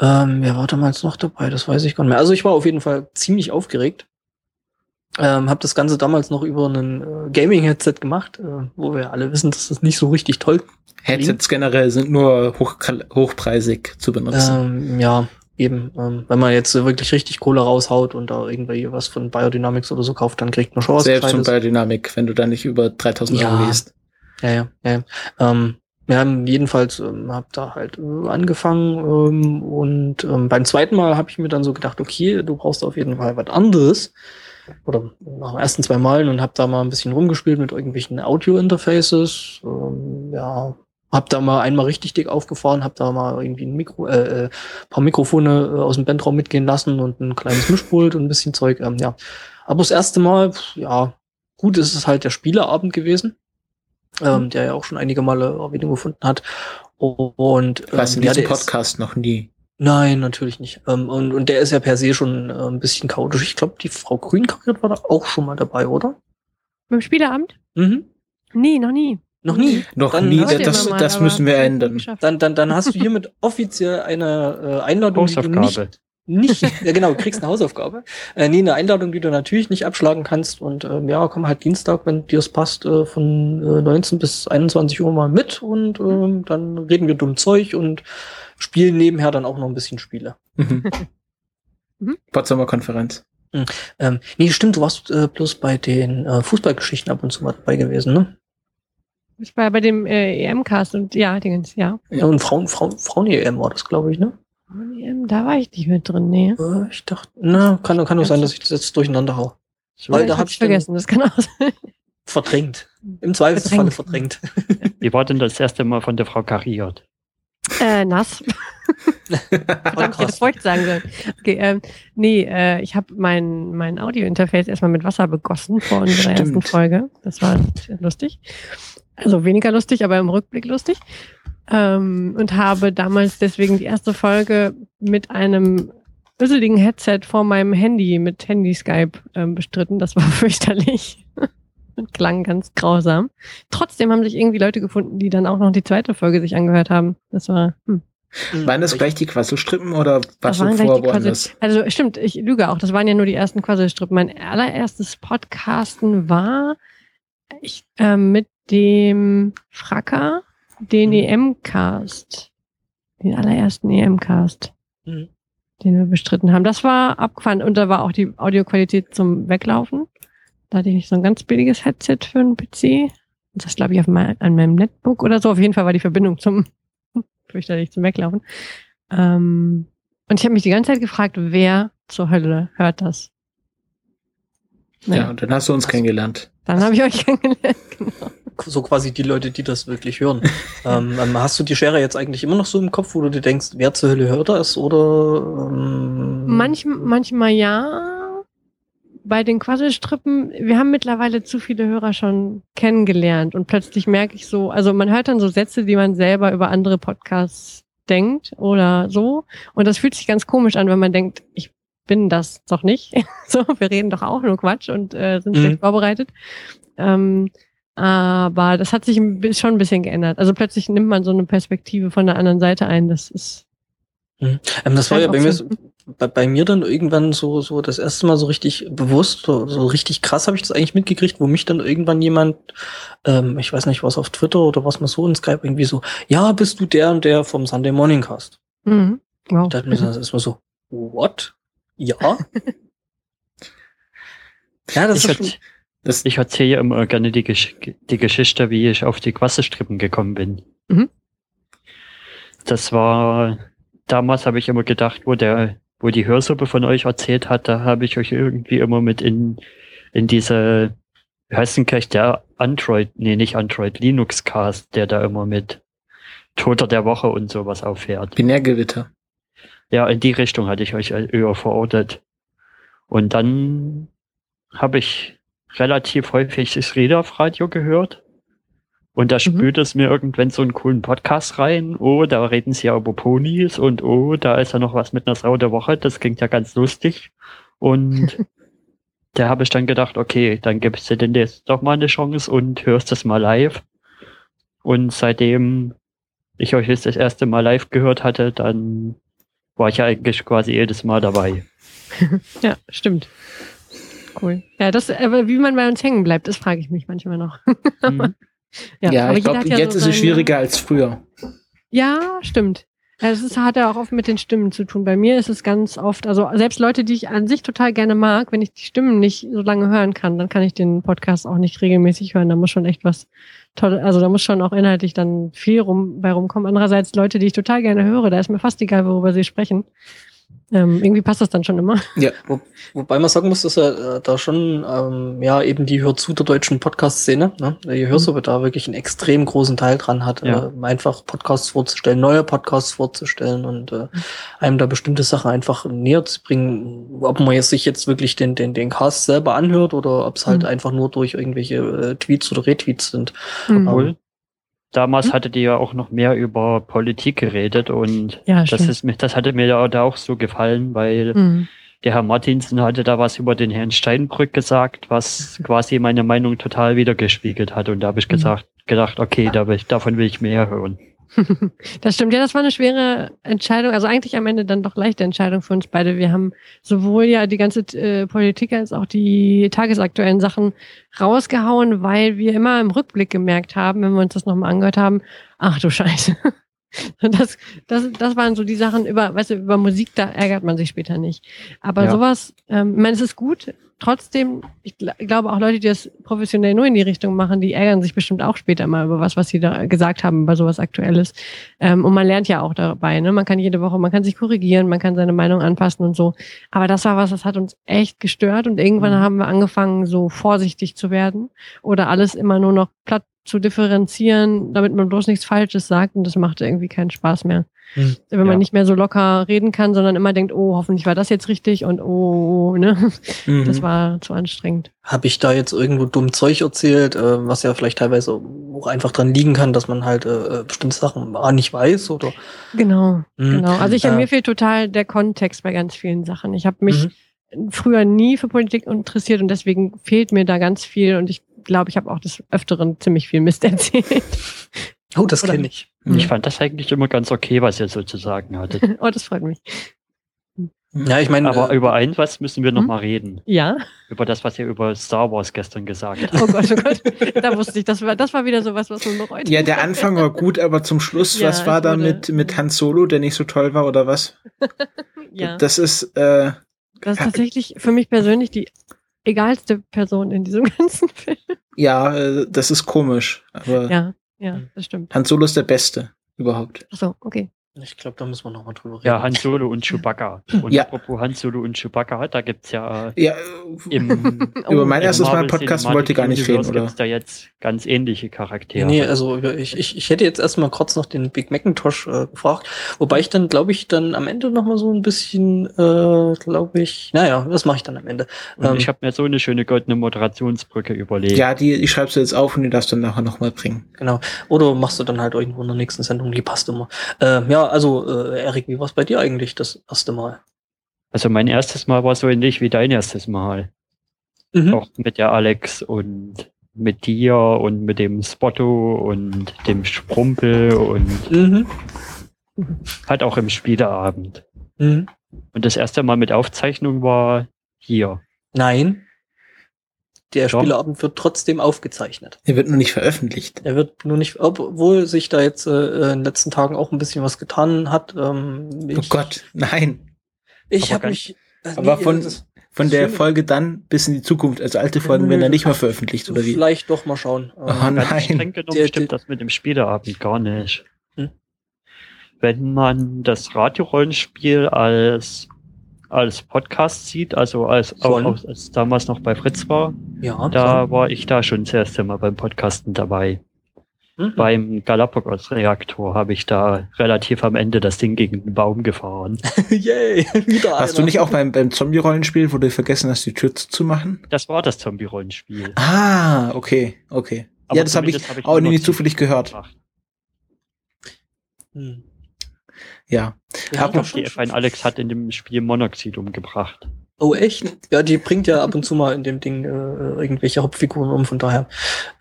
Ähm, wer war damals noch dabei? Das weiß ich gar nicht mehr. Also ich war auf jeden Fall ziemlich aufgeregt. Ähm, habe das Ganze damals noch über ein äh, Gaming-Headset gemacht, äh, wo wir alle wissen, dass das nicht so richtig toll Headsets generell sind nur hoch, hochpreisig zu benutzen. Ähm, ja, eben. Ähm, wenn man jetzt wirklich richtig Kohle raushaut und da irgendwie was von Biodynamics oder so kauft, dann kriegt man schon was Selbst von. Biodynamic, wenn du da nicht über 3000 Ja. Euro liest. Ja, ja, ja. Ähm, wir haben jedenfalls, ähm, hab da halt äh, angefangen ähm, und ähm, beim zweiten Mal habe ich mir dann so gedacht, okay, du brauchst auf jeden Fall was anderes. Oder nach den ersten zwei Malen und habe da mal ein bisschen rumgespielt mit irgendwelchen Audio-Interfaces. Ähm, ja, hab da mal einmal richtig dick aufgefahren, hab da mal irgendwie ein Mikro, äh, äh, paar Mikrofone äh, aus dem Bandraum mitgehen lassen und ein kleines Mischpult und ein bisschen Zeug. Ähm, ja, aber das erste Mal, ja, gut, ist es halt der Spieleabend gewesen ähm, der ja auch schon einige Male Erwähnung gefunden hat. Und Was in ähm, ja, diesem der ist- Podcast noch nie. Nein, natürlich nicht. Ähm, und, und der ist ja per se schon äh, ein bisschen chaotisch. Ich glaube, die Frau Grünkariert war da auch schon mal dabei, oder? Beim Spieleabend? Mhm. Nee, noch nie. Noch nie. Noch Dann nie, das, mal, das müssen wir ändern. Dann, dann, dann hast du hiermit [LAUGHS] offiziell eine äh, Einladung, die du nicht, nicht ja genau, du kriegst eine Hausaufgabe. Äh, nee, eine Einladung, die du natürlich nicht abschlagen kannst. Und ähm, ja, komm halt Dienstag, wenn dir es passt, äh, von äh, 19 bis 21 Uhr mal mit und ähm, dann reden wir dumm Zeug und spielen nebenher dann auch noch ein bisschen Spiele. Mhm. [LAUGHS] Mhm. Potsdamer Konferenz. Ähm, nee, stimmt, du warst äh, bloß bei den äh, Fußballgeschichten ab und zu mal dabei gewesen, ne? Ich war bei dem äh, EM-Cast und ja, Dingens, ja. Ja, und Frauen, Frauen, Frauen-EM war das, glaube ich, ne? Da war ich nicht mit drin, nee. Ich dachte, na, kann, kann doch sein, dass ich das jetzt durcheinander hau. Weil da ich hab hab's ich vergessen, das kann auch sein. Verdrängt. Im Zweifelsfalle verdrängt. wie war denn das erste Mal von der Frau kariert? Äh, nass. [LAUGHS] [LAUGHS] Verdammt, ich hätte feucht sagen sollen. Okay, ähm, nee, äh, ich habe mein, mein Audio-Interface erstmal mit Wasser begossen vor unserer Stimmt. ersten Folge. Das war lustig. Also weniger lustig, aber im Rückblick lustig. Ähm, und habe damals deswegen die erste Folge mit einem düsseligen Headset vor meinem Handy mit Handy-Skype ähm, bestritten. Das war [LAUGHS] fürchterlich. und klang ganz grausam. Trotzdem haben sich irgendwie Leute gefunden, die dann auch noch die zweite Folge sich angehört haben. Das war, hm. Waren das gleich die Quasselstrippen oder Das warst du waren gleich vor die Quassel- woanders? Also stimmt, ich lüge auch. Das waren ja nur die ersten Quasselstrippen. Mein allererstes Podcasten war ich, ähm, mit dem Fracker, den Mhm. EM-Cast. Den allerersten EM-Cast, Mhm. den wir bestritten haben. Das war abgefahren und da war auch die Audioqualität zum Weglaufen. Da hatte ich nicht so ein ganz billiges Headset für einen PC. Das glaube ich auf mein, an meinem Netbook oder so. Auf jeden Fall war die Verbindung zum [LAUGHS] fürchterlich zum Weglaufen. Ähm, und ich habe mich die ganze Zeit gefragt, wer zur Hölle hört das? Naja, Ja, und dann hast du uns kennengelernt. dann habe ich euch [LAUGHS] kennengelernt. Genau. So quasi die Leute, die das wirklich hören. [LAUGHS] ähm, ähm, hast du die Schere jetzt eigentlich immer noch so im Kopf, wo du dir denkst, wer zur Hölle hört das? Oder ähm, Manch, manchmal ja. Bei den Quasselstrippen, wir haben mittlerweile zu viele Hörer schon kennengelernt und plötzlich merke ich so, also man hört dann so Sätze, die man selber über andere Podcasts denkt oder so. Und das fühlt sich ganz komisch an, wenn man denkt, ich bin das doch nicht. [LAUGHS] so, wir reden doch auch nur Quatsch und äh, sind Mhm. schlecht vorbereitet. Ähm, aber das hat sich schon ein bisschen geändert. Also plötzlich nimmt man so eine Perspektive von der anderen Seite ein. Das ist Ähm, das war ja bei mir, so, bei, bei mir dann irgendwann so, so das erste Mal so richtig bewusst, so, so richtig krass habe ich das eigentlich mitgekriegt, wo mich dann irgendwann jemand, ähm, ich weiß nicht, was auf Twitter oder was man so in Skype irgendwie so, ja, bist du der und der vom Sunday Morning Cast? mhm. wow. Da hat mir das erstmal so, what? Ja? [LAUGHS] ja, das Ich, ist schon, Das, ich erzähle immer gerne die, Gesch die Geschichte, wie ich auf die Quasselstrippen gekommen bin. Mhm. Das war, damals habe ich immer gedacht, wo der, wo die Hörsuppe von euch erzählt hat, da habe ich euch irgendwie immer mit in, in diese, wie heißt denn gleich der Android, nee, nicht Android, Linux Cast, der da immer mit Toter der Woche und sowas auffährt. Binärgewitter. Ja, in die Richtung hatte ich euch eher verortet. Und dann habe ich relativ häufig das Reader-Radio gehört. Und da Mhm. spült es mir irgendwann so einen coolen Podcast rein. Oh, da reden sie ja über Ponys und oh, da ist ja noch was mit einer Sau der Woche. Das klingt ja ganz lustig. Und [LAUGHS] da habe ich dann gedacht, okay, dann gibst du denn jetzt doch mal eine Chance und hörst das mal live. Und seitdem ich euch jetzt das erste Mal live gehört hatte, dann war ich ja eigentlich quasi jedes Mal dabei. [LAUGHS] Ja, stimmt. Cool. Ja, das, aber wie man bei uns hängen bleibt, das frage ich mich manchmal noch. [LAUGHS] Mhm. Ja, aber ich glaube, ja jetzt so ist es schwieriger als früher. Ja, stimmt. Ja, Es hat ja auch oft mit den Stimmen zu tun. Bei mir ist es ganz oft, also selbst Leute, die ich an sich total gerne mag, wenn ich die Stimmen nicht so lange hören kann, dann kann ich den Podcast auch nicht regelmäßig hören. Da muss schon echt was toll, also da muss schon auch inhaltlich dann viel rum bei rumkommen. Andererseits Leute, die ich total gerne höre, da ist mir fast egal, worüber sie sprechen. Ähm, irgendwie passt das dann schon immer. Wo, wobei man sagen muss, dass er äh, da schon, ähm, ja, eben die Hör zu der deutschen Podcast-Szene, ne? Die Hörsuppe da wirklich einen extrem großen Teil dran hat, Ja. äh, einfach Podcasts vorzustellen, neue Podcasts vorzustellen und äh, einem da bestimmte Sachen einfach näher zu bringen, ob man jetzt sich jetzt wirklich den, den, den Cast selber anhört oder ob es halt Mhm. einfach nur durch irgendwelche äh, Tweets oder Retweets sind. Mhm. Obwohl, damals Hm? hattet ihr ja auch noch mehr über Politik geredet und Ja, das, ist, mir- das hatte mir ja da auch so gefallen, weil Mhm. der Herr Martinsen hatte da was über den Herrn Steinbrück gesagt, was quasi meine Meinung total wiedergespiegelt hat. Und da habe ich Mhm. gesagt, gedacht, okay, da will ich, davon will ich mehr hören. [LAUGHS] Das stimmt, ja, das war eine schwere Entscheidung, also eigentlich am Ende dann doch leichte Entscheidung für uns beide. Wir haben sowohl ja die ganze äh, Politik als auch die tagesaktuellen Sachen rausgehauen, weil wir immer im Rückblick gemerkt haben, wenn wir uns das nochmal angehört haben, ach du Scheiße. [LAUGHS] [LAUGHS] Das, das, das waren so die Sachen über, weißt du, über Musik, da ärgert man sich später nicht. Aber Ja. sowas, ähm, ich meine, es ist gut. Trotzdem, ich gl glaube auch Leute, die das professionell nur in die Richtung machen, die ärgern sich bestimmt auch später mal über was, was sie da gesagt haben, bei sowas Aktuelles. Ähm, und man lernt ja auch dabei, ne? Man kann jede Woche, man kann sich korrigieren, man kann seine Meinung anpassen und so. Aber das war was, das hat uns echt gestört und irgendwann Mhm. haben wir angefangen, so vorsichtig zu werden oder alles immer nur noch platt zu differenzieren, damit man bloß nichts Falsches sagt und das macht irgendwie keinen Spaß mehr. Mhm. Wenn man Ja. nicht mehr so locker reden kann, sondern immer denkt, oh, hoffentlich war das jetzt richtig und oh, ne? Mhm. Das war zu anstrengend. Habe ich da jetzt irgendwo dumm Zeug erzählt, äh, was ja vielleicht teilweise auch einfach dran liegen kann, dass man halt äh, bestimmte Sachen A nicht weiß oder Genau, Mhm. genau. Also ich Äh, mir fehlt total der Kontext bei ganz vielen Sachen. Ich habe mich Mhm. früher nie für Politik interessiert und deswegen fehlt mir da ganz viel und ich glaube, ich habe auch des Öfteren ziemlich viel Mist [LAUGHS] erzählt. Oh, das kenne ich. Mhm. Ich fand das eigentlich immer ganz okay, was ihr sozusagen hattet. [LAUGHS] oh, das freut mich. Ja, ich meine, Aber äh, über eins, was müssen wir noch Hm? mal reden? Ja. Über das, was ihr über Star Wars gestern gesagt habt. Oh Gott, oh Gott. [LAUGHS] Da wusste ich, das war, das war wieder sowas, was man bereut. Ja, der Anfang war gut, aber zum Schluss, Ja, was war da mit, mit Han Solo, der nicht so toll war, oder was? ja. Das ist, äh, Das ist tatsächlich für mich persönlich die egalste Person in diesem [LAUGHS] ganzen Film. ja, äh, das ist komisch. Aber Ja, ja, das stimmt. Han Solo ist der Beste überhaupt. Ach so, okay. Ich glaube, da müssen wir noch mal drüber reden. Ja, Han Solo und Chewbacca. [LAUGHS] Und Ja. apropos Han Solo und Chewbacca, da gibt's ja äh, Ja, im, [LAUGHS] über mein erstes Mal Podcast Cinematic wollte ich gar nicht reden, oder? gibt's da jetzt ganz ähnliche Charaktere. Nee, also ich, ich, ich hätte jetzt erstmal kurz noch den Big Macintosh äh, gefragt, wobei ich dann, glaube ich, dann am Ende noch mal so ein bisschen, äh, glaube ich, naja, das mache ich dann am Ende. Ähm, ich habe mir so eine schöne goldene Moderationsbrücke überlegt. ja, die, die schreibst du jetzt auf und die darfst du nachher nochmal bringen. Genau. Oder machst du dann halt irgendwo in der nächsten Sendung, die passt immer. Ähm, ja, also, äh, Erik, wie war es bei dir eigentlich das erste Mal? Also mein erstes Mal war so ähnlich wie dein erstes Mal. Mhm. Auch mit der Alex und mit dir und mit dem Spotto und dem Sprumpel und Mhm. halt auch im Spieleabend. Mhm. Und das erste Mal mit Aufzeichnung war hier. Nein. Der Doch. Spieleabend wird trotzdem aufgezeichnet. Der wird nur nicht veröffentlicht. Er wird nur nicht, obwohl sich da jetzt äh, in den letzten Tagen auch ein bisschen was getan hat. Ähm, ich, Oh Gott, nein. Ich Aber habe mich. äh, Aber nee, von- das- Von der Schön. Folge dann bis in die Zukunft. Also alte Folgen werden dann nicht mehr veröffentlicht, oder wie? Vielleicht doch mal schauen. Ähm, Oh Ganz nein. streng genommen Der- stimmt das mit dem Spieleabend gar nicht. Hm. Wenn man das Radiorollenspiel als als Podcast sieht, also als, auch, Schon. als es damals noch bei Fritz war, ja, da war ich da schon das erste Mal beim Podcasten dabei. so. Mhm. Beim Galapagos-Reaktor habe ich da relativ am Ende das Ding gegen den Baum gefahren. [LAUGHS] Yay, wieder Hast du nicht auch beim, beim Zombie-Rollenspiel, wo du vergessen hast, die Tür zuzumachen? Das war das Zombie-Rollenspiel. Ah, okay, okay. Aber ja, das habe ich hab ich auch nur nicht zufällig gehört. Hm. Ja. Ja. F1 Alex hat in dem Spiel Monoxid umgebracht. Oh, echt? Ja, die bringt ja ab und zu mal in dem Ding äh, irgendwelche Hauptfiguren um, von daher.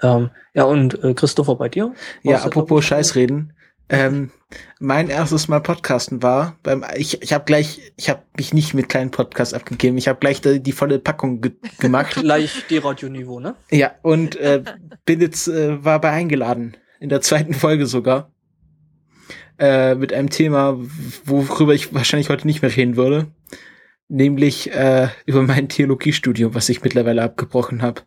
Ähm, ja, und äh, Christopher bei dir? Ja, apropos Scheißreden. Ähm, mein erstes Mal Podcasten war beim ich ich habe gleich ich habe mich nicht mit kleinen Podcasts abgegeben. Ich habe gleich die, die volle Packung ge gemacht. [LAUGHS] Gleich die Radioniveau, ne? ja, und äh, bin jetzt äh, war bei eingeladen in der zweiten Folge sogar. Äh, mit einem Thema, worüber ich wahrscheinlich heute nicht mehr reden würde, nämlich äh, über mein Theologiestudium, was ich mittlerweile abgebrochen habe.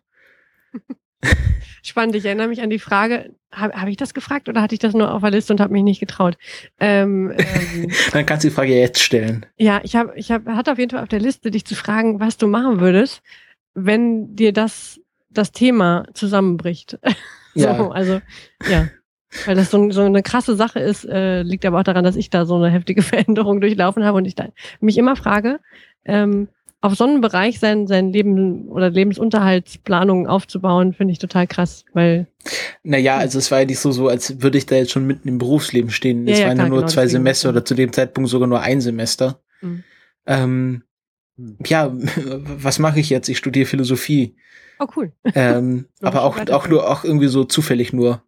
Spannend, ich erinnere mich an die Frage, habe hab ich das gefragt oder hatte ich das nur auf der Liste und habe mich nicht getraut? Ähm, ähm, [LAUGHS] Dann kannst du die Frage jetzt stellen. ja, ich habe, ich hab, hatte auf jeden Fall auf der Liste, dich zu fragen, was du machen würdest, wenn dir das, das Thema zusammenbricht. [LAUGHS] so, Ja. also, ja. Weil das so, so eine krasse Sache ist, äh, liegt aber auch daran, dass ich da so eine heftige [LAUGHS] Veränderung durchlaufen habe und ich da, mich immer frage, ähm, auf so einen Bereich sein, sein Leben oder Lebensunterhaltsplanung aufzubauen, finde ich total krass, weil Naja, also es war ja nicht so, so, als würde ich da jetzt schon mitten im Berufsleben stehen. Es ja, waren ja nur genau, zwei Semester oder zu dem Zeitpunkt sogar nur ein Semester. Mhm. Ähm, ja, [LAUGHS] was mache ich jetzt? Ich studiere Philosophie. oh cool. Ähm, [LAUGHS] aber auch, auch nur, auch irgendwie so zufällig nur.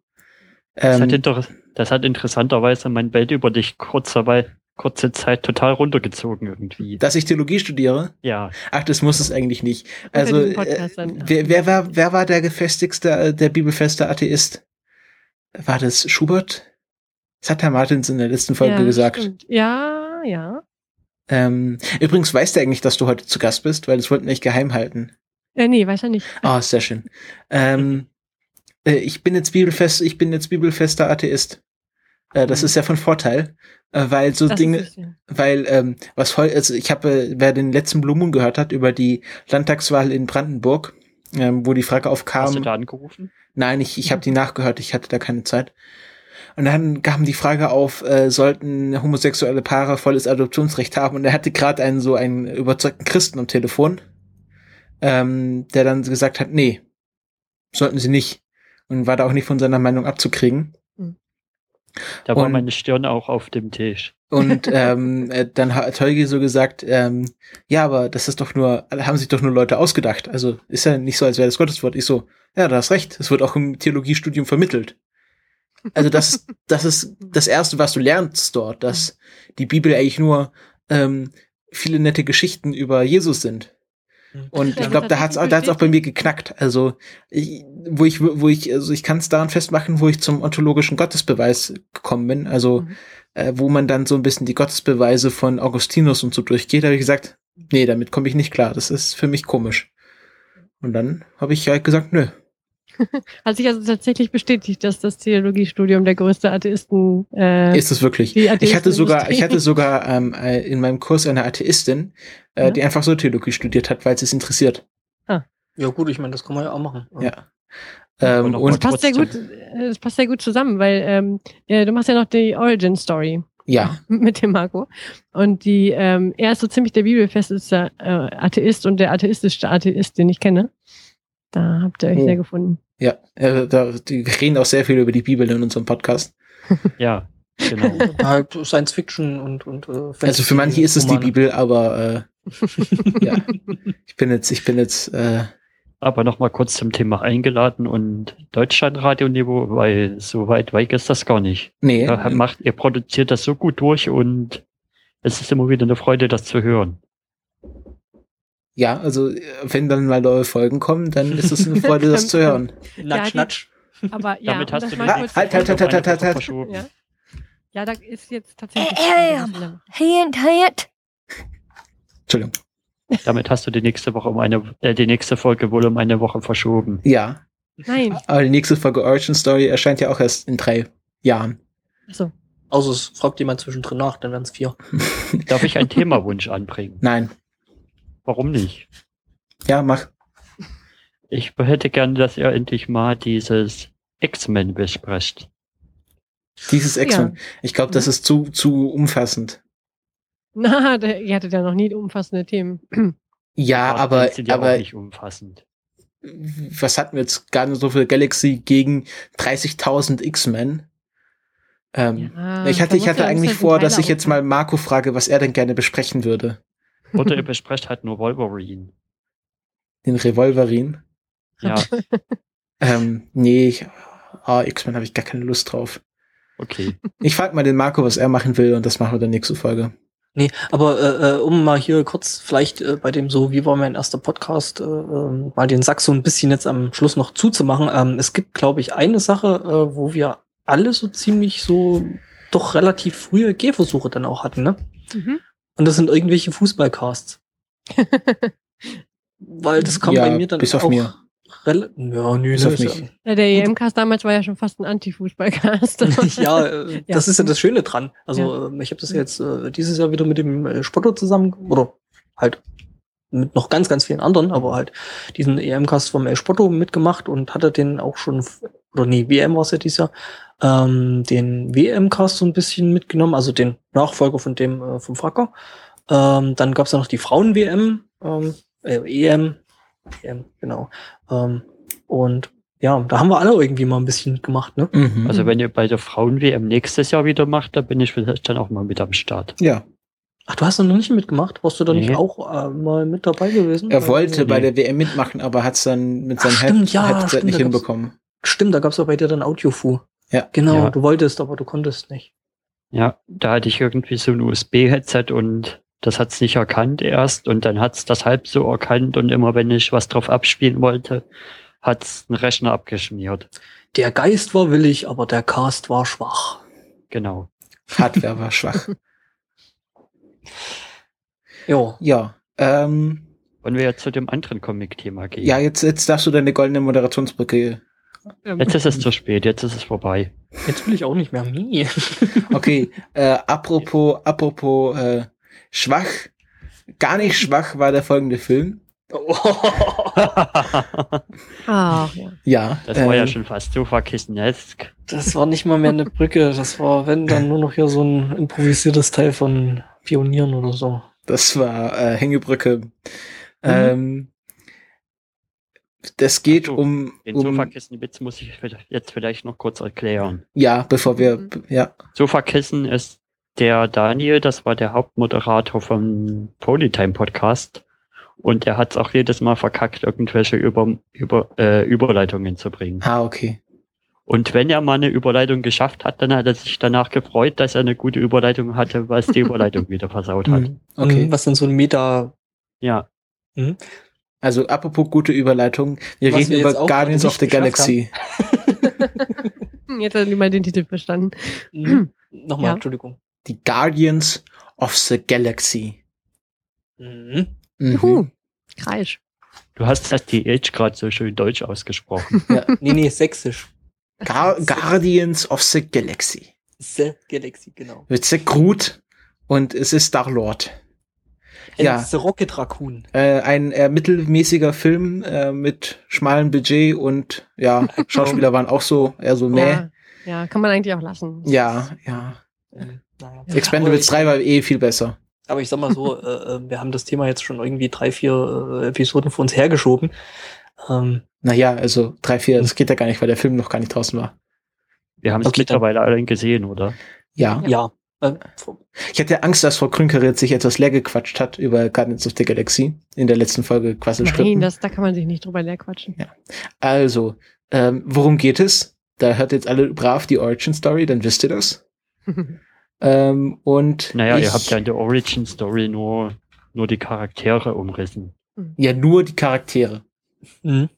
Das, hat Ähm, inter das hat interessanterweise mein Bild über dich kurze, Wei- kurze Zeit total runtergezogen irgendwie. dass ich Theologie studiere? Ja, Ach, das muss es eigentlich nicht. Also, äh, wer, wer war, wer war der gefestigste, äh, der bibelfeste Atheist? War das Schubert? Das hat Herr Martins in der letzten Folge ja, gesagt. stimmt. Ja, ja. Ähm, übrigens weißt du eigentlich, dass du heute zu Gast bist, weil das wollten wir nicht geheim halten. Äh, nee, weiß er nicht. Ah, sehr schön. Ähm, äh, ich bin jetzt bibelfest, ich bin jetzt bibelfester Atheist. Äh, das Mhm. ist ja von Vorteil, äh, weil so Das Dinge, weil ähm, was voll, also ich habe, wer den letzten Blue Moon gehört hat über die Landtagswahl in Brandenburg, ähm, wo die Frage hast du aufkam, da angerufen? nein, ich, ich habe die nachgehört, ich hatte da keine Zeit. Und dann kam die Frage auf, äh, sollten homosexuelle Paare volles Adoptionsrecht haben? Und er hatte gerade einen so einen überzeugten Christen am Telefon, ähm, der dann gesagt hat, nee, sollten sie nicht. Und war da auch nicht von seiner Meinung abzukriegen. Da war Und- meine Stirn auch auf dem Tisch. Und [LAUGHS] ähm, äh, dann hat Holgi so gesagt, ähm, ja, aber das ist doch nur, haben sich doch nur Leute ausgedacht. Also ist ja nicht so, als wäre das Gotteswort. Ich so, ja, du hast recht. Es wird auch im Theologiestudium vermittelt. Also das, [LAUGHS] das ist das Erste, was du lernst dort, dass die Bibel eigentlich nur ähm, viele nette Geschichten über Jesus sind. Und ich glaube, da hat's auch, da hat's auch bei mir geknackt. Also ich, wo ich, wo ich, also ich kann es daran festmachen, wo ich zum ontologischen Gottesbeweis gekommen bin. Also Mhm. äh, wo man dann so ein bisschen die Gottesbeweise von Augustinus und so durchgeht, habe ich gesagt, nee, damit komme ich nicht klar. Das ist für mich komisch. Und dann habe ich halt gesagt, nö. [LAUGHS] Hat sich also tatsächlich bestätigt, dass das Theologiestudium der größte Atheisten äh, Ist es wirklich? Ich hatte sogar, ich hatte sogar ähm, äh, in meinem Kurs eine Atheistin, äh, Ja. die einfach so Theologie studiert hat, weil sie es interessiert. Ja gut, ich meine, das kann man ja auch machen. Ja. Ähm, Und Das passt sehr gut, äh, das passt sehr gut zusammen, weil ähm, äh, du machst ja noch die Origin Story ja, [LAUGHS] mit dem Marco. Und die, ähm, er ist so ziemlich der bibelfesteste äh, Atheist und der atheistischste Atheist, den ich kenne. Da habt ihr euch Oh. sehr gefunden. Ja, äh, da, die wir reden auch sehr viel über die Bibel in unserem Podcast. [LAUGHS] Ja, genau. Halt Science Fiction und, und äh, Also für manche ist es die. Bibel, aber äh, ja, ich bin jetzt, ich bin jetzt, äh, Aber nochmal kurz zum Thema eingeladen und Deutschlandradio-Niveau, weil so weit weg ist das gar nicht. nee, Da macht, ihr produziert das so gut durch und es ist immer wieder eine Freude, das zu hören. Ja, also äh, wenn dann mal neue Folgen kommen, dann ist es eine [LAUGHS] Freude, das zu hören. Natsch, natsch. Aber ja, Damit hast du mal Halt, halt, halt, halt, halt, halt, halt. verschoben. Ja. ja, da ist jetzt tatsächlich. Ahem. Hint, hint. Entschuldigung. Damit hast du die nächste Woche um eine, äh, die nächste Folge wohl um eine Woche verschoben. Ja, Nein. aber die nächste Folge Origin Story erscheint ja auch erst in drei Jahren. Achso. Außer es fragt jemand zwischendrin nach, dann wären es vier. [LAUGHS] Darf ich einen Themawunsch anbringen? Nein. Warum nicht? Ja, mach. Ich hätte gerne, dass ihr endlich mal dieses X-Men besprecht. Dieses X-Men. Ich glaube, das ist zu, zu umfassend. [LAUGHS] Na, der, ihr hattet ja noch nie umfassende Themen. Ja, Aber aber, sind ja aber auch nicht umfassend. was hatten wir jetzt gerade so für Galaxy gegen 30.000 X-Men? Ähm, Ja, ich hatte, ich hatte ja- eigentlich ja vor, dass ich jetzt mal. Marco frage, was er denn gerne besprechen würde. Oder ihr besprecht halt nur Wolverine. Den Revolverin. Ja, [LAUGHS] Ähm, nee, ich, ah, X-Men habe ich gar keine Lust drauf. Okay. Ich frage mal den Marco, was er machen will und das machen wir dann nächste Folge. Nee, aber äh, äh, um mal hier kurz vielleicht äh, bei dem so, wie war mein erster Podcast, äh, äh, mal den Sack so ein bisschen jetzt am Schluss noch zuzumachen. Ähm, es gibt, glaube ich, eine Sache, äh, wo wir alle so ziemlich so doch relativ frühe Gehversuche dann auch hatten, ne? Mhm. Und das sind irgendwelche Fußballcasts. [LAUGHS] Weil das kommt Ja, bei mir dann bis auf auch mir. rel- Ja, nö, Bis auf ist ja- mich. Ja, der EM-Cast damals war ja schon fast ein Anti-Fußballcast. [LAUGHS] ja, äh, Ja. das ist ja das Schöne dran. Also ähm, ich habe das jetzt äh, dieses Jahr wieder mit dem äh, Spotto zusammen oder halt mit noch ganz, ganz vielen anderen, aber halt diesen EM-Cast vom El Spotto mitgemacht und hatte den auch schon, oder nee, WM war es ja dieses Jahr, ähm, den WM-Cast so ein bisschen mitgenommen, also den Nachfolger von dem äh, vom Fracker. Ähm, dann gab es ja noch die Frauen-WM, ähm, äh, EM, EM, genau. Ähm, und ja, da haben wir alle irgendwie mal ein bisschen mitgemacht, ne? Mhm. Also wenn ihr bei der Frauen-WM nächstes Jahr wieder macht, da bin ich vielleicht dann auch mal mit am Start. ja, Ach, du hast da noch nicht mitgemacht? Warst du da nicht Nee. auch äh, mal mit dabei gewesen? er wollte nee. bei der WM mitmachen, aber hat es dann mit seinem ja, Headset stimmt, nicht hinbekommen. Stimmt, da gab's ja bei dir dann Audiofu. Ja. Genau, Ja. du wolltest, aber du konntest nicht. Ja, da hatte ich irgendwie so ein USB-Headset und das hat's nicht erkannt erst und dann hat's das halb so erkannt und immer wenn ich was drauf abspielen wollte, hat's einen Rechner abgeschmiert. Der Geist war willig, aber der Cast war schwach. Genau. Hardware war schwach. [LAUGHS] Jo. Ja, ähm, Wollen wir jetzt zu dem anderen Comic-Thema gehen? ja, jetzt, jetzt darfst du deine goldene Moderationsbrücke. Ähm, Jetzt ist es zu spät, jetzt ist es vorbei. Jetzt will ich auch nicht mehr. Nie. [LAUGHS] Okay, äh, apropos, apropos äh, schwach, gar nicht schwach war der folgende Film. [LAUGHS] Ach, ja. Ja, Das war ja äh, schon fast Sofa-Kissen-esk. Das war nicht mal mehr eine Brücke. Das war, wenn, dann nur noch hier so ein improvisiertes Teil von Pionieren oder so. Das war äh, Hängebrücke. Mhm. Ähm, das geht Ach so, um, Den um Sofakissen-Witz muss ich jetzt vielleicht noch kurz erklären. ja, bevor wir, Mhm. ja, Sofakissen ist der Daniel, das war der Hauptmoderator vom Polytime Podcast. Und er hat es auch jedes Mal verkackt, irgendwelche über, über, äh, Überleitungen zu bringen. ah, okay. Und wenn er mal eine Überleitung geschafft hat, dann hat er sich danach gefreut, dass er eine gute Überleitung hatte, was die Überleitung [LAUGHS] wieder versaut hat. Mhm. Okay. Mhm, Was denn so ein Meta. Ja, Also apropos gute Überleitung, wir Was reden wir über Guardians of the Galaxy. [LAUGHS] Jetzt hat niemand den Titel verstanden. Mhm. Nochmal, Ja. Entschuldigung. Die Guardians of the Galaxy. Mhm. Mhm. Juhu. Kreisch. du hast das DH gerade so schön deutsch ausgesprochen. [LAUGHS] Ja. Nee, nee, sächsisch. Gar Guardians of the Galaxy. The Galaxy, genau. Mit The Groot und es ist Star-Lord. Ja. And The Rocket Raccoon. Äh, ein äh, mittelmäßiger Film äh, mit schmalem Budget und ja, [LAUGHS] Schauspieler waren auch so eher so meh. Ja. ja, kann man eigentlich auch lassen. Ja, ja. Ähm, naja. Expendables Aber 3 war eh viel besser. Aber ich sag mal so, [LAUGHS] äh, äh, wir haben das Thema jetzt schon irgendwie drei, vier äh, Episoden vor uns hergeschoben. Ähm, Naja, also 3, 4, das geht ja gar nicht, weil der Film noch gar nicht draußen war. Wir haben es Okay, dann- mittlerweile alle gesehen, oder? Ja. ja. Äh, Ich hatte Angst, dass Frau Krünker jetzt sich etwas leer gequatscht hat über Guardians of the Galaxy in der letzten Folge Nein, Quasselstrippen. das, da kann man sich nicht drüber leer quatschen. Also, ähm, worum geht es? Da hört jetzt alle brav die Origin Story, dann wisst ihr das. [LAUGHS] Ähm, und Naja, ich, ihr habt ja in der Origin Story nur, nur die Charaktere umrissen. ja nur die Charaktere. mhm.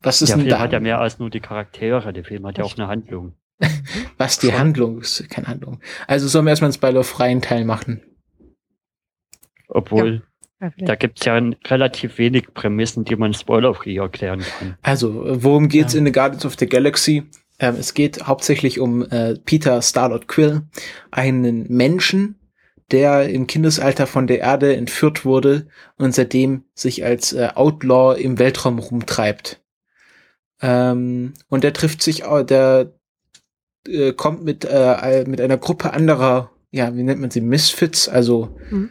Was ist Der denn Film da? hat ja mehr als nur die Charaktere, der Film hat ja auch eine Handlung. [LAUGHS] Was die Schon. Handlung ist, keine Handlung. Also sollen wir erstmal einen spoilerfreien Teil machen. Obwohl, Ja, da gibt's ja n- relativ wenig Prämissen, die man spoilerfree erklären kann. Also, worum geht's Ja. in The Guardians of the Galaxy? Ähm, es geht hauptsächlich um äh, Peter Starlord Quill, einen Menschen, der im Kindesalter von der Erde entführt wurde und seitdem sich als äh, Outlaw im Weltraum rumtreibt. Ähm, und der trifft sich, der äh, kommt mit, äh, mit einer Gruppe anderer, ja, wie nennt man sie, Misfits, also Mhm.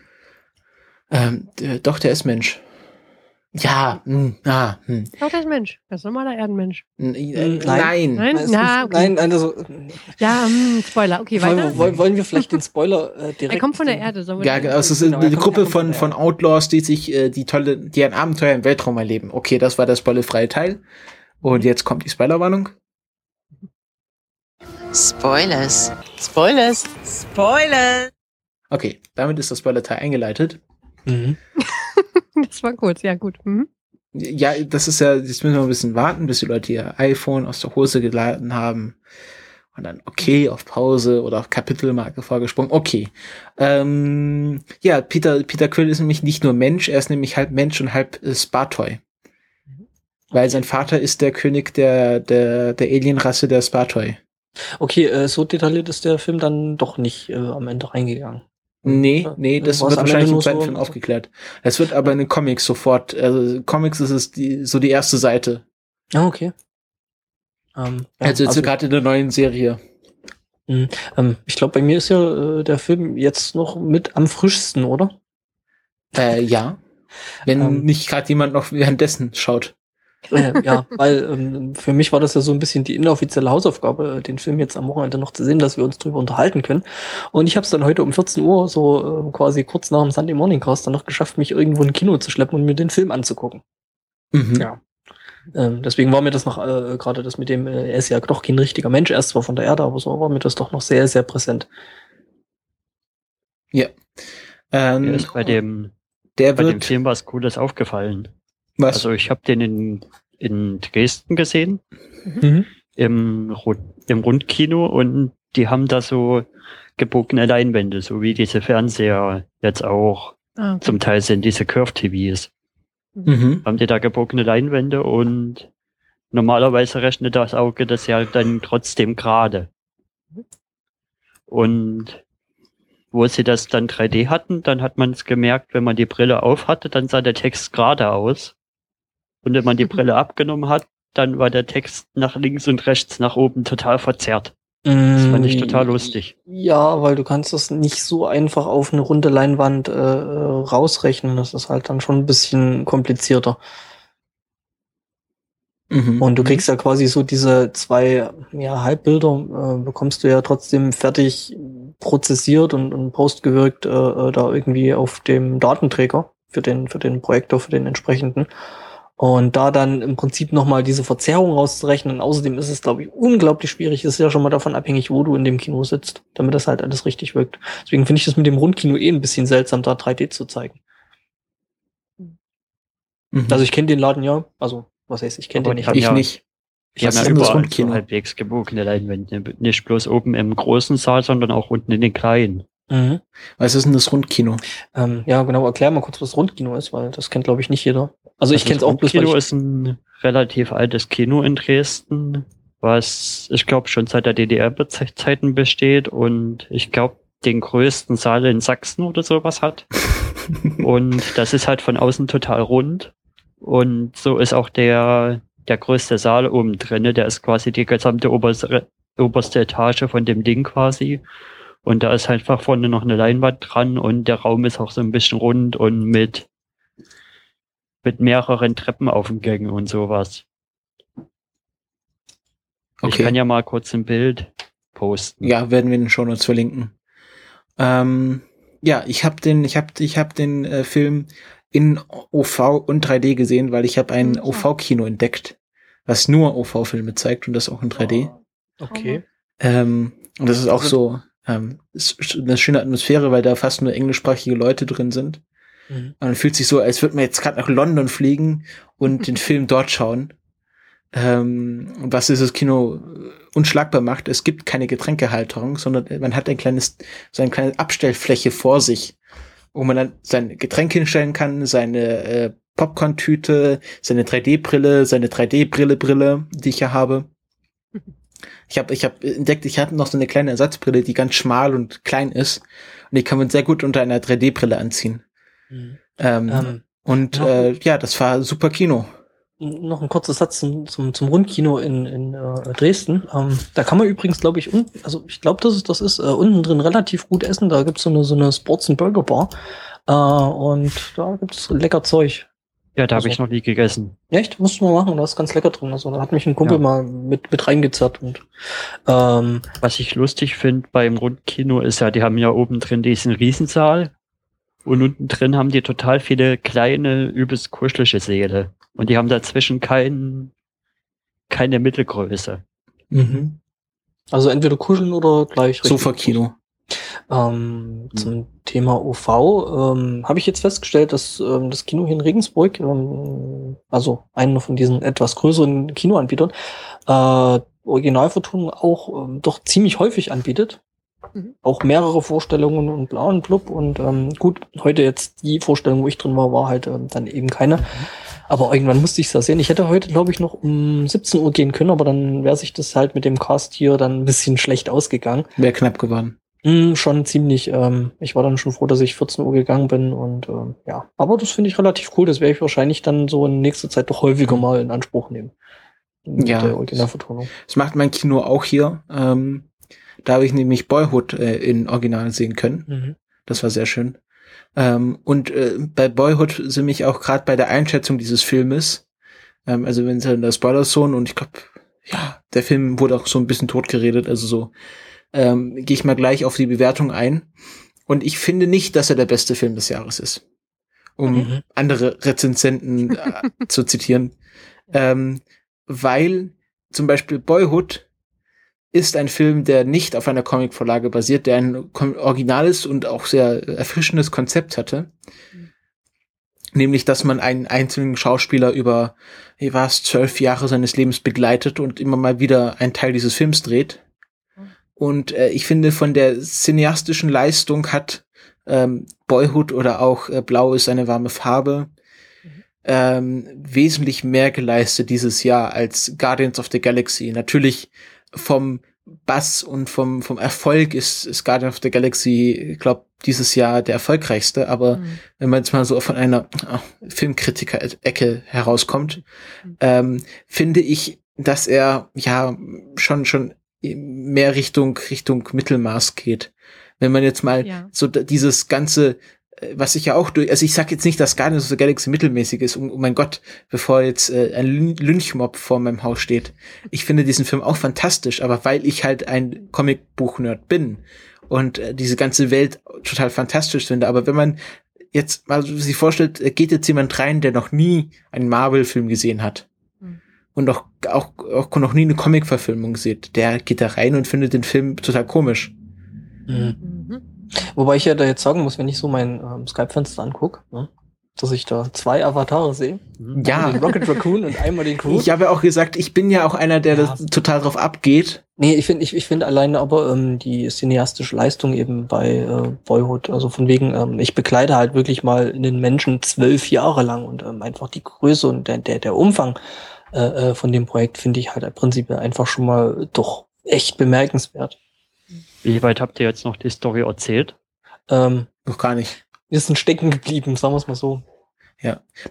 ähm, der, doch, der ist Mensch. Ja, hm, ah, hm. Auch das Mensch. Ganz normaler Erdenmensch. N- äh, Nein. nein. Nein? Ist- okay. Nein, also Ja, hm, Spoiler. Okay, weiter. wollen, wollen, wollen wir vielleicht den Spoiler äh, [LAUGHS] direkt. Er kommt von der Erde. Sollen wir Ja, genau, es ist Genau, eine Gruppe von, von von der- Outlaws, die sich äh, die tolle, die ein Abenteuer im Weltraum erleben. Okay, das war der spoilerfreie Teil. Und jetzt kommt die Spoilerwarnung. Spoilers. Spoilers. Spoilers. Okay, damit ist das Spoiler-Teil eingeleitet. Mhm. [LAUGHS] Das war kurz, ja gut. Mhm. Ja, das ist ja, jetzt müssen wir ein bisschen warten, bis die Leute ihr iPhone aus der Hose geladen haben. Und dann okay, auf Pause oder auf Kapitelmarke vorgesprungen. Okay. Ähm, ja, Peter, Peter Quill ist nämlich nicht nur Mensch, er ist nämlich halb Mensch und halb äh, Spartoy. Weil sein Vater ist der König der, der, der Alienrasse der Spartoy. Okay, äh, so detailliert ist der Film dann doch nicht äh, am Ende reingegangen. Nee, nee, das wird wahrscheinlich im nur zweiten so- Film aufgeklärt. Es wird aber in den Comics sofort, also Comics ist es die, so die erste Seite. Ah, okay. Ähm, ja, also jetzt gerade in der neuen Serie. ähm, ich glaube, bei mir ist ja äh, der Film jetzt noch mit am frischsten, oder? Äh, ja. Wenn Ähm. nicht gerade jemand noch währenddessen schaut. Äh, ja, weil ähm, für mich war das ja so ein bisschen die inoffizielle Hausaufgabe, äh, den Film jetzt am Wochenende noch zu sehen, dass wir uns drüber unterhalten können. Und ich habe es dann heute um 14 Uhr, so äh, quasi kurz nach dem Sunday Morning Cast, dann noch geschafft, mich irgendwo in ein Kino zu schleppen und mir den Film anzugucken. Mhm. Ja. Ähm, deswegen war mir das noch äh, gerade das mit dem, äh, er ist ja doch kein richtiger Mensch, er ist zwar von der Erde, aber so war mir das doch noch sehr, sehr präsent. Ähm, Mir ist bei dem, der bei dem wird, Film was Cooles aufgefallen. Was? Also ich habe den in, in Dresden gesehen, Mhm. im, Ru- im Rundkino und die haben da so gebogene Leinwände, so wie diese Fernseher jetzt auch Ah, okay. zum Teil sind, diese Curve-TVs. mhm. Haben die da gebogene Leinwände und normalerweise rechnet das Auge das ja dann trotzdem gerade. Und wo sie das dann 3D hatten, dann hat man es gemerkt, wenn man die Brille auf hatte, dann sah der Text gerade aus. Und wenn man die Brille abgenommen hat, dann war der Text nach links und rechts nach oben total verzerrt. Das fand ich total lustig. Ja, weil du kannst das nicht so einfach auf eine runde Leinwand äh, rausrechnen. Das ist halt dann schon ein bisschen komplizierter. Mhm. Und du kriegst ja quasi so diese zwei ja, Halbbilder, äh, bekommst du ja trotzdem fertig prozessiert und, und postgewirkt äh, äh, da irgendwie auf dem Datenträger für den, für den Projektor, für den entsprechenden. Und da dann im Prinzip nochmal diese Verzerrung rauszurechnen. Außerdem ist es, glaube ich, unglaublich schwierig. Es ist ja schon mal davon abhängig, wo du in dem Kino sitzt, damit das halt alles richtig wirkt. Deswegen finde ich das mit dem Rundkino eh ein bisschen seltsam, da 3D zu zeigen. Mhm. Also ich kenne den Laden ja, also was heißt, ich kenne den nicht. ich ja- nicht. Haben ist ja überall Rundkino? so halbwegs gebogene Leinwände. Nicht bloß oben im großen Saal, sondern auch unten in den kleinen. Mhm. Was ist denn das Rundkino? Ähm, ja, genau, erklär mal kurz, was Rundkino ist, weil das kennt, glaube ich, nicht jeder. Also ich Also kenne es das auch bloß, weil Kino ich, ist ein relativ altes Kino in Dresden, was ich glaube schon seit der DDR-Zeiten besteht und ich glaube den größten Saal in Sachsen oder sowas hat. [LAUGHS] und das ist halt von außen total rund. Und so ist auch der, der größte Saal oben drinne. Der ist quasi die gesamte oberste, oberste Etage von dem Ding quasi. Und da ist einfach vorne noch eine Leinwand dran und der Raum ist auch so ein bisschen rund und mit mit mehreren Treppenaufgängen und sowas. Ich Okay. kann ja mal kurz ein Bild posten. Ja, werden wir in den Shownotes verlinken. Ähm, ja, ich habe den, ich habe, ich habe den äh, Film in OV und 3D gesehen, weil ich habe ein Mhm. OV-Kino entdeckt, was nur OV-Filme zeigt und das auch in 3D. okay. Ähm, und das ist auch so ähm, ist eine schöne Atmosphäre, weil da fast nur englischsprachige Leute drin sind. Mhm. Und man fühlt sich so, als würde man jetzt gerade nach London fliegen und den [LAUGHS] Film dort schauen. Ähm, was dieses Kino äh, unschlagbar macht, es gibt keine Getränkehalterung, sondern man hat ein kleines, so eine kleine Abstellfläche vor sich, wo man dann sein Getränk hinstellen kann, seine äh, Popcorn-Tüte, seine 3D-Brille, seine 3D-Brille-Brille, die ich ja habe. Ich habe ich hab entdeckt, ich hatte noch so eine kleine Ersatzbrille, die ganz schmal und klein ist. Und die kann man sehr gut unter einer 3D-Brille anziehen. Mhm. Ähm, Ähm, und ja. äh, ja, das war super Kino. noch ein kurzer Satz zum, zum, zum Rundkino in, in äh, Dresden. Ähm, da kann man übrigens, glaube ich, un also ich glaube, dass es das ist, äh, unten drin relativ gut essen. Da gibt's so eine, so eine Sports and Burger Bar. Äh, und da gibt's lecker Zeug. Ja, da habe Also- ich noch nie gegessen. Echt? Musst du mal machen, da ist ganz lecker drin. Also da hat mich ein Kumpel Ja. mal mit, mit reingezerrt und ähm, Was ich lustig finde beim Rundkino ist ja, die haben ja oben drin diesen Riesensaal und unten drin haben die total viele kleine, übelst kuschelige Säle. Und die haben dazwischen kein, keine Mittelgröße. Mhm. Also entweder kuscheln oder gleich Sofa-Kino. Ähm, zum Thema OV ähm, habe ich jetzt festgestellt, dass ähm, das Kino hier in Regensburg, ähm, also einer von diesen etwas größeren Kinoanbietern, äh, Originalvertonung auch ähm, doch ziemlich häufig anbietet. Mhm. Auch mehrere Vorstellungen und bla und blub. Und ähm, gut, heute jetzt die Vorstellung, wo ich drin war, war halt ähm, dann eben keine. Aber irgendwann musste ich es ja sehen. Ich hätte heute, glaube ich, noch um 17 Uhr gehen können, aber dann wäre sich das halt mit dem Cast hier dann ein bisschen schlecht ausgegangen. Wäre knapp geworden. Mm, schon ziemlich. Ähm, ich war dann schon froh, dass ich 14 Uhr gegangen bin und ähm, ja. Aber das finde ich relativ cool. Das werde ich wahrscheinlich dann so in nächster Zeit doch häufiger mal in Anspruch nehmen. Mit Ja. Der Originalvertonung. Das macht mein Kino auch hier. Ähm, da habe ich nämlich Boyhood äh, in Original sehen können. Mhm. Das war sehr schön. Ähm, und äh, bei Boyhood sind mich auch gerade bei der Einschätzung dieses Filmes, ähm, also wenn es in der Spoiler-Zone und ich glaube, ja, der Film wurde auch so ein bisschen totgeredet, also so, ähm, gehe ich mal gleich auf die Bewertung ein. Und ich finde nicht, dass er der beste Film des Jahres ist. Um Mhm. andere Rezensenten äh, [LAUGHS] zu zitieren. Ähm, weil zum Beispiel Boyhood ist ein Film, der nicht auf einer Comicvorlage basiert, der ein originales und auch sehr erfrischendes Konzept hatte. Nämlich, dass man einen einzelnen Schauspieler über, wie war es, zwölf Jahre seines Lebens begleitet und immer mal wieder einen Teil dieses Films dreht. Und äh, ich finde, von der cineastischen Leistung hat ähm, Boyhood oder auch äh, Blau ist eine warme Farbe ähm, wesentlich mehr geleistet dieses Jahr als Guardians of the Galaxy. Natürlich vom Bass und vom, vom Erfolg ist, ist Guardians of the Galaxy, ich glaube, dieses Jahr der erfolgreichste, aber Mhm. wenn man jetzt mal so von einer ah, Filmkritiker-Ecke herauskommt, ähm, finde ich, dass er ja schon schon mehr Richtung Richtung Mittelmaß geht. Wenn man jetzt mal Ja. so dieses ganze, äh, was ich ja auch durch, also ich sag jetzt nicht, dass Guardians of the Galaxy mittelmäßig ist, oh mein Gott, bevor jetzt äh, ein Lyn- Lynchmob vor meinem Haus steht. Ich finde diesen Film auch fantastisch, aber weil ich halt ein Comicbuch-Nerd bin und äh, diese ganze Welt total fantastisch finde, aber wenn man jetzt mal sich vorstellt, äh, geht jetzt jemand rein, der noch nie einen Marvel-Film gesehen hat. Und auch, auch, auch noch nie eine Comic-Verfilmung sieht, der geht da rein und findet den Film total komisch. Mhm. Mhm. Wobei ich ja da jetzt sagen muss, wenn ich so mein ähm, Skype-Fenster angucke, ne, dass ich da zwei Avatare sehe. Ja. Einmal den Rocket Raccoon und einmal den Groot. Ich habe ja auch gesagt, ich bin ja auch einer, der Ja. das total drauf abgeht. Nee, ich finde ich, ich finde alleine aber ähm, die cineastische Leistung eben bei äh, Boyhood, also von wegen, ähm, ich begleite halt wirklich mal einen Menschen zwölf Jahre lang und ähm, einfach die Größe und der, der, der Umfang äh, äh, von dem Projekt finde ich halt im Prinzip einfach schon mal doch echt bemerkenswert. Wie weit habt ihr jetzt noch die Story erzählt? Ähm, Noch gar nicht. wir sind stecken geblieben, sagen wir es mal so.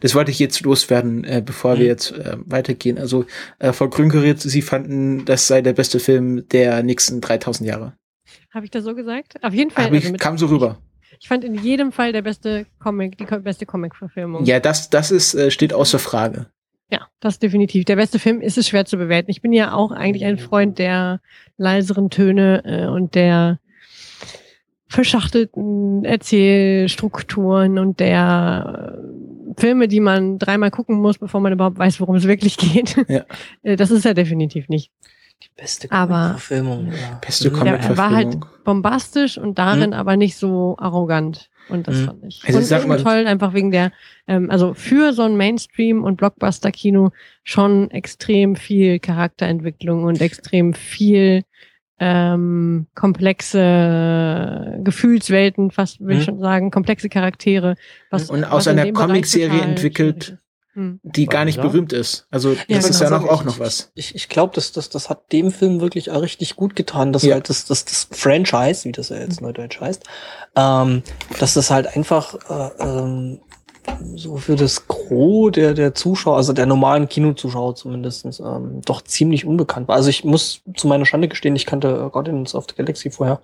Das wollte ich jetzt loswerden, äh, bevor wir Mhm. jetzt äh, weitergehen. Also, äh, Frau Grünkeritz, Sie fanden, das sei der beste Film der nächsten 3000 Jahre. Habe ich das so gesagt? Auf jeden Fall. Aber ich also kam so rüber. Ich fand in jedem Fall der beste Comic, die beste Comic-Verfilmung. Ja, das, das ist, äh, steht außer Frage. Ja, das definitiv. Der beste Film ist es schwer zu bewerten. Ich bin ja auch eigentlich ein Freund der leiseren Töne äh, und der verschachtelten Erzählstrukturen und der äh, Filme, die man dreimal gucken muss, bevor man überhaupt weiß, worum es wirklich geht. Ja. [LAUGHS] Äh, Das ist er definitiv nicht. Die beste Aber- Verfilmung. Ja. Beste er war halt Comic-Verfilmung. bombastisch und darin Mhm. aber nicht so arrogant. Und das Mhm. fand ich. Also und sag mal- toll, einfach wegen der, ähm, also für so ein Mainstream- und Blockbuster-Kino schon extrem viel Charakterentwicklung und extrem viel ähm, komplexe Gefühlswelten, fast würde ich Mhm. schon sagen, komplexe Charaktere. Was, Und aus in einer Comicserie entwickelt, ist. Hm. die gar nicht Ja. berühmt ist. Also, das Ja, ist genau. ja noch auch ich- noch was. Ich, ich glaube, das, das, das hat dem Film wirklich auch richtig gut getan, dass Ja. halt das, das, das Franchise, wie das ja jetzt neudeutsch heißt, ähm, dass das halt einfach äh, ähm, so für das Gros der, der Zuschauer, also der normalen Kinozuschauer zumindestens ähm, doch ziemlich unbekannt war. Also ich muss zu meiner Schande gestehen, ich kannte äh, Guardians of the Galaxy vorher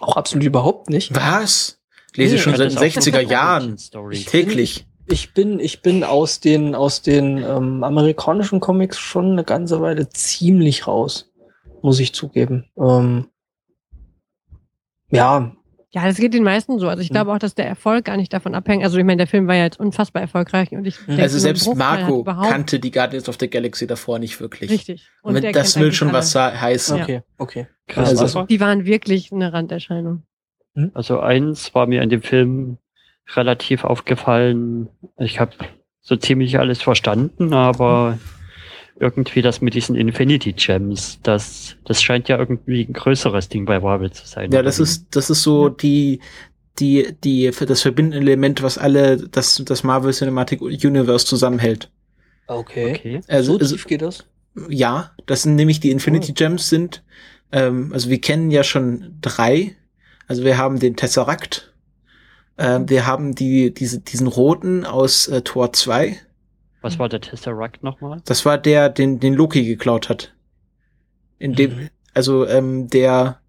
auch absolut überhaupt nicht. Was? Lese Nee, schon das seit ist den auch 60er eine Jahren. Story. Täglich. Ich bin, ich bin aus den, aus den ähm, amerikanischen Comics schon eine ganze Weile ziemlich raus, muss ich zugeben. Ähm, ja, Ja, das geht den meisten so. Also ich Hm. glaube auch, dass der Erfolg gar nicht davon abhängt. Also ich meine, der Film war ja jetzt unfassbar erfolgreich und ich denke, also selbst Marco kannte die Guardians of the Galaxy davor nicht wirklich. Richtig. Und, der das will schon alle. was heißen. Okay, okay. Krass, Also- Die waren wirklich eine Randerscheinung. also eins war mir in dem Film relativ aufgefallen. Ich habe so ziemlich alles verstanden, aber irgendwie das mit diesen Infinity Gems, das, das scheint ja irgendwie ein größeres Ding bei Marvel zu sein. Ja, das ist, das ist so die, die, die, das verbindende Element, was alle, das, das Marvel Cinematic Universe zusammenhält. Okay. Okay. Also, so also tief geht das? ja, das sind nämlich die Infinity Gems sind, ähm, also wir kennen ja schon drei. Also wir haben den Tesseract, ähm, wir haben die, diese, diesen roten aus äh, Tor 2. Was war der Tesseract nochmal? Das war der, den, den Loki geklaut hat. In dem, Mhm. also ähm, der,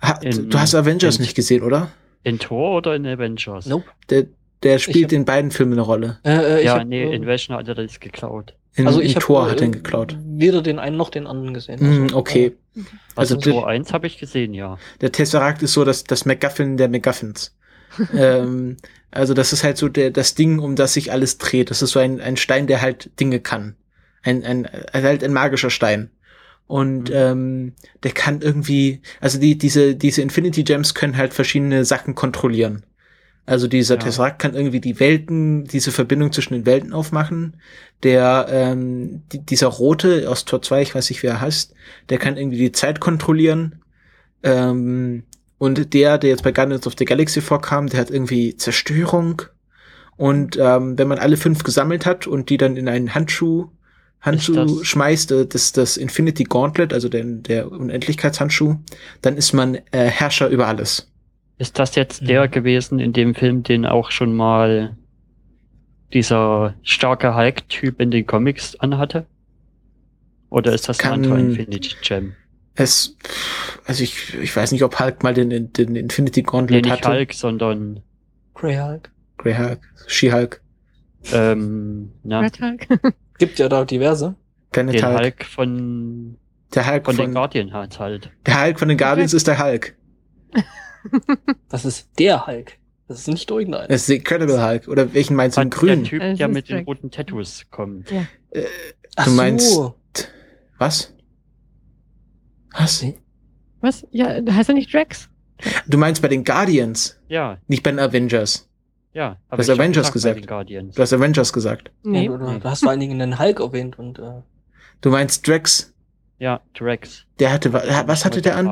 ha, In- du hast Avengers in- nicht gesehen, oder? In Thor oder in Avengers? Nope. Der, der spielt hab- in beiden Filmen eine Rolle. Äh, äh, Ja, hab, nee, äh, in welchen hat er das geklaut? In, also in ich hab, Tor äh, hat er ihn geklaut. Weder den einen noch den anderen gesehen. Also, okay. Also, Also Tor der, 1 habe ich gesehen, ja. der Tesseract ist so das, das MacGuffin der MacGuffins. [LAUGHS] ähm, also das ist halt so der, das Ding, um das sich alles dreht. Das ist so ein, ein Stein, der halt Dinge kann. Ein, ein, halt ein magischer Stein. Und Mhm. ähm, der kann irgendwie, also die, diese, diese Infinity Gems können halt verschiedene Sachen kontrollieren. Also dieser Ja. Tesseract kann irgendwie die Welten, diese Verbindung zwischen den Welten aufmachen. Der, ähm, die, dieser rote aus Tor 2, ich weiß nicht, wie er heißt, der kann irgendwie die Zeit kontrollieren. Ähm, und der, der jetzt bei Guardians of the Galaxy vorkam, der hat irgendwie Zerstörung. Und ähm, wenn man alle fünf gesammelt hat und die dann in einen Handschuh, Handschuh das- schmeißt, äh, das, das Infinity Gauntlet, also der, der Unendlichkeitshandschuh, dann ist man äh, Herrscher über alles. Ist das jetzt der Mhm. gewesen in dem Film, den auch schon mal dieser starke Hulk-Typ in den Comics anhatte? Oder ist das ein anderer Infinity Gem? Es, also ich, ich weiß nicht, ob Hulk mal den, den, den Infinity Nee, Gauntlet nicht hatte. Hulk, sondern Grey Hulk. Grey Hulk, She-Hulk, ähm, na, Red Hulk. [LAUGHS] Gibt ja da diverse. Planet den Hulk. Hulk von, Der Hulk von, von, den Guardian hat halt. der Hulk von den Guardians ist der Hulk. [LAUGHS] Das ist der Hulk. Das ist nicht irgendeiner. Das ist der Incredible Hulk. Oder welchen meinst du? Den Der grünen? Typ, Äh, der mit den roten Tattoos kommt. Ach du meinst- so. Was? Was? Was? Ja, heißt er nicht Drax? Du meinst bei den Guardians, Ja, nicht bei den Avengers. ja. Du hast Avengers bei gesagt. den Guardians. Du hast Avengers gesagt. Nee. Ja, du, du hast vor allen Dingen den Hulk erwähnt und äh, Du meinst Drax. Ja, Drax. Der hatte, wa- was hatte der an?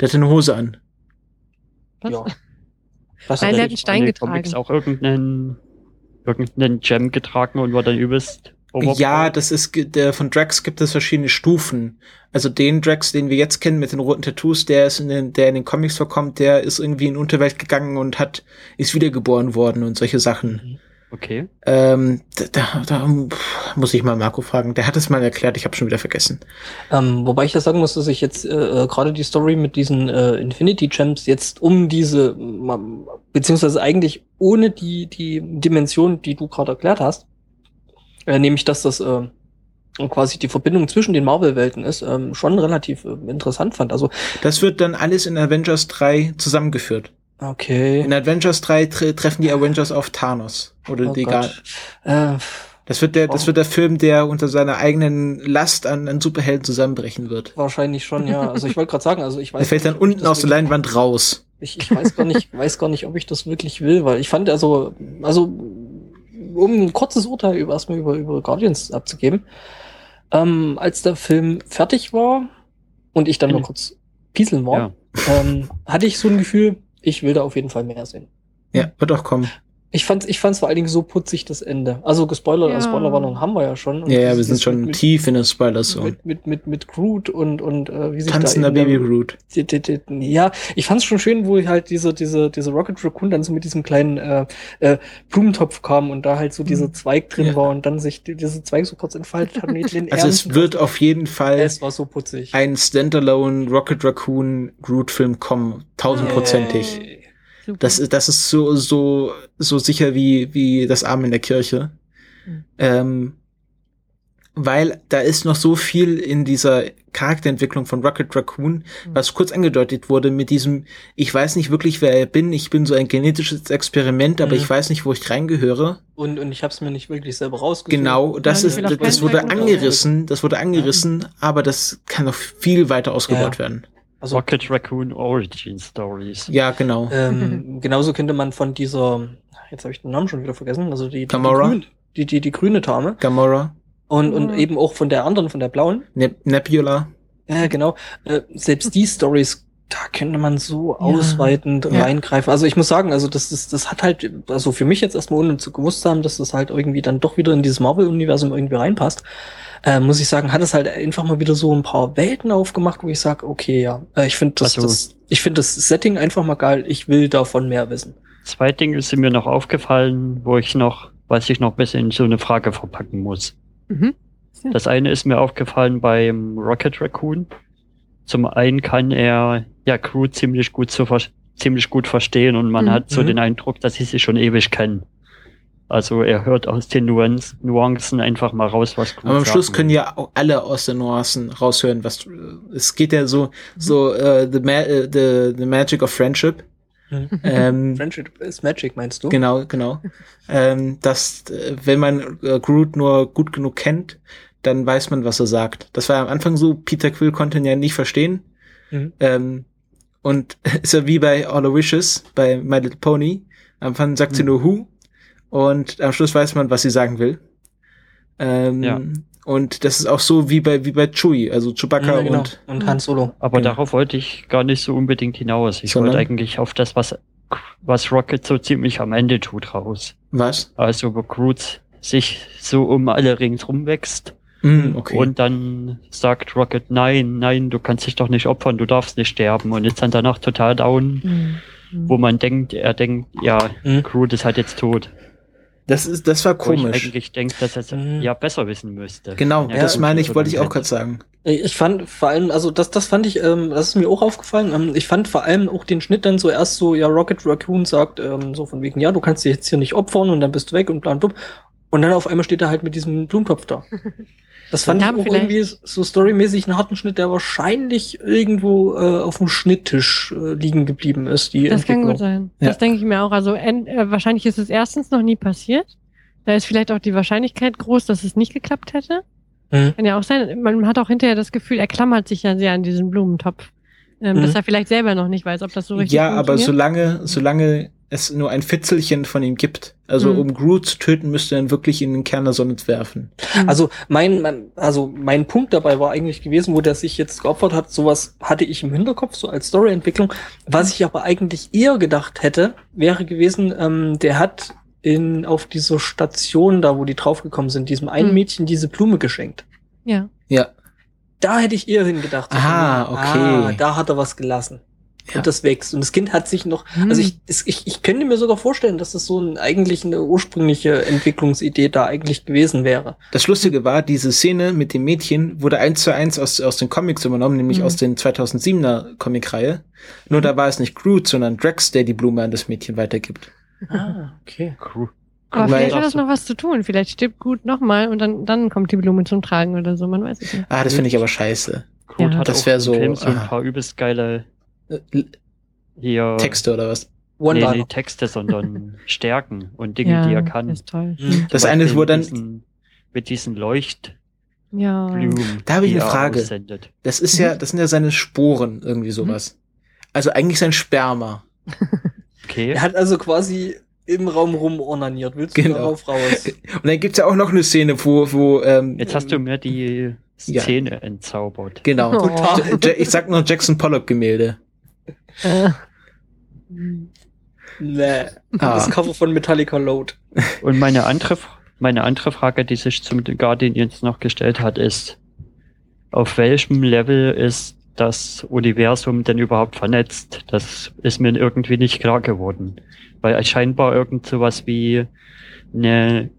Der hatte eine Hose an. Was? ja. [LAUGHS] Was Nein, hat der er hat einen Stein getragen. Comics auch irgendeinen, irgendeinen Gem getragen und war dann übelst overpowered. Ja, das ist, der, von Drax gibt es verschiedene Stufen. Also den Drax, den wir jetzt kennen mit den roten Tattoos, der ist in den, der in den Comics vorkommt, der ist irgendwie in die Unterwelt gegangen und hat, ist wiedergeboren worden und solche Sachen. Okay. Ähm, da, da, da muss ich mal Marco fragen. Der hat es mal erklärt, ich habe schon wieder vergessen. Ähm, wobei ich das sagen muss, dass ich jetzt äh, äh, gerade die Story mit diesen äh, Infinity Gems jetzt um diese, beziehungsweise eigentlich ohne die, die Dimension, die du gerade erklärt hast, äh, nämlich dass das äh, quasi die Verbindung zwischen den Marvel-Welten ist, ähm, schon relativ äh, interessant fand. Also, Das wird dann alles in Avengers 3 zusammengeführt. okay. In Avengers 3 tre treffen die Avengers auf Thanos. Oder Oh die Gott. Gar Äh, das wird der, das wird der Film, der unter seiner eigenen Last an, an Superhelden zusammenbrechen wird. wahrscheinlich schon, ja. Also ich wollte gerade sagen, also ich weiß Der fällt nicht, dann ich unten aus der Leinwand raus. Ich, ich weiß gar nicht, weiß gar nicht, ob ich das wirklich will, weil ich fand also, also um ein kurzes Urteil über erstmal über, über Guardians abzugeben, ähm, als der Film fertig war und ich dann Mhm. noch kurz pieseln war, ähm, hatte ich so ein Gefühl, ich will da auf jeden Fall mehr sehen. Ja, wird auch kommen. Ich fand, ich fand vor allen Dingen so putzig das Ende. Also gespoilert, Ja. Spoilerwarnung haben wir ja schon. Und Ja, ja, wir sind schon mit, tief in der Spoiler-Zone. mit, mit, mit, mit Groot und, und äh, wie sich Tanzender da Baby Groot. ja, ich fand's schon schön, wo halt diese, diese, diese Rocket Raccoon dann so mit diesem kleinen äh, äh, Blumentopf kam und da halt so dieser Zweig drin. Ja. war und dann sich die, dieser Zweig so kurz entfaltet hat. Und den [LAUGHS] Also es wird auf jeden Fall es war so putzig. ein Standalone Rocket Raccoon Groot Film kommen. Tausendprozentig. Yay. Super. Das, ist- das ist so, so, so sicher wie, wie das Arm in der Kirche. Mhm. Ähm, weil da ist noch so viel in dieser Charakterentwicklung von Rocket Raccoon, was kurz angedeutet wurde mit diesem, ich weiß nicht wirklich, wer ich bin, ich bin so ein genetisches Experiment, aber Mhm. ich weiß nicht, wo ich reingehöre. Und, und ich habe es mir nicht wirklich selber rausgesucht. Genau, das Ja, ist, das keinen wurde angerissen, das wurde angerissen, aber das kann noch viel weiter ausgebaut Ja. werden. Also Rocket Raccoon Origin Stories. Ja, genau. ähm, [LAUGHS] genauso könnte man von dieser, jetzt habe ich den Namen schon wieder vergessen, also die, die, die, grün, die, die, die grüne Dame Gamora, und, und Mhm. eben auch von der anderen, von der blauen. ne Nebula. Ja, genau. Äh, selbst die Stories, da könnte man so Ja. ausweitend Ja. reingreifen. Also ich muss sagen, also das ist, das hat halt, also für mich jetzt erstmal ohne zu gewusst haben, dass das halt irgendwie dann doch wieder in dieses Marvel-Universum irgendwie reinpasst, äh, muss ich sagen, hat es halt einfach mal wieder so ein paar Welten aufgemacht, wo ich sage, okay, ja, äh, ich finde das, Also- das, ich finde das Setting einfach mal geil. Ich will davon mehr wissen. Zwei Dinge sind mir noch aufgefallen, wo ich noch, was ich noch ein bisschen in so eine Frage verpacken muss. Mhm. Das eine ist mir aufgefallen beim Rocket Raccoon. Zum einen kann er ja Crew ziemlich gut zu ziemlich gut verstehen und man Mhm. hat so Mhm. den Eindruck, dass sie sich schon ewig kennen. Also er hört aus den Nuancen, Nuancen einfach mal raus, was Crew Aber am Schluss können ja auch alle aus den Nuancen raushören, was, es geht ja so, so, äh, the, ma äh, the, the magic of friendship. Ähm, [LAUGHS] Friendship is Magic, meinst du? Genau, genau. ähm, dass, äh, wenn man äh, Groot nur gut genug kennt, dann weiß man, was er sagt. Das war am Anfang so, Peter Quill konnte ihn ja nicht verstehen. Mhm. Ähm, und [LAUGHS] ist ja wie bei All the Wishes, bei My Little Pony. Am Anfang sagt sie Mhm. nur Who und am Schluss weiß man, was sie sagen will. Ähm, Ja. Und das ist auch so wie bei, wie bei Chewie, also Chewbacca Ja, genau. und und Han Solo. Aber Genau. darauf wollte ich gar nicht so unbedingt hinaus. Ich Sondern? wollte eigentlich auf das, was, was Rocket so ziemlich am Ende tut, raus. was? Also wo Groot sich so um alle ringsrum wächst Mm, okay. und dann sagt Rocket, nein, nein, du kannst dich doch nicht opfern, du darfst nicht sterben und ist dann danach total down, Mhm. wo man denkt, er denkt, ja, Mhm. Groot ist halt jetzt tot. Das ist, das war Wo ich komisch. eigentlich denke, dass er es Mhm. ja besser wissen müsste. Genau, Ja, das meine ich, wollte ich auch gerade sagen. Ich fand vor allem, also das, das fand ich, ähm, das ist mir auch aufgefallen. Ähm, ich fand vor allem auch den Schnitt dann so erst so, ja, Rocket Raccoon sagt ähm, so von wegen, ja, du kannst dich jetzt hier nicht opfern und dann bist du weg und bla und blub. Und dann auf einmal steht er halt mit diesem Blumentopf da. [LAUGHS] Das fand ich auch vielleicht- irgendwie so storymäßig einen harten Schnitt, der wahrscheinlich irgendwo äh, auf dem Schnitttisch äh, liegen geblieben ist. Die Das kann gut sein. Ja. Das denke ich mir auch. Also äh, wahrscheinlich ist es erstens noch nie passiert. Da ist vielleicht auch die Wahrscheinlichkeit groß, dass es nicht geklappt hätte. Mhm. Kann ja auch sein. Man hat auch hinterher das Gefühl, er klammert sich ja sehr an diesen Blumentopf. Ähm, Mhm. Dass er vielleicht selber noch nicht weiß, ob das so richtig Ja, aber solange, solange es nur ein Fitzelchen von ihm gibt, also Mhm. um Groot zu töten, müsste er ihn wirklich in den Kern der Sonne werfen. Mhm. Also mein, mein, also mein Punkt dabei war eigentlich gewesen, wo der sich jetzt geopfert hat, sowas hatte ich im Hinterkopf, so als Storyentwicklung. Was ich aber eigentlich eher gedacht hätte, wäre gewesen, ähm, der hat in, auf dieser Station da, wo die draufgekommen sind, diesem einen Mhm. Mädchen diese Blume geschenkt. ja. Ja. Da hätte ich eher hingedacht. von, okay. Ah, da hat er was gelassen. Ja. Und das wächst. Und das Kind hat sich noch, Mhm. also ich, ich, ich könnte mir sogar vorstellen, dass das so ein, eigentlich eine ursprüngliche Entwicklungsidee da eigentlich gewesen wäre. Das Lustige war, diese Szene mit dem Mädchen wurde eins zu eins aus, aus den Comics übernommen, nämlich Mhm. aus den 2007er Comicreihe. Nur da war es nicht Groot, sondern Drax, der die Blume an das Mädchen weitergibt. Ah, okay. Crew. Aber weil- vielleicht hat das noch was zu tun. Vielleicht stirbt gut nochmal und dann, dann kommt die Blume zum Tragen oder so. Man weiß es nicht. Ah, das finde ich aber scheiße. Groot Ja. hat Das auch so, Film so ein ah. paar übelst geile hier Texte oder was? One nee, nicht Texte, sondern [LAUGHS] Stärken und Dinge, die er kann. ist toll. Mhm. Das eine ist, wo dann, mit diesen, mit diesen Leuchtblumen. Ja. Da habe ich eine Frage. aussendet. das ist Mhm. ja, das sind ja seine Sporen, irgendwie sowas. Also eigentlich sein Sperma. [LAUGHS] Okay. Er hat also quasi im Raum rum ornaniert. Willst du Genau. darauf raus? [LAUGHS] Und dann gibt's ja auch noch eine Szene, wo, wo, ähm, Jetzt hast du mir die Ja. Szene entzaubert. genau. Oh. Ja- ja- Ich sag nur Jackson Pollock Gemälde. Äh. Nee. Ah. Das Cover von Metallica Load. Und meine andere, meine andere Frage, die sich zum Guardian jetzt noch gestellt hat, ist, auf welchem Level ist das Universum denn überhaupt vernetzt? Das ist mir irgendwie nicht klar geworden. Weil scheinbar irgend sowas wie eine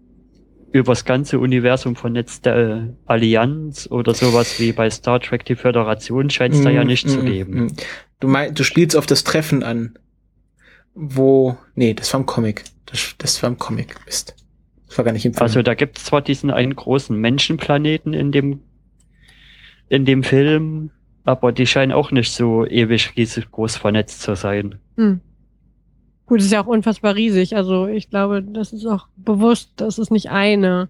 übers ganze Universum vernetzte Allianz oder sowas wie bei Star Trek die Föderation scheint es da ja Mm, nicht mm, zu mm, geben. Du meinst, du spielst auf das Treffen an, wo, nee, das war im Comic. Das, das war im Comic, Mist. Das war gar nicht im Film. Also da gibt es zwar diesen einen großen Menschenplaneten in dem, in dem Film, aber die scheinen auch nicht so ewig riesig groß vernetzt zu sein. Hm. Gut, ist ja auch unfassbar riesig. Also ich glaube, das ist auch bewusst, dass es nicht eine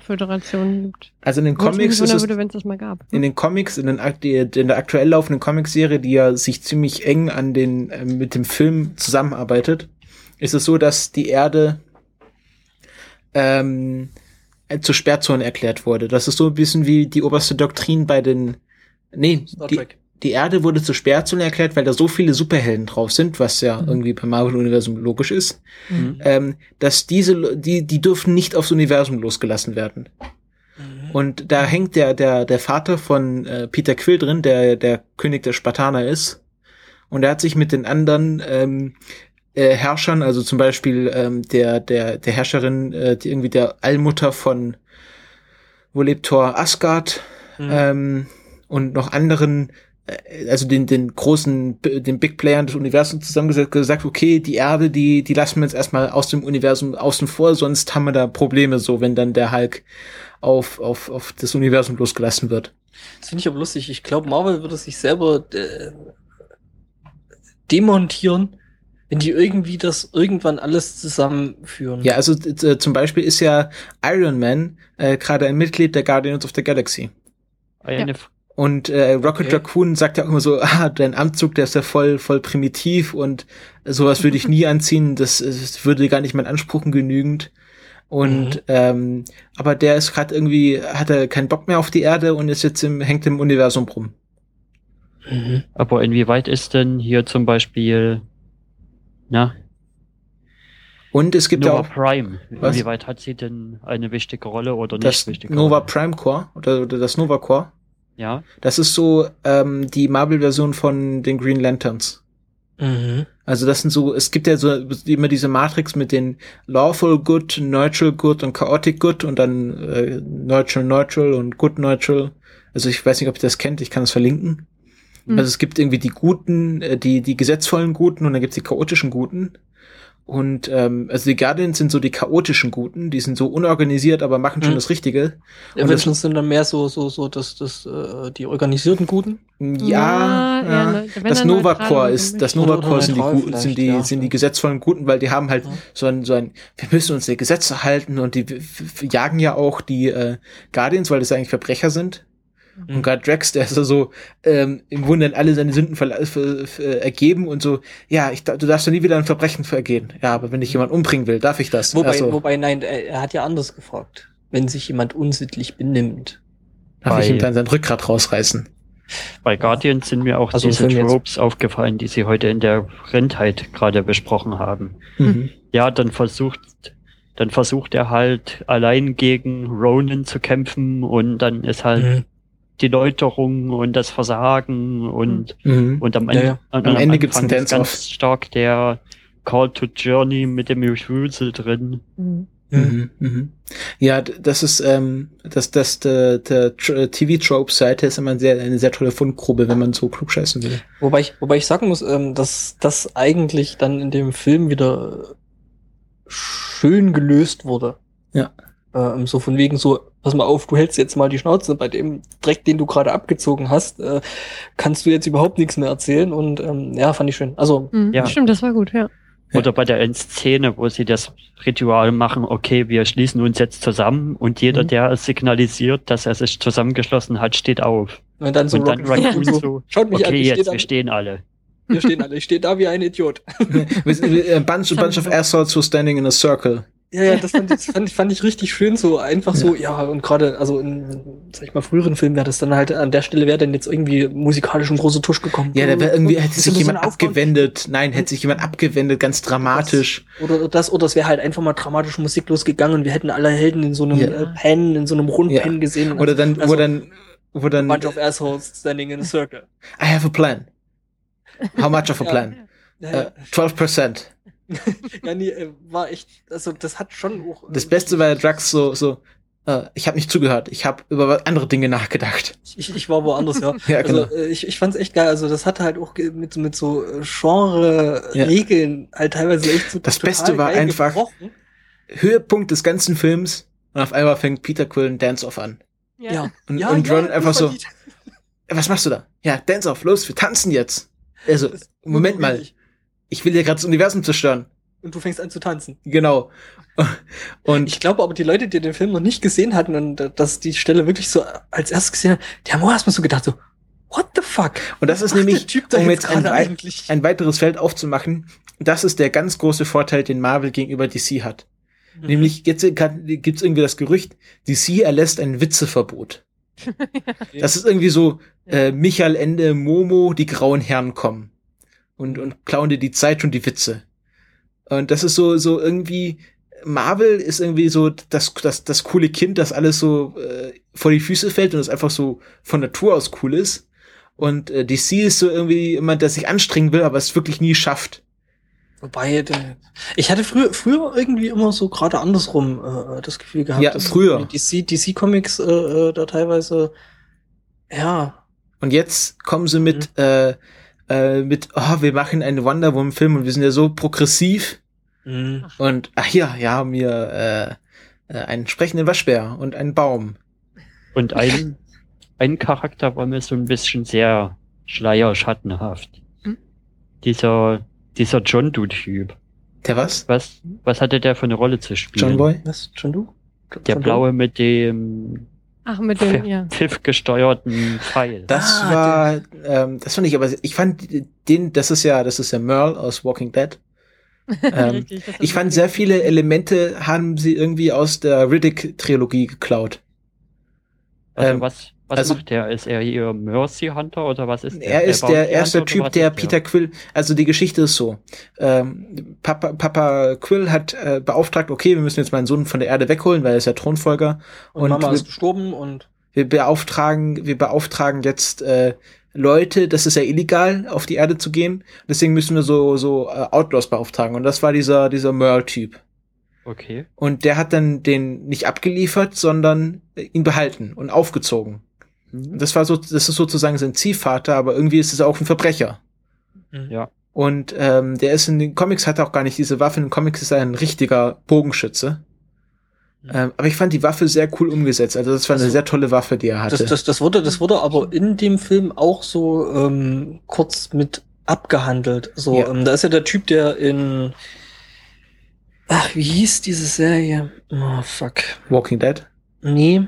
Föderation gibt. also in den Comics ist es, würde, wenn es das mal gab. in den Comics, in, den, in der aktuell laufenden Comicserie, die ja sich ziemlich eng an den, äh, mit dem Film zusammenarbeitet, ist es so, dass die Erde ähm, äh, zur Sperrzone erklärt wurde. Das ist so ein bisschen wie die oberste Doktrin bei den, nee, Star die, Trek. Die Erde wurde zur Sperrzone erklärt, weil da so viele Superhelden drauf sind, was ja irgendwie beim Marvel-Universum logisch ist, Mhm. ähm, dass diese, die, die dürfen nicht aufs Universum losgelassen werden. Und da hängt der, der, der Vater von äh, Peter Quill drin, der der König der Spartaner ist. Und er hat sich mit den anderen ähm, äh, Herrschern, also zum Beispiel ähm, der, der, der Herrscherin, äh, die irgendwie der Allmutter von, wo lebt Thor Asgard, Mhm. ähm, und noch anderen, also den, den großen, den Big Playern des Universums zusammengesetzt, gesagt, okay, die Erde, die, die lassen wir jetzt erstmal aus dem Universum außen vor, sonst haben wir da Probleme so, wenn dann der Hulk auf, auf, auf das Universum losgelassen wird. Das finde ich aber lustig. Ich glaube, Marvel würde sich selber äh, demontieren, wenn die irgendwie das irgendwann alles zusammenführen. Ja, also äh, zum Beispiel ist ja Iron Man äh, gerade ein Mitglied der Guardians of the Galaxy. Eine, F- Und äh, Rocket Okay. Raccoon sagt ja auch immer so, [LAUGHS] ah, dein Anzug, der ist ja voll, voll primitiv und sowas würde ich nie [LAUGHS] anziehen, das, das würde gar nicht meinen Ansprüchen genügend. Und Mhm. ähm, aber der ist gerade irgendwie, hat er keinen Bock mehr auf die Erde und ist jetzt im, hängt im Universum rum. Mhm. aber inwieweit ist denn hier zum Beispiel, na, Und es gibt ja Nova auch Prime? Was? Inwieweit hat sie denn eine wichtige Rolle oder nicht das wichtige Nova Rolle? Prime Core oder, oder das Nova Core. Ja, Das ist so ähm, die Marvel-Version von den Green Lanterns. Mhm. Also das sind so, es gibt ja so immer diese Matrix mit den Lawful Good, Neutral Good und Chaotic Good und dann äh, Neutral Neutral und Good Neutral. Also ich weiß nicht, ob ihr das kennt, ich kann es verlinken. Mhm. Also es gibt irgendwie die guten, äh, die, die gesetzvollen Guten und dann gibt's die chaotischen Guten. Und ähm, also die Guardians sind so die chaotischen Guten, die sind so unorganisiert, aber machen schon Mhm. das Richtige. Und Avengers sind dann mehr so, so, so, das, das, äh, die organisierten Guten. Ja, Ja, ja. das Nova und ist, das. Nova Core sind die guten, sind die, ja. sind die gesetzvollen Guten, weil die haben halt Ja. so ein, so ein, wir müssen uns der Gesetze halten und die jagen ja auch die äh, Guardians, weil das eigentlich Verbrecher sind. Mhm. Und gerade Drax, der ist ja so ähm, im Grunde an alle seine Sünden verla- ver- ver- ergeben und so, ja, ich, da- du darfst doch nie wieder ein Verbrechen vergehen. Ja, aber wenn ich jemanden umbringen will, darf ich das. Wobei, also, wobei, nein, er, hat ja anders gefragt. Wenn sich jemand unsittlich benimmt. darf ich ihm dann sein Rückgrat rausreißen. bei Guardians sind mir auch Also diese. Tropes aufgefallen, die sie heute in der Rentheit gerade besprochen haben. Mhm. Ja, dann versucht, dann versucht er halt allein gegen Ronan zu kämpfen und dann ist halt Mhm. Die Läuterung und das Versagen und, Mhm. und am Ja, Ende, ja. und Am Ende Anfang gibt's einen ist ganz stark der Call to Journey mit dem Refusal drin. Mhm. Mhm, mhm. Ja, das ist ähm, das das der, der Tr- TV-Trope-Seite ist immer ein sehr, eine sehr tolle Fundgrube, wenn man so klugscheißen will. Wobei ich, wobei ich sagen muss, ähm, dass das eigentlich dann in dem Film wieder schön gelöst wurde. Ja. Ähm, so von wegen so, pass mal auf, du hältst jetzt mal die Schnauze, bei dem Dreck, den du gerade abgezogen hast, äh, kannst du jetzt überhaupt nichts mehr erzählen und ähm, ja, fand ich schön. Also, Mhm. Ja. Stimmt, das war gut, ja. Oder bei der Endszene, wo sie das Ritual machen, okay, wir schließen uns jetzt zusammen und jeder, Mhm. der signalisiert, dass er sich zusammengeschlossen hat, steht auf. und dann so und dann Raccoon so, so, schaut mich an, okay, ich jetzt, wir stehen alle. wir stehen alle, ich stehe da wie ein Idiot. [LAUGHS] A bunch, a bunch of assholes who are standing in a circle. Ja, ja, das fand, ich- das fand, ich- fand ich richtig schön, so einfach so, ja, und gerade, also in, sag ich mal, früheren Filmen wäre das dann halt, an der Stelle wäre dann jetzt irgendwie musikalisch ein großer Tusch gekommen. Ja, da wäre irgendwie, hätte Das sich so jemand abgewendet. Nein, hätte sich jemand abgewendet, ganz dramatisch. Oder das, oder es wäre halt einfach mal dramatische Musik losgegangen und wir hätten alle Helden in so einem Ja. äh, Pen, in so einem Rundpen Ja. gesehen. Oder dann, also, wo dann, wo dann, Bunch of assholes standing in a circle. I have a plan. How much of a Ja. plan? Ja, Äh, ja. 12%. [LAUGHS] ja nee, äh, war echt, also das hat schon auch. Das Beste war Drax so, so, äh, ich habe nicht zugehört. Ich habe über andere Dinge nachgedacht. Ich, ich war woanders, ja. [LAUGHS] Ja, genau. Also äh, ich, ich fand's echt geil. Also das hat halt auch mit, mit so äh, Genre-Regeln halt teilweise echt so Das total Beste war geil einfach- gebrochen. Höhepunkt des ganzen Films und auf einmal fängt Peter Quill ein Dance-Off an. Ja. Und, ja, und ja, Ron einfach so, unverdient. "Äh, was machst du da? Ja, Dance-Off, los, wir tanzen jetzt. Also, Das Moment mal, unmöglich. Ich will ja gerade das Universum zerstören. Und du fängst an zu tanzen. Genau. [LAUGHS] Und Ich glaube aber, die Leute, die den Film noch nicht gesehen hatten und dass die Stelle wirklich so als erstes gesehen haben, die haben auch erstmal so gedacht, so, what the fuck? Und das Was ist nämlich, der Typ da um jetzt jetzt ein, wei- eigentlich? ein weiteres Feld aufzumachen, das ist der ganz große Vorteil, den Marvel gegenüber DC hat. Mhm. Nämlich jetzt gibt es irgendwie das Gerücht, DC erlässt ein Witzeverbot. [LAUGHS] Das ist irgendwie so, äh, Michael Ende, Momo, die grauen Herren kommen und, und klauen dir die Zeit und die Witze. Und das ist so, so irgendwie, Marvel ist irgendwie so das, das, das coole Kind, das alles so äh, vor die Füße fällt und das einfach so von Natur aus cool ist. Und äh, DC ist so irgendwie jemand, der sich anstrengen will, aber es wirklich nie schafft. Wobei, der, ich hatte früher, früher irgendwie immer so gerade andersrum äh, das Gefühl gehabt. Ja, früher. DC, DC Comics äh, äh, da teilweise, ja, Und jetzt kommen sie mit, äh, äh, mit, oh, wir machen einen Wonder Woman Film und wir sind ja so progressiv. mh, Und ach ja, ja, haben wir äh, äh, einen sprechenden Waschbär und einen Baum. Und ein, ein Charakter war mir so ein bisschen sehr schleierschattenhaft. Hm? Dieser, dieser John Doe-Typ. Der was? Was, was hatte der für eine Rolle zu spielen? John Boy? was, schon du? Der du? blaue mit dem Ach, mit dem, [LAUGHS] ja. Pfiff gesteuerten Pfeil. Das Ah, war, ähm, das fand ich, aber ich fand den, das ist ja, das ist ja Merle aus Walking Dead. [LAUGHS] Ähm, Richtig, ich fand sehr viele Elemente haben sie irgendwie aus der Riddick-Trilogie geklaut. also ähm, was, was also- macht der? Ist er hier Mercy Hunter oder was ist der? Er ist Bounty der erste Hunter Typ, der Peter Quill, also die Geschichte ist so. Ähm, Papa, Papa Quill hat äh, beauftragt, okay, wir müssen jetzt meinen Sohn von der Erde wegholen, weil er ist ja Thronfolger. Und, Und, Mama wir, ist gestorben und wir beauftragen, wir beauftragen jetzt äh, Leute, das ist ja illegal, auf die Erde zu gehen. Deswegen müssen wir so, so äh, Outlaws beauftragen. Und das war dieser, dieser Merle-Typ. Okay. Und der hat dann den nicht abgeliefert, sondern ihn behalten und aufgezogen. Mhm. Das war so, das ist sozusagen sein Ziehvater, aber irgendwie ist es auch ein Verbrecher. Ja. Und ähm, der ist in den Comics hat er auch gar nicht diese Waffe. In den Comics ist er ein richtiger Bogenschütze. Mhm. Ähm, aber ich fand die Waffe sehr cool umgesetzt. Also das war eine Also, sehr tolle Waffe, die er hatte. das, das, das wurde, das wurde aber in dem Film auch so ähm, kurz mit abgehandelt. So, Ja. ähm, da ist ja der Typ, der in Ach, wie hieß diese Serie? Oh, fuck. Walking Dead. Nee.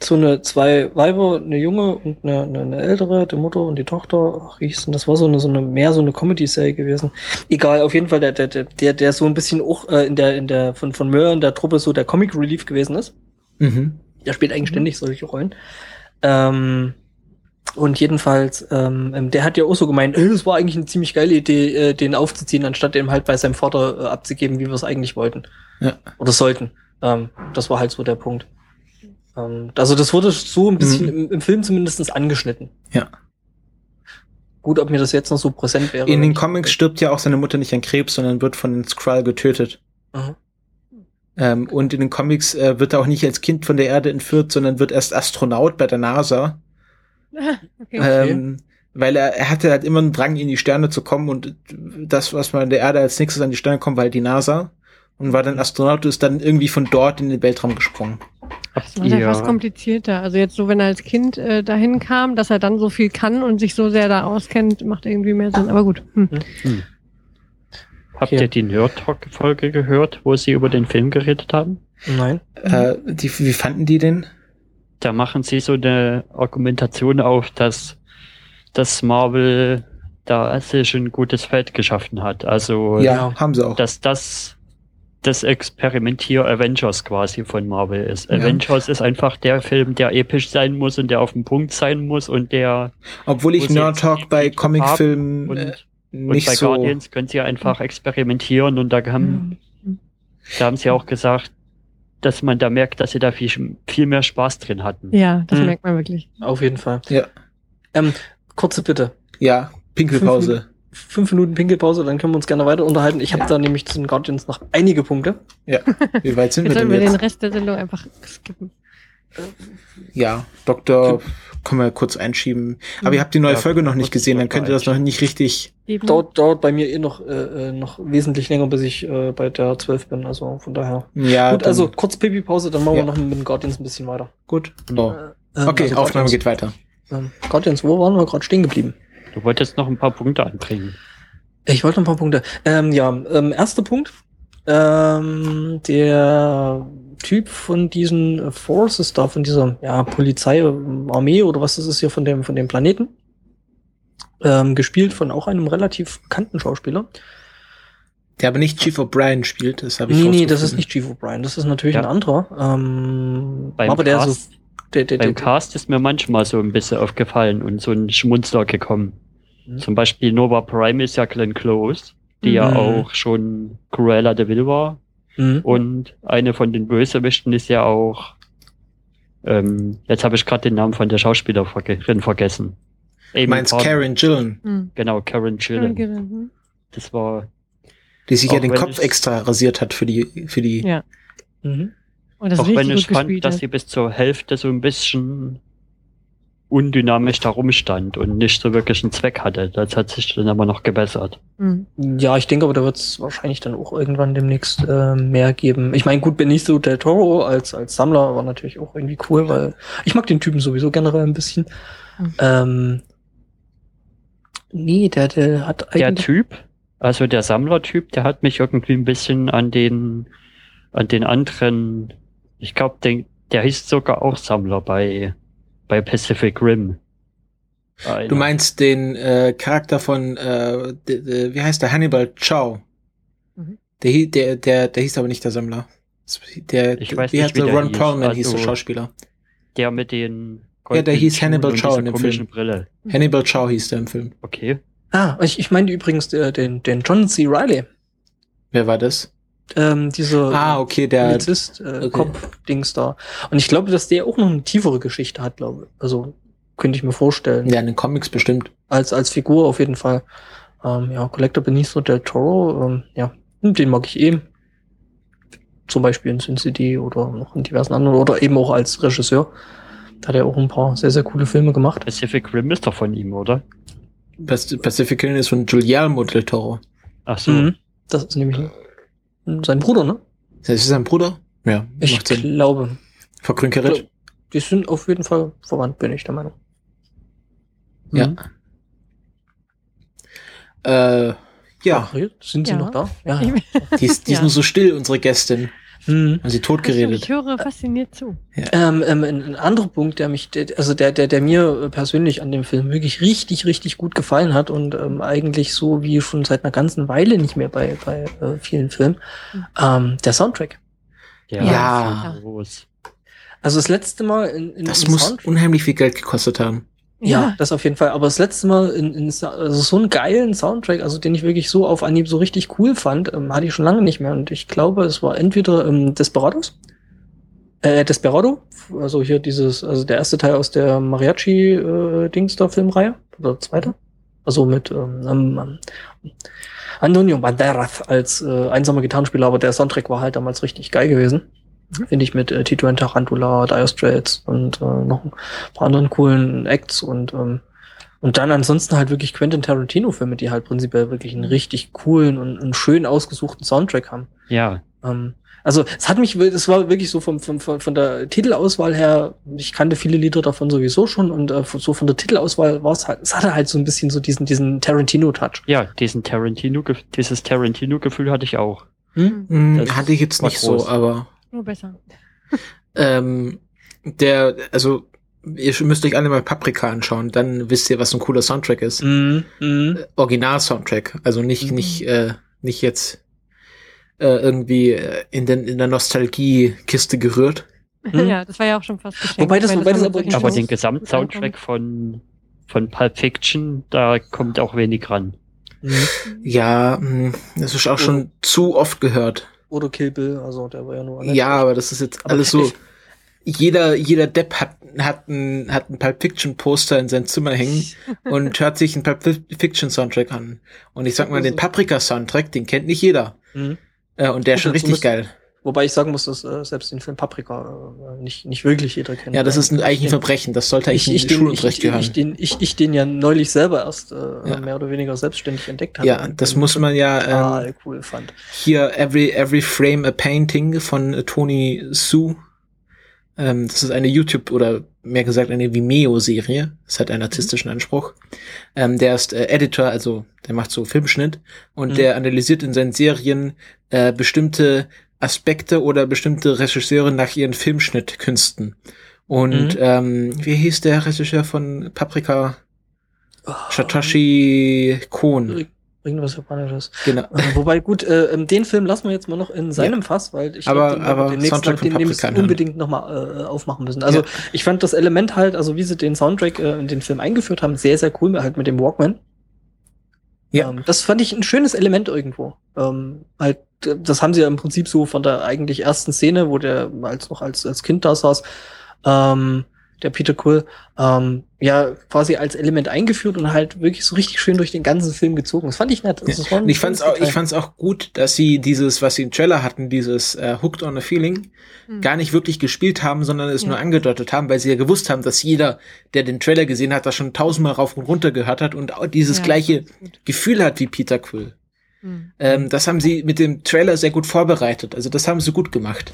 So eine zwei Weiber, eine junge und eine, eine, eine ältere, die Mutter und die Tochter. Ach, wie hieß denn das? War so eine, so eine mehr so eine Comedy-Serie gewesen. Egal, auf jeden Fall der, der, der, der, so ein bisschen auch äh, in der, in der, von, von Möhr in der Truppe so der Comic Relief gewesen ist. Mhm. Der spielt eigentlich ständig solche Rollen. Ähm, und jedenfalls, ähm, ähm, der hat ja auch so gemeint, äh, das war eigentlich eine ziemlich geile Idee, äh, den aufzuziehen, anstatt den halt bei seinem Vater äh, abzugeben, wie wir es eigentlich wollten. Ja. Oder sollten. Ähm, das war halt so der Punkt. Ähm, also das wurde so ein bisschen Mhm. im, im Film zumindest angeschnitten. Ja. Gut, ob mir das jetzt noch so präsent wäre. In den. Comics stirbt ja auch seine Mutter nicht an Krebs, sondern wird von den Skrull getötet. Aha. Ähm, und in den Comics äh, wird er auch nicht als Kind von der Erde entführt, sondern wird erst Astronaut bei der NASA. [LAUGHS] okay. Ähm, weil er, er hatte halt immer einen Drang, in die Sterne zu kommen und das, was man in der Erde als nächstes an die Sterne kommt, war halt die NASA. Und war dann Astronaut und ist dann irgendwie von dort in den Weltraum gesprungen. Habt Das ist ja fast komplizierter. Also jetzt so, wenn er als Kind äh, dahin kam, dass er dann so viel kann und sich so sehr da auskennt, macht irgendwie mehr Sinn. Aber gut. Hm. habt Okay. ihr die Nerd Talk Folge gehört, wo sie über den Film geredet haben? Nein. Äh, die, wie fanden die den? Da machen sie so eine Argumentation auf, dass, dass Marvel da sich ein gutes Feld geschaffen hat. Also, Ja, ja. haben sie auch. dass das das Experimentier Avengers quasi von Marvel ist. Ja. Avengers ist einfach der Film, der episch sein muss und der auf den Punkt sein muss und der Obwohl ich Nerd Talk bei Comicfilmen und, äh, und nicht bei so. Guardians können sie einfach experimentieren und da haben, da haben sie auch gesagt, dass man da merkt, dass sie da viel, viel mehr Spaß drin hatten. Ja, das Hm. merkt man wirklich. Auf jeden Fall. Ja. Ähm, kurze Bitte. Ja, Pinkelpause. [LAUGHS] Fünf Minuten Pinkelpause, dann können wir uns gerne weiter unterhalten. Ich habe da nämlich zu den Guardians noch einige Punkte. Ja. Wie weit sind wir Jetzt denn sollen wir den jetzt? Rest der Sendung einfach skippen. Ja, Doktor, können wir kurz einschieben. Aber ihr habt die neue Ja, Folge noch nicht gesehen, dann könnt ihr das noch nicht richtig. Eben. Dauert, dauert bei mir eh noch, äh, äh, noch wesentlich länger, bis ich äh, bei der 12 bin. Also von daher. Ja, Gut, dann- also kurz Pipi-Pause, dann machen Ja. wir noch mit den Guardians ein bisschen weiter. gut. Oh. Ähm, Okay, also Aufnahme Guardians, geht weiter. Ähm, Guardians, wo waren wir gerade stehen geblieben? Du wolltest noch ein paar Punkte anbringen. Ich wollte noch ein paar Punkte. Ähm, ja, ähm, erster Punkt. Ähm, der Typ von diesen Forces da, von dieser ja, Polizei, Armee oder was das ist hier von dem, von dem Planeten, ähm, gespielt von auch einem relativ bekannten Schauspieler. Der aber nicht Chief O'Brien spielt, das habe ich Nee, nee, das ist nicht Chief O'Brien, das ist natürlich Ja. ein anderer. Ähm, Beim aber der so, Cast, der, der, der, beim Cast ist mir manchmal so ein bisschen aufgefallen und so ein Schmunzler gekommen. Mhm. Zum Beispiel Nova Prime ist ja Glenn Close, die ja Mhm. auch schon Cruella de Vil war. Mhm. Und eine von den Bösewichten ist ja auch, ähm, jetzt habe ich gerade den Namen von der Schauspielerin vergessen. Du Amy meinst Pond- Karen Gillen, Hm. Genau, Karen Gillen. Hm. Das war, die sich ja den Kopf extra rasiert hat für die, für die. Ja. Mhm. Und das auch wenn ich fand, dass sie bis zur Hälfte so ein bisschen undynamisch da rumstand und nicht so wirklich einen Zweck hatte. Das hat sich dann aber noch gebessert. Hm. Ja, ich denke aber, da wird es wahrscheinlich dann auch irgendwann demnächst äh, mehr geben. Ich meine, gut, Benicio del Toro als, als Sammler war natürlich auch irgendwie cool, weil ich mag den Typen sowieso generell ein bisschen. Mhm. Ähm, nee, der, der hat Der eigentlich... Typ, also der Sammlertyp, der hat mich irgendwie ein bisschen an den, an den anderen, ich glaube, der, der hieß sogar auch Sammler bei, bei Pacific Rim. Einer. Du meinst den äh, Charakter von, äh, de, de, wie heißt der, Hannibal Chow. Mhm. Der, der, der, der hieß aber nicht der Sammler. Der, Ich weiß wie nicht, heißt wie der? Ron hieß. Perlman hieß der Also- Schauspieler. der mit den Ja, der hieß Hannibal Chow in dem Film. Brille. Hannibal Chow hieß der im Film. Okay. Ah, ich, ich meine übrigens äh, den, den John C. Riley. Wer war das? Ähm, dieser Ah, okay, der, Polizist, äh, okay. Cop-Dings da. Und ich glaube, dass der auch noch eine tiefere Geschichte hat, glaube ich. Also, könnte ich mir vorstellen. ja, in den Comics bestimmt. als, als Figur auf jeden Fall. Ähm, ja, Collector Benicio del Toro, ähm, ja, hm, den mag ich eben. Zum Beispiel in Sin City oder noch in diversen anderen oder eben auch als Regisseur. Da hat er auch ein paar sehr, sehr coole Filme gemacht. Pacific Rim ist doch von ihm, oder? Pac- Pacific Rim ist von Guillermo del Toro. Ach so. Mhm. Das ist nämlich sein Bruder, ne? Das ist sein Bruder? Ja, Ich glaube. Verkrünkerit? Die sind auf jeden Fall verwandt, bin ich der Meinung. Ja. Mhm. Äh, ja, Ach, sind sie Ja. noch da? Ja. Ja. die ist, die ist [LAUGHS] Ja. nur so still, unsere Gästin. Mhm. Haben sie ich totgeredet. höre fasziniert zu. Ähm, ähm, ein, anderer Punkt, der mich, also der, der, der mir persönlich an dem Film wirklich richtig, richtig gut gefallen hat und ähm, eigentlich so wie schon seit einer ganzen Weile nicht mehr bei, bei äh, vielen Filmen, Mhm. ähm, der Soundtrack. Der Ja. groß. Also das letzte Mal in, in Das muss Soundtrack- unheimlich viel Geld gekostet haben. Ja, das auf jeden Fall. Aber das letzte Mal in, in also so einen geilen Soundtrack, also den ich wirklich so auf Anhieb so richtig cool fand, ähm, hatte ich schon lange nicht mehr. Und ich glaube, es war entweder ähm, Desperados, äh, Desperado, also hier dieses, also der erste Teil aus der Mariachi-Dings da Filmreihe, oder zweite. Also mit ähm, ähm, Antonio Banderas als äh, einsamer Gitarrenspieler, aber der Soundtrack war halt damals richtig geil gewesen. Finde ich mit äh, Tito and Tarantula, Dire Straits und äh, noch ein paar anderen coolen Acts und ähm, und dann ansonsten halt wirklich Quentin Tarantino-Filme, die halt prinzipiell wirklich einen richtig coolen und einen schön ausgesuchten Soundtrack haben. Ja, Ähm, also es hat mich, es war wirklich so vom, vom, von von der Titelauswahl her, ich kannte viele Lieder davon sowieso schon und äh, so von der Titelauswahl war es halt, es hatte halt so ein bisschen so diesen, diesen Tarantino-Touch. ja, diesen Tarantino, dieses Tarantino-Gefühl hatte ich auch. Hm? Hm, Das hatte ich jetzt nicht groß. so, aber Nur besser. ähm, der, also ihr müsst euch alle mal Paprika anschauen, dann wisst ihr, was ein cooler Soundtrack ist. Mhm. Mhm. Original-Soundtrack, also nicht, Mhm. nicht, äh, nicht jetzt äh, irgendwie äh, in, den, in der Nostalgie-Kiste gerührt. [LAUGHS] Mhm. Ja, das war ja auch schon fast geschenkt. Wobei das- wobei das aber- Aber den Gesamtsoundtrack von, von Pulp Fiction, da kommt auch wenig ran. Mhm. Ja, mh, das ist auch schon zu oft gehört. Oder Kill Bill, also der war ja nur Ja, aber das ist jetzt Aber alles so. Jeder, jeder Depp hat, hat ein, hat ein Pulp Fiction Poster in sein Zimmer hängen [LAUGHS] und hört sich einen Pulp Fiction Soundtrack an. Und ich sag mal, den Paprika Soundtrack, den kennt nicht jeder. Mhm. Äh, und der ist schon [LAUGHS] richtig geil. Wobei ich sagen muss, dass äh, selbst den Film Paprika äh, nicht, nicht wirklich jeder kennt. Ja, das ist ein, eigentlich ein Verbrechen. Das sollte eigentlich ich, ich, den, ich, Schulunterricht ich, gehören. ich, den, ich, ich den ja neulich selber erst äh, Ja. mehr oder weniger selbstständig entdeckt habe. ja, das muss man ja ähm, total cool fand. hier Every Every Frame a Painting von äh, Tony Su. Ähm, das ist eine YouTube oder mehr gesagt eine Vimeo-Serie. Das hat einen artistischen Anspruch. Ähm, der ist äh, Editor, also der macht so Filmschnitt und Mhm. der analysiert in seinen Serien äh, bestimmte Aspekte oder bestimmte Regisseure nach ihren Filmschnittkünsten. Und Mhm. ähm, wie hieß der Regisseur von Paprika? Oh, Satoshi Kon. Ir- Irgendwas Japanisches. Genau. Äh, wobei, gut, äh, ähm, den Film lassen wir jetzt mal noch in seinem Fass, weil ich Aber- glaub, den, aber den nächsten Soundtrack den demnächst Paprika anhören. unbedingt nochmal äh, aufmachen müssen. Also Ja. ich fand das Element halt, also wie sie den Soundtrack äh, in den Film eingeführt haben, sehr, sehr cool, halt mit dem Walkman. Ja. Ähm, das fand ich ein schönes Element irgendwo. Ähm, halt, das haben sie ja im Prinzip so von der eigentlich ersten Szene, wo der als noch als, als Kind da saß, ähm, der Peter Quill, ähm, ja, quasi als Element eingeführt und halt wirklich so richtig schön durch den ganzen Film gezogen. Das fand ich nett. Das Und ich fand's auch, ich fand's auch gut, dass sie dieses, was sie im Trailer hatten, dieses äh, Hooked on a Feeling, Hm. gar nicht wirklich gespielt haben, sondern es Ja. nur angedeutet haben, weil sie ja gewusst haben, dass jeder, der den Trailer gesehen hat, das schon tausendmal rauf und runter gehört hat und auch dieses Ja, gleiche. Gefühl hat wie Peter Quill. Hm. Ähm, das haben sie mit dem Trailer sehr gut vorbereitet. Also das haben sie gut gemacht.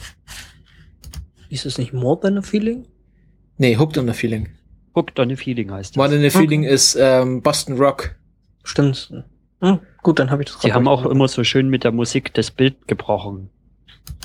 Ist es nicht More Than a Feeling? Nee, Hooked on a Feeling. Hooked on a Feeling heißt More das. than a Feeling ist ähm, Boston Rock. Stimmt. Hm, gut, dann habe ich das Sie haben auch immer so schön mit der Musik das Bild gebrochen.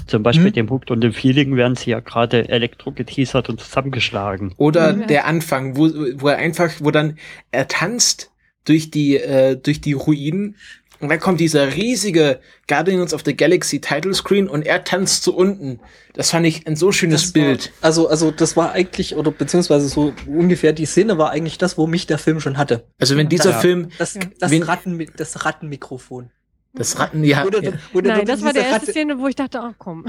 Zum Beispiel Hm? dem Hooked on the Feeling werden sie ja gerade elektro geteasert und zusammengeschlagen. Oder Ja. der Anfang, wo, wo er einfach, wo dann er tanzt durch die, äh, durch die Ruinen und dann kommt dieser riesige Guardians of the Galaxy Title Screen und er tanzt zu unten. Das fand ich ein so schönes Das Bild. War, also, also das war eigentlich, oder beziehungsweise so ungefähr die Szene war eigentlich das, wo mich der Film schon hatte. Also wenn dieser Ja. Film, Das, das, Wen- Ratten, das Rattenmikrofon. das Ratten, ja, Oder- ja, oder Nein, das war die erste Ratte- Szene, wo ich dachte, ach komm.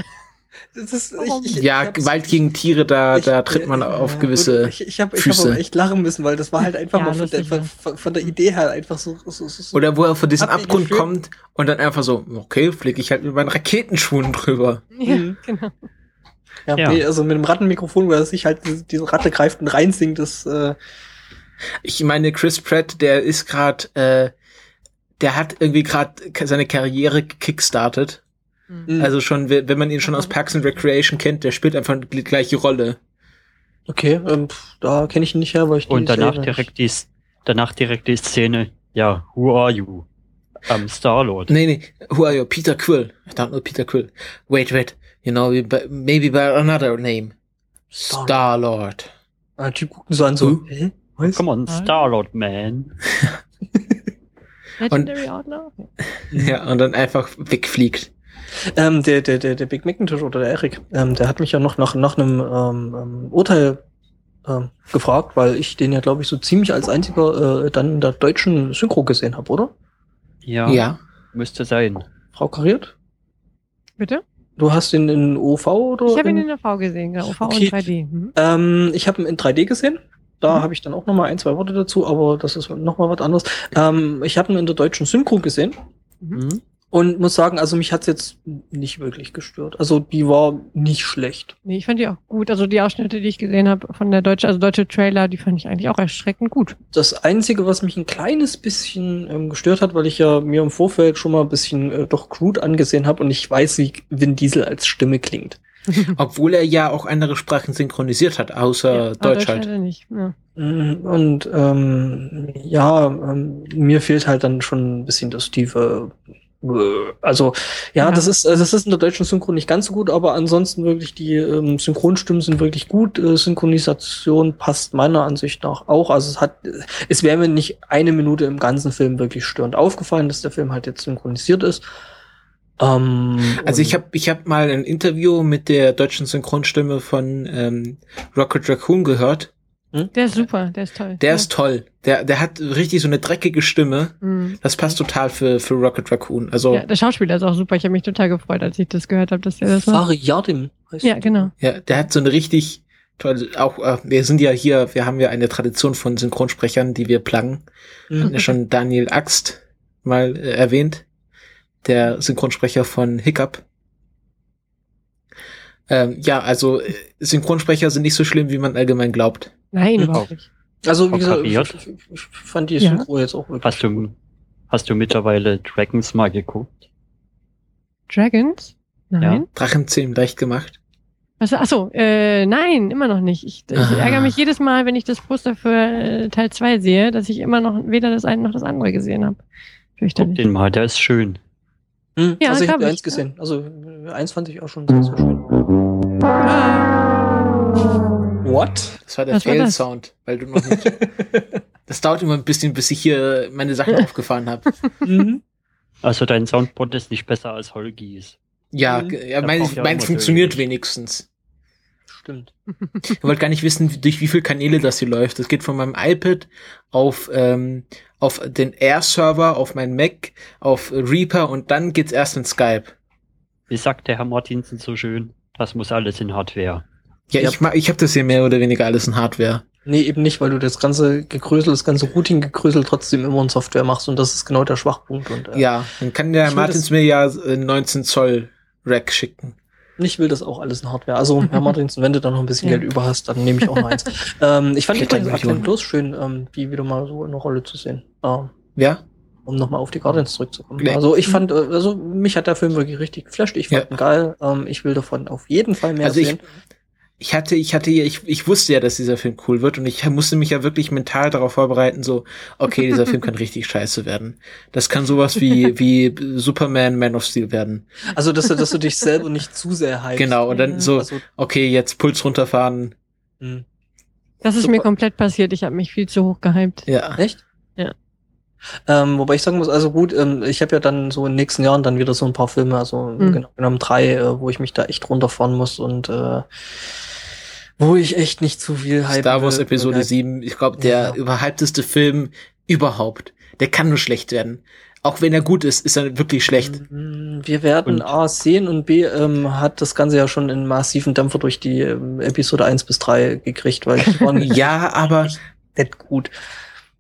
Das ist, ich, ich, ja ich Gewalt gegen Tiere, da, ich- da tritt man auf ja, gewisse. Ich, ich habe hab aber echt lachen müssen, weil das war halt einfach Ja, mal von der, von, von, der Idee her einfach so. so, so, Oder wo er von diesem Abgrund kommt und dann einfach so, okay, fliege ich halt mit meinen Raketenschuhen drüber. Ja, Mhm. genau. ja, Ja. Nee, also mit dem Rattenmikrofon, wo er sich halt diese, diese Ratte greift und reinsingt, das äh, Ich meine, Chris Pratt, der ist gerade, äh, der hat irgendwie gerade seine Karriere gekickstartet. Hm. mh. Also schon, we- wenn man ihn schon aus Parks and Recreation kennt, der spielt einfach die gleiche Rolle. okay, ähm, da kenne ich ihn nicht her, weil ich die Und danach direkt die, danach direkt die Szene, ja, who are you? Am Star-Lord. Nee, nee, who are you? Peter Quill. I don't know Peter Quill. Wait, wait, you know, maybe by another name. Star-Lord. Star-Lord. Ah, Typ guckt ihn so an, so, hä? Was? Come on, Star-Lord, man. [LAUGHS] Legendary Outlaw? [LAUGHS] Ja, und dann einfach wegfliegt. Ähm, der, der, der, der Big Macintosh oder der Eric, ähm, der hat mich ja noch nach, nach einem ähm, ähm, Urteil ähm, gefragt, weil ich den ja, glaube ich, so ziemlich als einziger äh, dann in der deutschen Synchro gesehen habe, oder? Ja, Ja. müsste sein. Frau Kariert? Bitte? Du hast ihn in OV oder? Ich habe ihn in, in der V gesehen, genau. OV Okay. und 3D. Mhm. ähm, ich habe ihn in 3D gesehen. Da Mhm. habe ich dann auch noch mal ein, zwei Worte dazu, aber das ist noch mal was anderes. Ähm, ich habe ihn in der deutschen Synchro gesehen Mhm. Und muss sagen, also mich hat's jetzt nicht wirklich gestört. Also die war nicht schlecht. Nee, ich fand die auch gut. Also die Ausschnitte, die ich gesehen habe von der deutschen, also deutsche Trailer, die fand ich eigentlich auch erschreckend gut. Das Einzige, was mich ein kleines bisschen ähm, gestört hat, weil ich ja mir im Vorfeld schon mal ein bisschen äh, doch crude angesehen habe und ich weiß, wie Vin Diesel als Stimme klingt. [LAUGHS] Obwohl er ja auch andere Sprachen synchronisiert hat, außer Ja, Deutsch halt. nicht. Ja. Mm, Und ähm, ja, ähm, mir fehlt halt dann schon ein bisschen das tiefe. Also ja, Ja. das ist äh, das ist in der deutschen Synchro nicht ganz so gut, aber ansonsten wirklich die ähm, Synchronstimmen sind wirklich gut. Äh, Synchronisation passt meiner Ansicht nach auch. Also es hat, es wäre mir nicht eine Minute im ganzen Film wirklich störend aufgefallen, dass der Film halt jetzt synchronisiert ist. Ähm, Also ich habe ich hab mal ein Interview mit der deutschen Synchronstimme von ähm, Rocket Raccoon gehört. Der ist super, der ist toll. Der ja. ist toll. Der, der hat richtig so eine dreckige Stimme. Mhm. Das passt total für, für Rocket Raccoon. Also, Ja, der Schauspieler ist auch super. Ich habe mich total gefreut, als ich das gehört habe, dass der das. Fari Yardim heißt Ja, genau. ja, der hat so eine richtig tolle, auch, äh, wir sind ja hier, wir haben ja eine Tradition von Synchronsprechern, die wir hatten Mhm. ja schon Daniel Axt mal äh, erwähnt. Der Synchronsprecher von Hiccup. Ähm, ja, also äh, Synchronsprecher sind nicht so schlimm, wie man allgemein glaubt. Nein, Mhm. überhaupt nicht. Also, wie gesagt, ich, ich, ich fand die Ja. Synchro jetzt auch wirklich. Hast du, hast du mittlerweile Dragons mal geguckt? Dragons? Nein. Drachenzähmen leicht gemacht. Was, achso, äh, nein, immer noch nicht. Ich, ich Ah. ärgere mich jedes Mal, wenn ich das Poster für äh, Teil 2 sehe, dass ich immer noch weder das eine noch das andere gesehen habe. Guck den mal, der ist schön. Hm, Ja, also ich habe eins ja. gesehen. Also eins fand ich auch schon sehr, sehr schön. What? Das war der? Fail-Sound, weil du noch nicht. [LAUGHS] das dauert immer ein bisschen, bis ich hier meine Sachen [LAUGHS] aufgefahren habe. mhm. Also dein Soundboard ist nicht besser als Holgis. Ja, Mhm. ja meins immer funktioniert Töne. wenigstens. Stimmt. Ich wollte gar nicht wissen, durch wie viele Kanäle das hier läuft. Das geht von meinem iPad auf, ähm, auf den Air-Server, auf meinen Mac, auf Reaper und dann geht's erst in Skype. Wie sagt der Herr Martinsen so schön? Das muss alles in Hardware. Ja, Ja. ich, ich habe das hier mehr oder weniger alles in Hardware. Nee, eben nicht, weil du das ganze Gegrösel, das ganze Routing-Gegrösel trotzdem immer in Software machst und das ist genau der Schwachpunkt. Und äh, Ja, dann kann der Martins mir ja äh, 19 Zoll Rack schicken. ich will das auch alles in Hardware. Also, Herr Martinsen, wenn du da noch ein bisschen Ja. Geld über hast, dann nehme ich auch noch eins. [LAUGHS] ähm, ich fand übrigens Millionen. Advent bloß schön, ähm, die wieder mal so in der Rolle zu sehen. Ähm, Ja? um nochmal auf die Guardians zurückzukommen. Nee. Also ich fand, äh, also mich hat der Film wirklich richtig geflasht. Ich fand Ja. ihn geil. Ähm, ich will davon auf jeden Fall mehr Also sehen. ich hatte, ich hatte, ich, ich wusste ja, dass dieser Film cool wird und ich musste mich ja wirklich mental darauf vorbereiten, so, okay, dieser Film [LAUGHS] kann richtig scheiße werden. Das kann sowas wie, wie Superman, Man of Steel werden. Also, dass du, dass du dich selber nicht zu sehr hypst. Genau, und dann Ja. so, Also, okay, jetzt Puls runterfahren. mh. Das ist Super. mir komplett passiert. Ich habe mich viel zu hoch gehypt. Ja. Echt? Ähm, wobei ich sagen muss, also gut, ähm, ich habe ja dann so in den nächsten Jahren dann wieder so ein paar Filme, also Mhm. genau genommen drei, äh, wo ich mich da echt runterfahren muss und äh, wo ich echt nicht zu viel hype Star Wars will. Episode Äh, 7, ich glaube, der Ja. überhypteste Film überhaupt. Der kann nur schlecht werden. Auch wenn er gut ist, ist er wirklich schlecht. Mm, Wir werden Und- A sehen und B ähm, hat das Ganze ja schon einen massiven Dämpfer durch die ähm, Episode 1 bis 3 gekriegt, weil die [LAUGHS] waren Ja, aber nicht gut.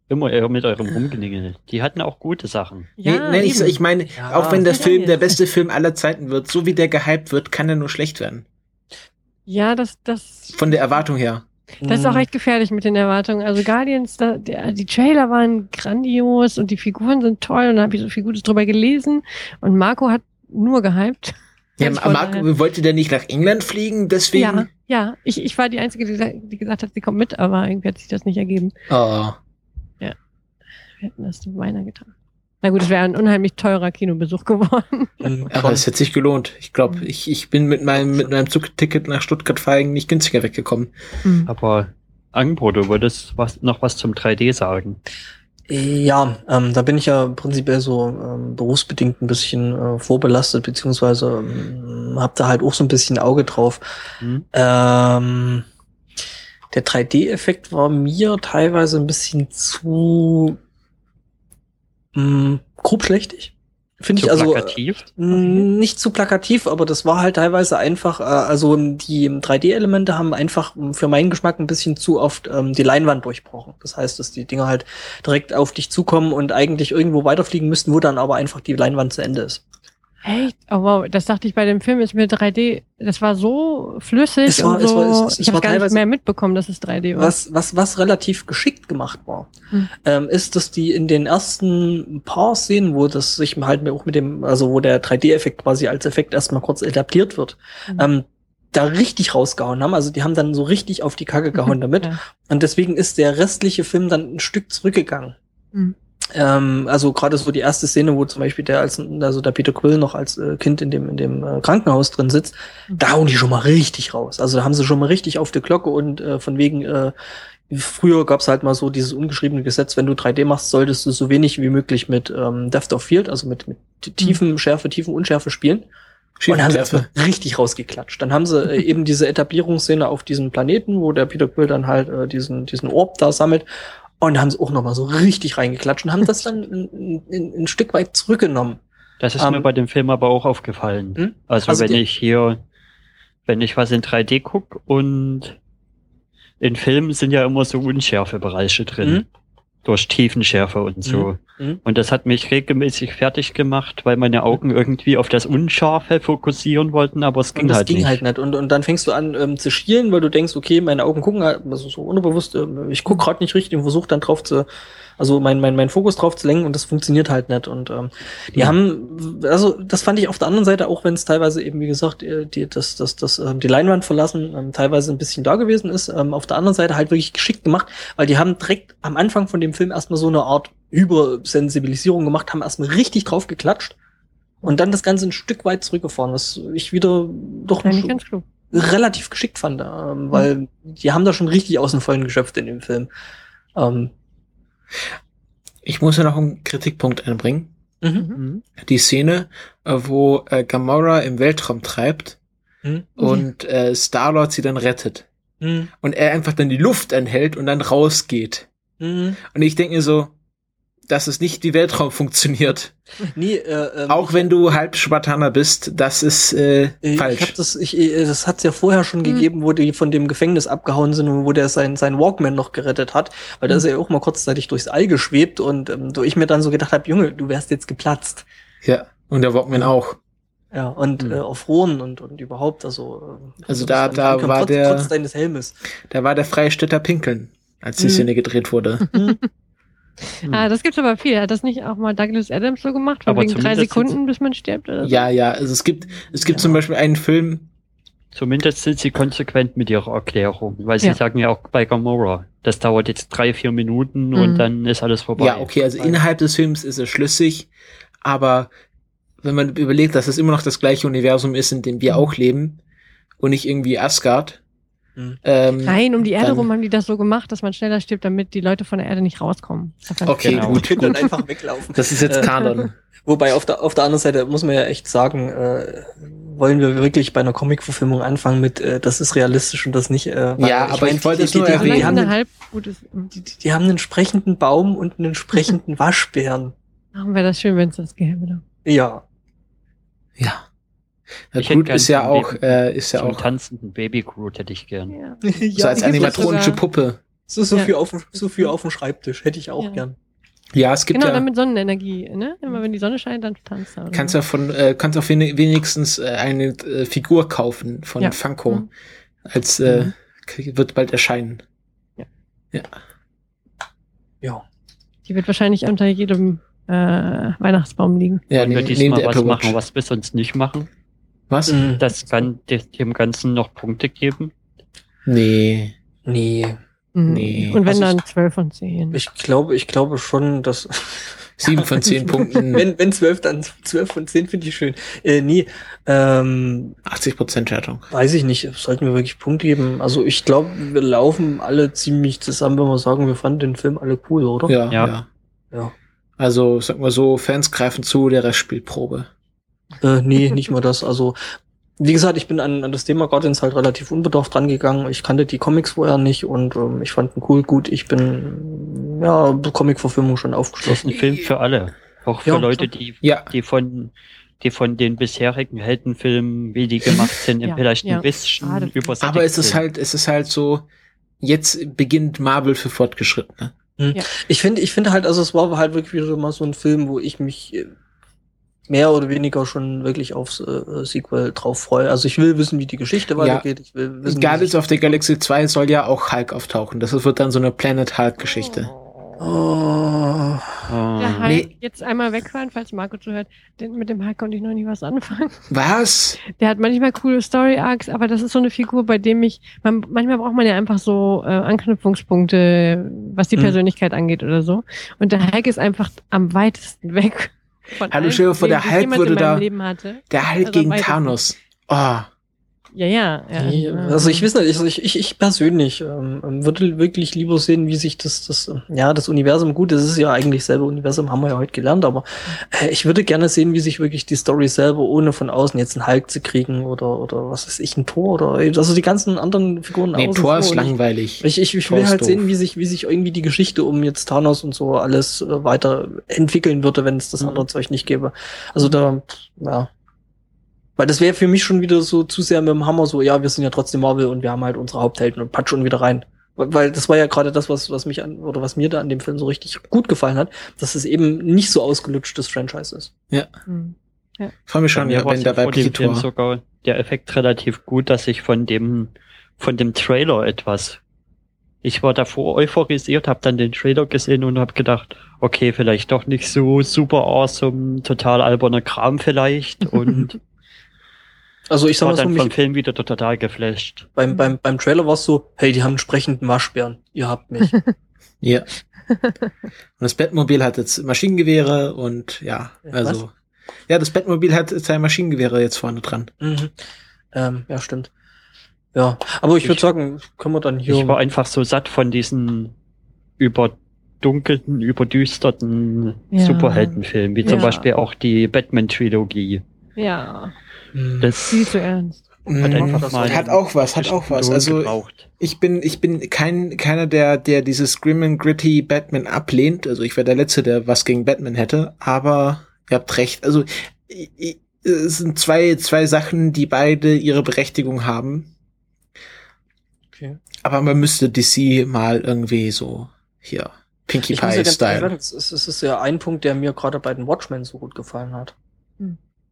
Immer eher mit eurem Rumgeningel. Die hatten auch gute Sachen. nee, nee, ich, ich meine, Ja. auch wenn der Ja, Film ja. der beste Film aller Zeiten wird, so wie der gehypt wird, kann er nur schlecht werden. ja, das, das, Von der Erwartung her. das ist auch Mm, echt gefährlich mit den Erwartungen. Also Guardians, da, der, die Trailer waren grandios und die Figuren sind toll und da habe ich so viel Gutes drüber gelesen. Und Marco hat nur gehypt. Ja, Also von Marc, daher- wollte der nicht nach England fliegen, deswegen? Ja, ja. Ich, ich war die Einzige, die, gesagt- die gesagt hat, sie kommt mit, aber irgendwie hat sich das nicht ergeben. Oh. Wir hätten das beinahe getan. Na gut, es wäre ein unheimlich teurer Kinobesuch geworden. [LAUGHS] mm, Aber es hätte sich gelohnt. Ich glaube, ich, ich bin mit meinem, mit meinem Zugticket nach Stuttgart-Feigen nicht günstiger weggekommen. Aber Angbo, du würdest was, noch was zum 3D sagen. Ja, ähm, da bin ich ja prinzipiell so ähm, berufsbedingt ein bisschen äh, vorbelastet, beziehungsweise ähm, hab da halt auch so ein bisschen Auge drauf. Hm? Ähm, der 3D-Effekt war mir teilweise ein bisschen zu mh, grobschlächtig. Finde Zu ich also plakativ? äh, mh, nicht zu plakativ, aber das war halt teilweise einfach, äh, also die 3D-Elemente haben einfach mh, für meinen Geschmack ein bisschen zu oft ähm, die Leinwand durchbrochen. Das heißt, dass die Dinger halt direkt auf dich zukommen und eigentlich irgendwo weiterfliegen müssten, wo dann aber einfach die Leinwand zu Ende ist. Echt? Oh wow, das dachte ich bei dem Film, ist mir 3D, das war so flüssig Es war- und es so, war- es- es ich habe gar nicht mehr mitbekommen, dass es 3D war. Was, was, was relativ geschickt gemacht war, Hm. ähm, ist, dass die in den ersten paar Szenen, wo das sich halt auch mit dem, also wo der 3D-Effekt quasi als Effekt erstmal kurz etabliert wird, Mhm. ähm, da richtig rausgehauen haben. Also die haben dann so richtig auf die Kacke gehauen [LAUGHS] damit. Ja. Und deswegen ist der restliche Film dann ein Stück zurückgegangen. Mhm. Ähm, also gerade so die erste Szene, wo zum Beispiel der als also der Peter Quill noch als äh, Kind in dem in dem äh, Krankenhaus drin sitzt, Mhm. da hauen die schon mal richtig raus. Also da haben sie schon mal richtig auf die Glocke und äh, von wegen äh, früher gab's halt mal so dieses ungeschriebene Gesetz, wenn du 3D machst, solltest du so wenig wie möglich mit ähm, Depth of Field, also mit mit tiefen Schärfe, tiefen Unschärfe spielen. Und dann haben sie erstmal richtig rausgeklatscht. Dann haben sie äh, eben diese Etablierungsszene auf diesem Planeten, wo der Peter Quill dann halt äh, diesen, diesen Orb da sammelt. Und haben sie auch nochmal so richtig reingeklatscht und haben das dann [LAUGHS] ein, ein, ein Stück weit zurückgenommen. Das ist Ähm, mir bei dem Film aber auch aufgefallen. Hm? Also, Also wenn ich hier, wenn ich was in 3D guck und in Filmen sind ja immer so Unschärfebereiche drin. Mhm. Durch Tiefenschärfe und so. Mhm. Und das hat mich regelmäßig fertig gemacht, weil meine Augen irgendwie auf das Unscharfe fokussieren wollten, aber es ging und das halt ging nicht. halt nicht. Und, und dann fängst du an ähm, zu schielen, weil du denkst, okay, meine Augen gucken halt, also so unbewusst, ähm, ich guck gerade nicht richtig und versuche dann drauf zu, also mein, mein, mein Fokus drauf zu lenken und das funktioniert halt nicht. Und ähm, die Mhm. haben, also das fand ich auf der anderen Seite, auch wenn es teilweise eben, wie gesagt, äh, die, das, das, das, ähm, die Leinwand verlassen, ähm, teilweise ein bisschen da gewesen ist, ähm, auf der anderen Seite halt wirklich geschickt gemacht, weil die haben direkt am Anfang von dem Film erstmal so eine Art Übersensibilisierung gemacht, haben erstmal richtig drauf geklatscht und dann das Ganze ein Stück weit zurückgefahren, was ich wieder doch schon ganz klug. relativ geschickt fand, ähm, weil die haben da schon richtig aus dem Vollen geschöpft in dem Film. Ähm, Ich muss ja noch einen Kritikpunkt einbringen. mhm. Mhm. Die Szene, äh, wo äh, Gamora im Weltraum treibt Mhm. und äh, Star-Lord sie dann rettet. Mhm. Und er einfach dann die Luft anhält und dann rausgeht. Mhm. Und ich denke mir so, dass es nicht wie Weltraum funktioniert. Nee, äh, ähm, Auch wenn du halb Spartaner bist, das ist äh, Ich falsch. hab das, ich, äh, das hat's ja vorher schon Mhm. gegeben, wo die von dem Gefängnis abgehauen sind und wo der sein, sein Walkman noch gerettet hat, weil da ist er ja auch mal kurzzeitig durchs All geschwebt und ähm, wo ich mir dann so gedacht habe, Junge, du wärst jetzt geplatzt. ja, und der Walkman auch. Ja, und Mhm. äh, auf Rohren und, und überhaupt, also ähm, Also da- da war trotz, der- trotz deines Helmes. Da war der Freistädter Pinkeln, als die Mhm. Szene gedreht wurde. Ah, das gibt's aber viel. Hat das nicht auch mal Douglas Adams so gemacht? Von Aber wegen drei Sekunden, bis man stirbt oder so? ja, ja, also es gibt, es gibt Ja. zum Beispiel einen Film, Zumindest sind sie konsequent mit ihrer Erklärung, weil sie Ja. sagen ja auch bei Gamora, das dauert jetzt drei, vier Minuten Mhm. und dann ist alles vorbei. ja, okay, also innerhalb des Films ist es schlüssig, aber wenn man überlegt, dass es immer noch das gleiche Universum ist, in dem wir Mhm. auch leben und nicht irgendwie Asgard, Mhm. ähm, Nein, um die Erde Dann- rum haben die das so gemacht, dass man schneller stirbt, damit die Leute von der Erde nicht rauskommen. Okay. Genau. gut, Die können dann einfach weglaufen. Das ist jetzt Äh, Kanon. [LAUGHS] Wobei auf der, auf der anderen Seite muss man ja echt sagen, äh, wollen wir wirklich bei einer Comic-Verfilmung anfangen mit, äh, das ist realistisch und das nicht. Äh, Ja, aber ich wollte die, es die, nur die, Solange die, erwähnen. haben eine einen, halb gutes. die, die haben einen entsprechenden Baum und einen entsprechenden Waschbären. Machen wir das schön, wenn es das gäbe. Ja. Ja. Ja, Ich hätte gut, gern ist ja auch, Baby- äh, ist ja so einen auch tanzenden Baby Groot hätte ich gern. Ja. [LAUGHS] so ja, als animatronische. Puppe. so, so, Ja. viel auf, dem- so viel auf dem Schreibtisch. Hätte ich auch Ja. gern. Ja, es gibt Genau, ja, dann mit Sonnenenergie, ne? Immer wenn die Sonne scheint, dann tanzt er. kannst ja von, äh, kannst auch wen- wenigstens äh, eine äh, Figur kaufen von Ja. Funko. Mhm. Als äh, Mhm. wird bald erscheinen. Ja. Die wird wahrscheinlich unter jedem äh, Weihnachtsbaum liegen. Ja, Wollen wir diesmal der was machen, was wir sonst nicht machen? Was? Mhm. Das kann de- dem Ganzen noch Punkte geben. Nee. Nee. Mhm. Nee. Und wenn Also dann 12 von 10. Ich glaube, ich glaube schon, dass [LAUGHS] Sieben von zehn [LAUGHS] Punkten, wenn, wenn zwölf, dann zwölf von zehn finde ich schön. Äh, nee, ähm, 80 Prozent Wertung. weiß ich nicht. Sollten wir wirklich Punkte geben? Also ich glaube, wir laufen alle ziemlich zusammen, wenn wir sagen, wir fanden den Film alle cool, oder? Ja, ja. Ja. Ja. Also, sag mal so, Fans greifen zu, der Rest spielt Probe. Äh, nee, nicht mal das. Also, wie gesagt, ich bin an, an das Thema Guardians halt relativ unbedarft rangegangen. Ich kannte die Comics vorher nicht und ähm, ich fand ihn cool. Gut, ich bin ja Comic-Verfilmung schon Das ist aufgeschlossen. ein Film für alle. Auch für Ja, Leute, die, Ja, die von die von den bisherigen Heldenfilmen, wie die gemacht [LAUGHS] sind, Ja, vielleicht ja. ein bisschen Schade. aber es ist halt, es ist halt so, jetzt beginnt Marvel für Fortgeschrittene. Ich finde, ich finde halt, also es war halt wirklich wieder mal so ein Film, wo ich mich äh, mehr oder weniger schon wirklich aufs äh, Sequel drauf freue. Also ich will wissen, wie die Geschichte weitergeht. Ich will wissen, Guardians of the Galaxy 2 soll ja auch Hulk auftauchen. Das wird dann so eine Planet Hulk-Geschichte. Oh. Ah. Der Hulk Nee. jetzt einmal wegfahren, falls Marco zuhört. Den, mit dem Hulk konnte ich noch nie was anfangen. Was? Der hat manchmal coole Story-Arcs, aber das ist so eine Figur, bei dem ich, man, manchmal braucht man ja einfach so äh, Anknüpfungspunkte, was die Mhm. Persönlichkeit angeht oder so. Und der Hulk ist einfach am weitesten [LAUGHS] weg. Von Hallo, vor, der Hulk meinem da-. Der Hulk Also gegen. Thanos. Oh. Ja, ja. ja. Nee, Also ich weiß nicht, also ich, ich, ich persönlich ähm, würde wirklich lieber sehen, wie sich das, das, ja, das Universum, gut, das ist ja eigentlich selber Universum, haben wir ja heute gelernt, aber äh, ich würde gerne sehen, wie sich wirklich die Story selber, ohne von außen jetzt einen Hulk zu kriegen oder, oder was weiß ich, ein Tor oder, also die ganzen anderen Figuren Nee, außen Tor ist langweilig. Ich, ich, ich will ist halt doof. sehen, wie sich, wie sich irgendwie die Geschichte um jetzt Thanos und so alles äh, weiter entwickeln würde, wenn es das Mhm. andere Zeug nicht gäbe. Also da, ja. Weil das wäre für mich schon wieder so zu sehr mit dem Hammer so, ja, wir sind ja trotzdem Marvel und wir haben halt unsere Haupthelden und patsch schon wieder rein. Weil das war ja gerade das, was, was mich an, oder was mir da an dem Film so richtig gut gefallen hat, dass es eben nicht so ausgelutschtes Franchise ist. Hm. Ich freue mich schon, war wenn da bei vor dem Film sogar der Effekt relativ gut, dass ich von dem, von dem Trailer etwas, ich war davor euphorisiert, habe dann den Trailer gesehen und habe gedacht, okay, vielleicht doch nicht so super awesome, total alberner Kram vielleicht [LAUGHS] und Also ich sag mal so, dann mich, vom Film wieder total geflasht. beim, beim, beim Trailer war es so, hey, die haben einen sprechenden Waschbären. Ihr habt mich. [LAUGHS] Ja. [LAUGHS] Und das Bettmobil hat jetzt Maschinengewehre und ja, Ja, also. Ja, das Bettmobil hat zwei Maschinengewehre jetzt vorne dran. mhm. ähm, ja, stimmt. Ja, aber ich würde sagen, können wir dann hier. Ich war einfach so satt von diesen überdunkelten, überdüsterten Ja. Superheldenfilmen, wie zum Ja. Beispiel auch die Batman-Trilogie. Ja, Hm. Das viel zu ernst. hat Mhm. einfach mal hat auch was, hat auch was. Also gebraucht. ich bin, ich bin kein, keiner, der, der dieses grim and gritty Batman ablehnt. Also ich wäre der Letzte, der was gegen Batman hätte. Aber ihr habt recht. Also es sind zwei, zwei Sachen, die beide ihre Berechtigung haben. Okay. Aber man müsste DC mal irgendwie so hier Pinkie Pie Style. sagen, es ist, es ist ja ein Punkt, der mir gerade bei den Watchmen so gut gefallen hat.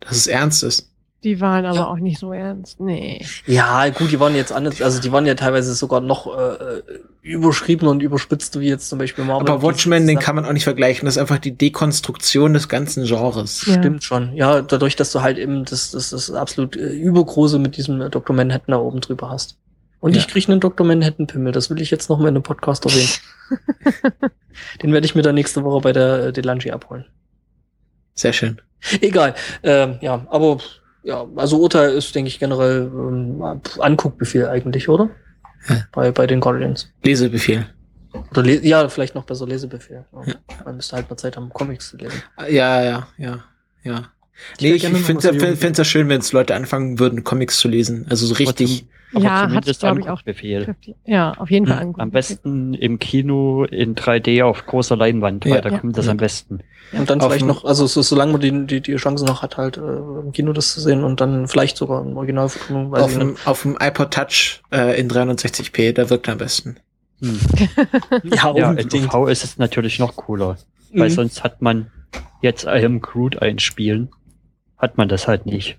Dass es ernst ist. Die waren aber Ja. auch nicht so ernst. Nee. Ja, gut, die waren jetzt anders, also die waren ja teilweise sogar noch äh, überschrieben und überspitzt, wie jetzt zum Beispiel Marvel. Aber Watchmen, den kann man auch nicht vergleichen. Das ist einfach die Dekonstruktion des ganzen Genres. Ja. Stimmt schon. Ja, dadurch, dass du halt eben das, das, das absolut äh, übergroße mit diesem äh, Dr. Manhattan da oben drüber hast. Und Ja. ich krieg einen Dr. Manhattan Pimmel. Das will ich jetzt noch mal in einem Podcast erwähnen. [LAUGHS] Den werde ich mir dann nächste Woche bei der äh, Delange abholen. Sehr schön. Egal. Ähm, ja, aber ja, also Urteil ist, denke ich, generell ähm, Anguckbefehl eigentlich, oder? Ja. Bei, bei den Guardians. Lesebefehl. Oder le ja, vielleicht noch besser Lesebefehl. Ja. Man müsste halt mal Zeit haben, Comics zu lesen. Ja, ja, ja, ja. Ich Nee, ich, ich finde es ja, ja schön, wenn es Leute anfangen würden, Comics zu lesen. Also so richtig. Aber Ja, hat, zumindest glaube ich, auch. Anguckbefehl. Ja, auf jeden Fall Hm, angucken. Am besten im Kino in 3D auf großer Leinwand, Ja. weil da Ja. kommt das Ja. am besten. Und dann Auf vielleicht noch, also so, solange man die, die, die Chance noch hat, halt äh, im Kino das zu sehen und dann vielleicht sogar im Originalvertonung, weiß Auf nicht. auf dem iPod Touch äh, in 360p, da wirkt er am besten. Hm. [LAUGHS] Ja, Ja, in. UV ist es natürlich noch cooler, weil Mhm. sonst hat man jetzt I am Groot einspielen, hat man das halt nicht.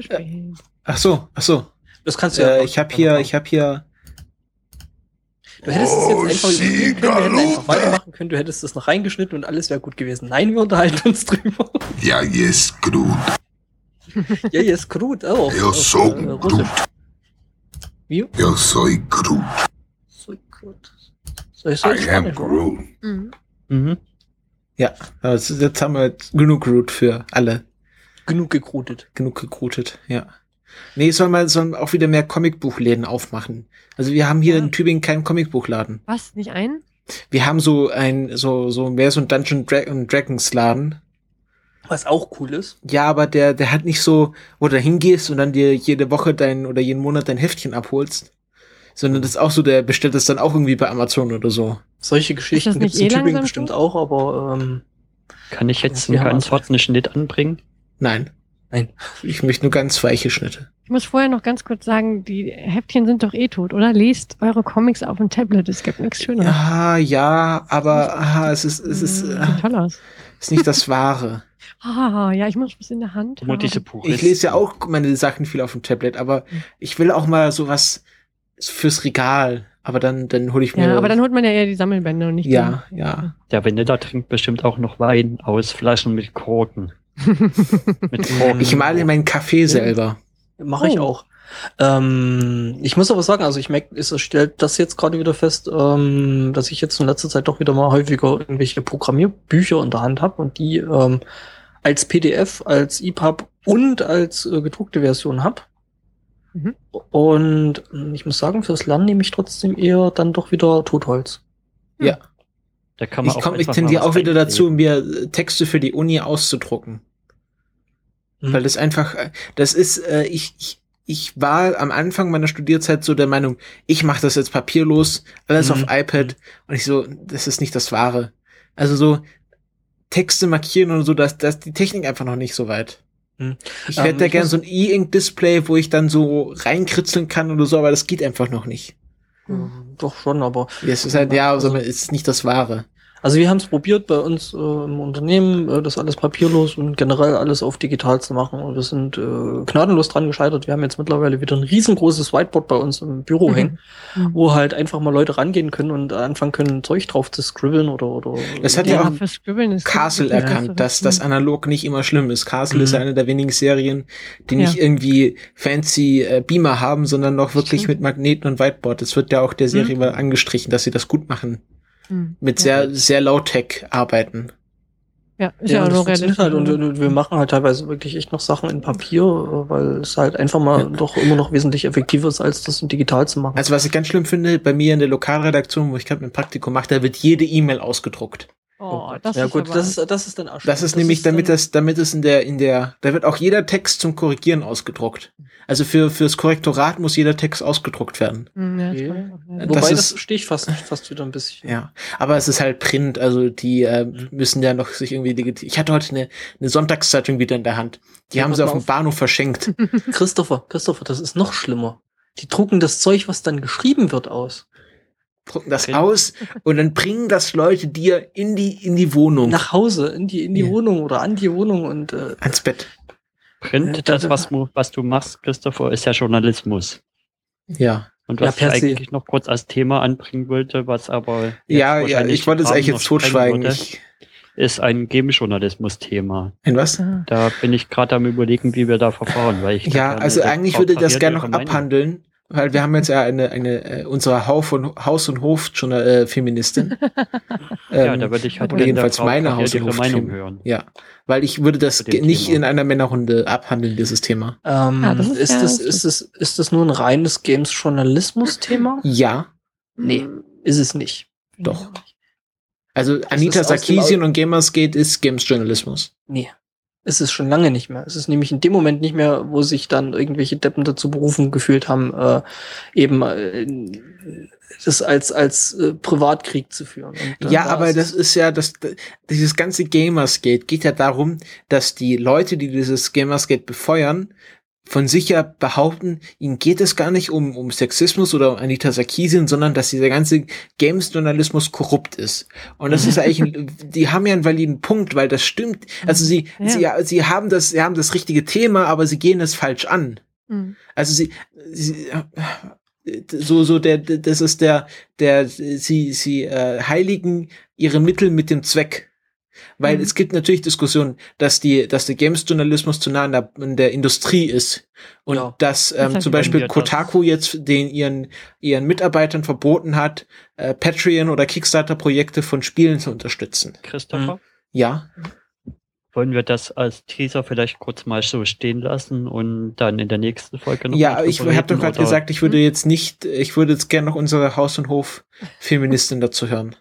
Spät. [LAUGHS] Ach so, ach so. Das kannst du ja. Äh, ich habe hier, ich habe hier. Du hättest es Oh, jetzt einfach überspringen können, wir hätten einfach weitermachen können, du hättest es noch reingeschnitten und alles wäre gut gewesen. Nein, wir unterhalten uns drüber. Ja, yes, Groot. [LAUGHS] ja, jetzt Groot auch. Eu sou um Groot. Wie? Eu soy Groot. So ich so I am Groot. Mhm. Mhm. Ja, also jetzt haben wir jetzt genug Root für alle. Genug gekrutet. Genug gekrutet, ja. Nee, soll man soll auch wieder mehr Comicbuchläden aufmachen. Also wir haben hier Ja. in Tübingen keinen Comicbuchladen. Was? Nicht ein? Wir haben so ein, so, so mehr so ein Dungeon Dra Dragons Laden. Was auch cool ist. Ja, aber der, der hat nicht so, wo du hingehst und dann dir jede Woche dein oder jeden Monat dein Heftchen abholst. Sondern das ist auch so, der bestellt das dann auch irgendwie bei Amazon oder so. Solche Geschichten gibt es in eh Tübingen langsam bestimmt auch, aber ähm, Kann ich jetzt einen ganz harten Schnitt anbringen? Nein. Nein. Ich möchte nur ganz weiche Schnitte. Ich muss vorher noch ganz kurz sagen, die Heftchen sind doch eh tot, oder? Lest eure Comics auf dem Tablet, es gibt nichts Schöneres. Ja, ja, aber aha, es ist, es ist, äh, Sieht toll aus. ist nicht das Wahre. [LAUGHS] Ah, ja, ich muss was in der Hand Nur haben. Ich lese ja auch meine Sachen viel auf dem Tablet, aber ich will auch mal sowas fürs Regal. Aber dann, dann hole ich mir. Ja, aber dann holt man ja eher die Sammelbände und nicht ja, ja. Der Vanilla trinkt bestimmt auch noch Wein aus Flaschen mit Korken. [LAUGHS] Mit Korken. Ich male meinen Kaffee selber. Mache ich Oh. auch. Ähm, ich muss aber sagen, also ich merke, es stellt das jetzt gerade wieder fest, ähm, dass ich jetzt in letzter Zeit doch wieder mal häufiger irgendwelche Programmierbücher in der Hand habe und die ähm, als PDF, als EPUB und als äh, gedruckte Version hab. Mhm. Und ähm, ich muss sagen, fürs Lernen nehme ich trotzdem eher dann doch wieder Totholz. Da kann man Ich auch komme, ich tendiere auch wieder dazu, mir äh, Texte für die Uni auszudrucken. Mhm. Weil das einfach, äh, das ist, äh, ich, ich, ich war am Anfang meiner Studierzeit so der Meinung, ich mache das jetzt papierlos, alles Mhm. auf iPad. Und ich so, das ist nicht das Wahre. Also so Texte markieren und so, dass dass die Technik einfach noch nicht so weit. Mhm. Ich Ähm, hätte da ich gern so ein E-Ink-Display, wo ich dann so reinkritzeln kann oder so, aber das geht einfach noch nicht. Ähm, Doch schon, aber Ja, es ist halt, ja, also es ist nicht das Wahre. Also wir haben es probiert bei uns äh, im Unternehmen, äh, das alles papierlos und generell alles auf digital zu machen. Und wir sind äh, gnadenlos dran gescheitert. Wir haben jetzt mittlerweile wieder ein riesengroßes Whiteboard bei uns im Büro Mhm. hängen, Mhm. wo halt einfach mal Leute rangehen können und anfangen können, Zeug drauf zu scribbeln oder oder. Das hat ja Ja, auch Castle erkannt, dass das recht. analog nicht immer schlimm ist. Castle Mhm. ist eine der wenigen Serien, die Ja. nicht irgendwie fancy äh, Beamer haben, sondern noch wirklich Stimmt. mit Magneten und Whiteboard. Das wird ja auch der Serie Mhm. mal angestrichen, dass sie das gut machen. Mhm. Mit Ja. sehr, sehr low-tech arbeiten. Ja, ist Ja, ja, funktioniert realistisch. halt und, und wir machen halt teilweise wirklich echt noch Sachen in Papier, weil es halt einfach mal doch immer noch wesentlich effektiver ist, als das digital zu machen. Also was ich ganz schlimm finde, bei mir in der Lokalredaktion, wo ich gerade mein Praktikum mache, da wird jede E-Mail ausgedruckt. Oh, das ja ist gut, das ist das ist dann auch Das ist nämlich, damit dann- das, damit es in der, in der, da wird auch jeder Text zum Korrigieren ausgedruckt. Also für, fürs Korrektorat muss jeder Text ausgedruckt werden. Mhm, ja, Okay. das. Wobei das das, ist- verstehe ich fast fast wieder ein bisschen. Ja, aber es ist halt Print, also die äh, müssen ja noch sich irgendwie Ich hatte heute eine, eine Sonntagszeitung wieder in der Hand. Die Ja, haben sie auf dem. Bahnhof verschenkt. [LAUGHS] [LAUGHS] Christopher, Christopher, das ist noch schlimmer. Die drucken das Zeug, was dann geschrieben wird, aus. Drucken das aus und dann bringen das Leute dir in die in die Wohnung Nach Hause, in die, in die Ja. Wohnung oder an die Wohnung und äh, ans Bett. Print, Äh, das, da- was, was du machst, Christopher, ist ja Journalismus. Ja, Und Ja, was per ich eigentlich noch kurz als Thema anbringen wollte, was aber ja, ja. Ich wollte es eigentlich jetzt totschweigen. würde, ist ein Game-Journalismus-Thema. ein was? Da bin ich gerade am überlegen, wie wir da verfahren, weil ich Ja, also eigentlich würde ich das gerne noch abhandeln, weil wir haben jetzt ja eine eine äh, unsere Haus und Haus und Hof Journal äh, Feministin. [LAUGHS] Ja, Ähm, da würde ich halt oder jedenfalls meine Haus- und Meinung Hof- hören. Ja, weil ich würde das nicht Thema. in einer Männerrunde abhandeln dieses Thema. ähm, Ah, das ist ist, ja das, ist, das, ist das nur ein reines Games-Journalismus-Thema? Ja, Nee, ist es nicht. doch. Also Anita Sarkeesian und Gamersgate ist Games Journalismus. Nee. Es ist schon lange nicht mehr. Es ist nämlich in dem Moment nicht mehr, wo sich dann irgendwelche Deppen dazu berufen gefühlt haben, äh, eben äh, das als als äh, Privatkrieg zu führen. Ja, aber das ist ja das dieses ganze Gamersgate geht ja darum, dass die Leute, die dieses Gamersgate befeuern, von sich ja behaupten, ihnen geht es gar nicht um, um Sexismus oder um Anita Sarkeesian, sondern dass dieser ganze Games-Journalismus korrupt ist. Und das ist eigentlich, ein, die haben ja einen validen Punkt, weil das stimmt. Also sie, Ja. sie, sie haben das, sie haben das richtige Thema, aber sie gehen es falsch an. Mhm. Also sie, sie so so der das ist der der sie sie äh, heiligen ihre Mittel mit dem Zweck. Weil Mhm. es gibt natürlich Diskussionen, dass die, dass der Games-Journalismus zu nah an der, an der Industrie ist. Und Ja. dass ähm, heißt, zum Beispiel wir das- Kotaku jetzt den ihren, ihren Mitarbeitern verboten hat, äh, Patreon oder Kickstarter-Projekte von Spielen zu unterstützen. Christopher, Ja. wollen wir das als Teaser vielleicht kurz mal so stehen lassen und dann in der nächsten Folge noch Ja, ich habe doch gerade gesagt, ich würde jetzt nicht, ich würde jetzt gerne noch unsere Haus- und Hof-Feministin dazu hören.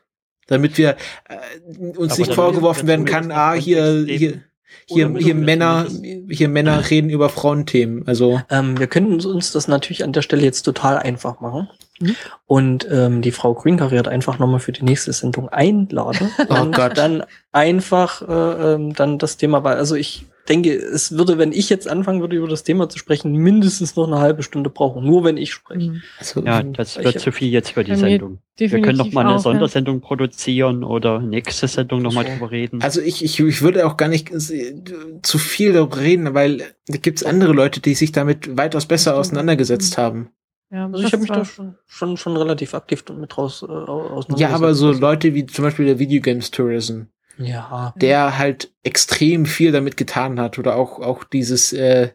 Damit wir äh, uns Aber nicht vorgeworfen werden kann, ah, hier, hier, hier, hier Männer, hier Männer reden über Frauenthemen. Also, Ähm, wir können uns das natürlich an der Stelle jetzt total einfach machen. Mhm. Und ähm, die Frau Greenkariert einfach nochmal für die nächste Sendung einladen. [LAUGHS] Oh und Gott. dann einfach äh, ähm, dann das Thema, weil also ich denke, es würde, wenn ich jetzt anfangen würde, über das Thema zu sprechen, mindestens noch eine halbe Stunde brauchen. Nur wenn ich spreche. Mhm. also Ja, das wird zu viel jetzt für die Sendung. Wir können noch mal eine auch, ja. Sondersendung produzieren oder nächste Sendung noch mal drüber reden. Also ich, ich, ich würde auch gar nicht äh, zu viel darüber reden, weil da gibt es andere Leute, die sich damit weitaus besser auseinandergesetzt haben. Ja, Also ich habe mich da schon, schon, schon relativ aktiv mit raus äh, auseinandergesetzt. Ja, aber so Leute wie zum Beispiel der Videogames Tourism, Ja. der halt extrem viel damit getan hat oder auch auch dieses äh,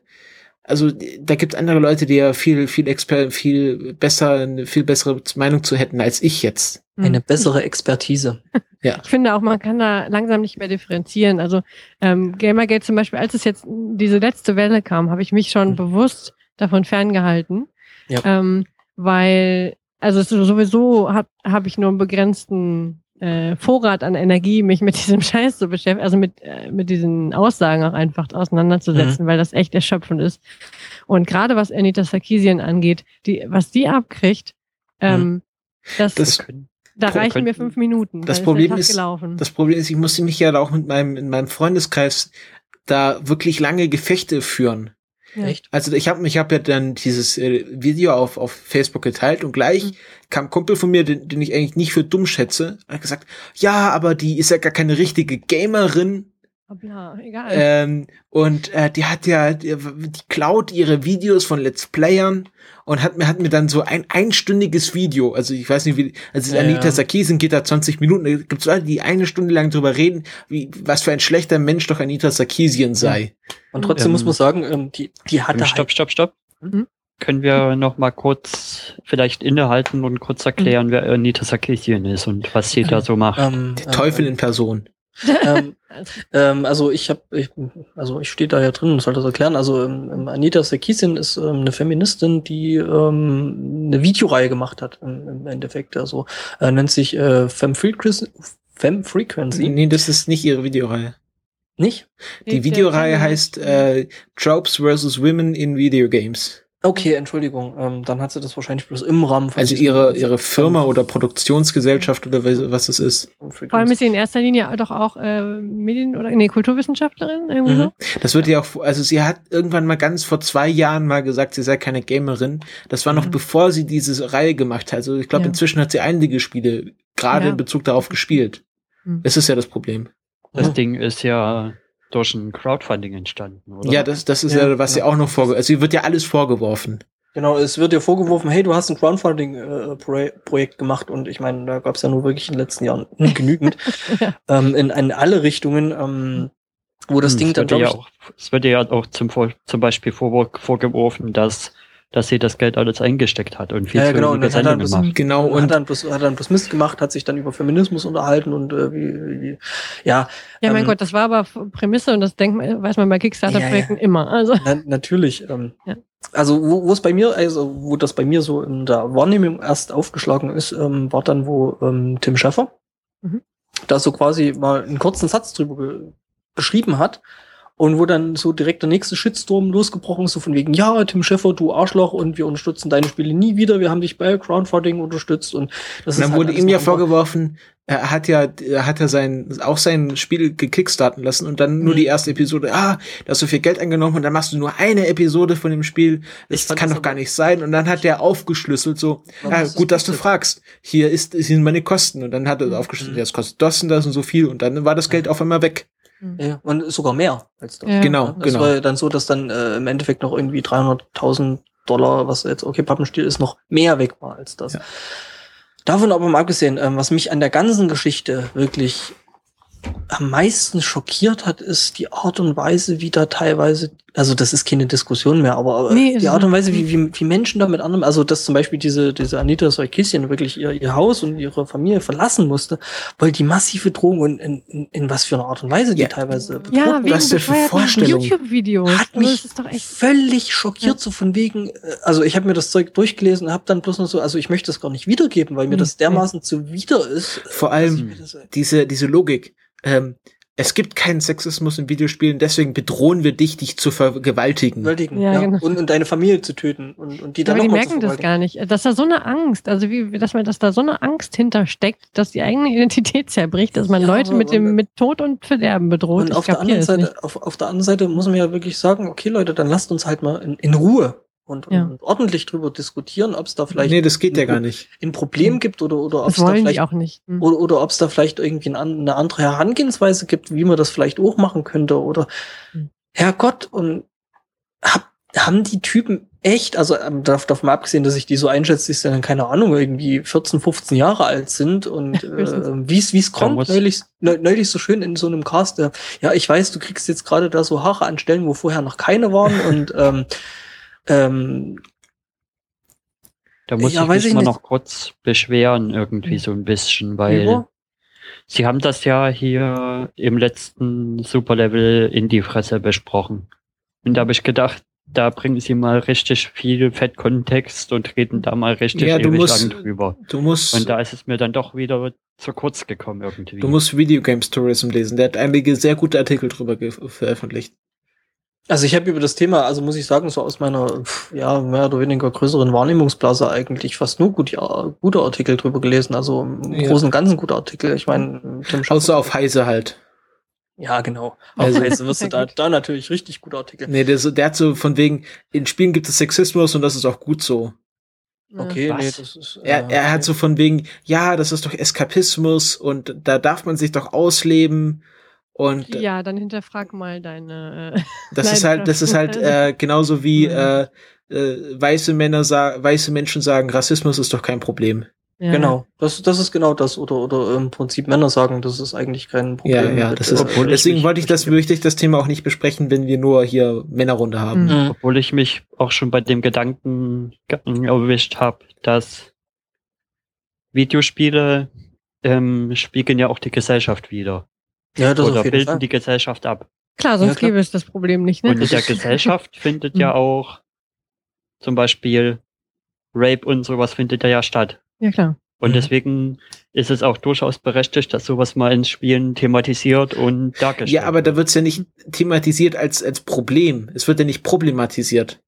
also da gibt andere Leute, die ja viel viel exper viel besser eine viel bessere Meinung zu hätten als ich jetzt. Eine Mhm. bessere Expertise. Ja. Ich finde auch, man kann da langsam nicht mehr differenzieren. Also ähm, Gamergate zum Beispiel, als es jetzt diese letzte Welle kam, habe ich mich schon Mhm. bewusst davon ferngehalten. Ja. Ähm, weil, also es ist sowieso habe hab ich nur einen begrenzten äh, Vorrat an Energie, mich mit [LAUGHS] diesem Scheiß zu beschäftigen, also mit, äh, mit diesen Aussagen auch einfach auseinanderzusetzen, weil das echt erschöpfend ist. Und gerade was Anita Sarkeesian angeht, die, was die abkriegt, ähm, das, Das- können- da Ko- reichen mir fünf Minuten. Das Problem ist- gelaufen. Das Problem ist, ich musste mich ja auch mit meinem in meinem Freundeskreis da wirklich lange Gefechte führen. Ja. Echt? Also ich habe ich hab ja dann dieses äh, Video auf, auf Facebook geteilt und gleich Mhm. kam ein Kumpel von mir, den, den ich eigentlich nicht für dumm schätze, hat gesagt, ja, aber die ist ja gar keine richtige Gamerin Bla, egal. ähm, und äh, die hat ja, die, die klaut ihre Videos von Let's Playern und hat mir, hat mir dann so ein einstündiges Video, also ich weiß nicht wie, also Ja, Anita ja. Sarkeesian geht da 20 Minuten, da gibt's Leute, die eine Stunde lang drüber reden, wie, was für ein schlechter Mensch doch Anita Sarkeesian sei. Und trotzdem Ähm, muss man sagen, ähm, die, die hatte Ähm, stopp, halt, stopp, stopp. Mhm. Können wir noch mal kurz vielleicht innehalten und kurz erklären, wer Anita Sarkeesian ist und was sie da so macht? ähm, Der Teufel in Person. [LAUGHS] ähm, ähm, also ich habe, ich, also ich stehe da ja drin und soll das erklären. Also ähm, ähm, Anita Sarkeesian ist ähm, eine Feministin, die ähm, eine Videoreihe gemacht hat im, im Endeffekt. Also äh, nennt sich äh, Femme Frequency. Femme Frequency. Nee, das ist nicht ihre Videoreihe. Nicht? Die Videoreihe heißt äh, Tropes vs. Women in Video Games. Okay, Entschuldigung. Ähm, dann hat sie das wahrscheinlich bloß im Rahmen von Also ihre, ihre Firma oder Produktionsgesellschaft oder was was es ist. Femme Vor allem ist sie in erster Linie doch auch äh, Medien- oder nee, Kulturwissenschaftlerin irgendwie Mhm. so. Das wird ja auch, also sie hat irgendwann mal ganz vor zwei Jahren mal gesagt, sie sei keine Gamerin. Das war noch Mhm. bevor sie diese Reihe gemacht hat. Also ich glaube, Ja. inzwischen hat sie einige Spiele gerade Ja. in Bezug darauf gespielt. Mhm. Das ist ja das Problem. Das Mhm. Ding ist ja durch ein Crowdfunding entstanden, oder? Ja, das, das ist ja, Ja, was sie ja. auch noch vorge... Also sie wird ja alles vorgeworfen. Genau, es wird dir vorgeworfen, hey, du hast ein Crowdfunding-Projekt gemacht und ich meine, da gab es ja nur wirklich in den letzten Jahren [LAUGHS] genügend Ja. ähm, in, in alle Richtungen, ähm, wo das Hm, Ding es dann, glaube ja ich, auch, es wird ihr ja auch zum, zum Beispiel vor, vorgeworfen, dass, dass sie das Geld alles eingesteckt hat und viel Ja, ja, zu genau, und dann hat er Sendungen das- macht. Genau, und hat dann, bloß, hat dann bloß Mist gemacht, hat sich dann über Feminismus unterhalten und äh, wie, wie, ja, Ja, mein Ähm, Gott, das war aber Prämisse und das denkt man, weiß man bei Kickstarter-Projekten immer. Also na, natürlich. Ähm, Ja. Also wo wo es bei mir, also wo das bei mir so in der Wahrnehmung erst aufgeschlagen ist, ähm, war dann, wo ähm, Tim Schäffer Mhm. da so quasi mal einen kurzen Satz drüber ge geschrieben hat und wo dann so direkt der nächste Shitstorm losgebrochen ist, so von wegen, ja, Tim Schäffer, du Arschloch und wir unterstützen deine Spiele nie wieder, wir haben dich bei Crowdfunding unterstützt und das dann ist halt wurde ihm ja vorgeworfen, er hat ja, er hat ja sein, auch sein Spiel gekickstarten lassen und dann nur Mhm. die erste Episode, ah, da hast du viel Geld angenommen und dann machst du nur eine Episode von dem Spiel. Das kann das doch gar nicht sein. Und dann hat er aufgeschlüsselt so, Ja, das ist gut, dass du fragst. Hier ist, sind meine Kosten. Und dann hat er Mhm. aufgeschlüsselt, ja, es kostet das und das und so viel. Und dann war das Geld auf einmal weg. Ja, und sogar mehr als das. Ja. Genau, Das genau. war ja dann so, dass dann äh, im Endeffekt noch irgendwie 300.000 Dollar, was jetzt okay Pappenstiel ist, noch mehr weg war als das. Ja. Davon aber mal abgesehen, ähm, was mich an der ganzen Geschichte wirklich am meisten schockiert hat, ist die Art und Weise, wie da teilweise, also das ist keine Diskussion mehr, aber Nee, die Art und Weise, wie, wie, wie Menschen da mit anderen, also dass zum Beispiel diese, diese Anita Sarkeesian wirklich ihr, ihr Haus und ihre Familie verlassen musste, weil die massive Drohung und in, in, in was für eine Art und Weise die Ja. teilweise bedroht ja, Was für Vorstellungen? YouTube-Videos. hat Also, mich das ist doch echt. völlig schockiert, so von wegen, äh, also ich habe mir das Zeug durchgelesen, habe dann bloß noch so, also ich möchte das gar nicht wiedergeben, weil mir das dermaßen zuwider ist. Vor allem diese, diese Logik. Ähm, es gibt keinen Sexismus in Videospielen, deswegen bedrohen wir dich, dich zu vergewaltigen. Ja, ja, genau. und, und deine Familie zu töten und, und die dann Aber die noch merken das gar nicht. Dass da so eine Angst, also wie, dass man, dass da so eine Angst hintersteckt, dass die eigene Identität zerbricht, dass man Ja, Leute mit dem, mit Tod und Verderben bedroht. Und Ich auf der, anderen. Seite, auf, auf der anderen Seite muss man ja wirklich sagen, okay Leute, dann lasst uns halt mal in, in Ruhe und, Ja. und ordentlich drüber diskutieren, ob es da vielleicht nee, das geht ja gar nicht. ein Problem gibt oder, oder ob es da vielleicht auch nicht. Hm. Oder, oder ob es da vielleicht irgendwie eine andere Herangehensweise gibt, wie man das vielleicht auch machen könnte. Oder Hm. Herrgott, und hab, haben die Typen echt, also ähm, dav- davon abgesehen, dass ich die so einschätze, die dann, keine Ahnung, irgendwie 14, 15 Jahre alt sind und [LAUGHS] äh, wie es wie es Da kommt, neulich, neu- neulich so schön in so einem Cast, ja, ich weiß, du kriegst jetzt gerade da so Haare an Stellen, wo vorher noch keine waren und [LAUGHS] ähm, ähm, Da muss Ja, ich mich ich mal nicht. noch kurz beschweren, irgendwie so ein bisschen, weil über- sie haben das ja hier im letzten Superlevel in die Fresse besprochen. Und da habe ich gedacht, da bringen sie mal richtig viel Fettkontext und reden da mal richtig Ja, ewig musst- lang drüber. Du musst, Und da ist es mir dann doch wieder zu kurz gekommen irgendwie. du musst Video Games Tourism lesen. Der hat einige sehr gute Artikel drüber veröffentlicht. Also ich habe über das Thema, also muss ich sagen, so aus meiner ja mehr oder weniger größeren Wahrnehmungsblase eigentlich fast nur gut, ja, gute Artikel drüber gelesen. Also im Ja. Großen und Ganzen gute Artikel. Ich meine, Außer auf Heise halt. Ja, genau. Also- Also jetzt wirst du [LAUGHS] da, da natürlich richtig gute Artikel. Nee, der, so- der hat so von wegen, in Spielen gibt es Sexismus und das ist auch gut so. Okay, Was? nee, das ist. äh, Er, er hat so von wegen, ja, das ist doch Eskapismus und da darf man sich doch ausleben und äh, Ja, dann hinterfrag mal deine. Äh, [LAUGHS] das ist halt, das ist halt äh, genauso wie äh, äh, weiße Männer sagen, weiße Menschen sagen, Rassismus ist doch kein Problem. ja. Genau, das, das ist genau das. Oder, oder im Prinzip Männer sagen, das ist eigentlich kein Ja, Problem. ja, mit, das ist, äh, deswegen wollte ich das, möchte ich das Thema auch nicht besprechen, wenn wir nur hier Männerrunde haben. Mhm. Mhm. Obwohl ich mich auch schon bei dem Gedanken ge- erwischt habe, dass Videospiele ähm, spiegeln ja auch die Gesellschaft wieder. Ja, das Oder auf jeden bilden Fall. die Gesellschaft ab. Klar, sonst Ja, klar. gäbe es das Problem nicht, ne? Und in der Gesellschaft [LAUGHS] findet ja auch zum Beispiel Rape und sowas findet ja, ja statt. ja, klar. Und Mhm. deswegen ist es auch durchaus berechtigt, dass sowas mal in Spielen thematisiert und dargestellt Ja, aber da wird. wird's ja nicht thematisiert als, als Problem. Es wird ja nicht problematisiert.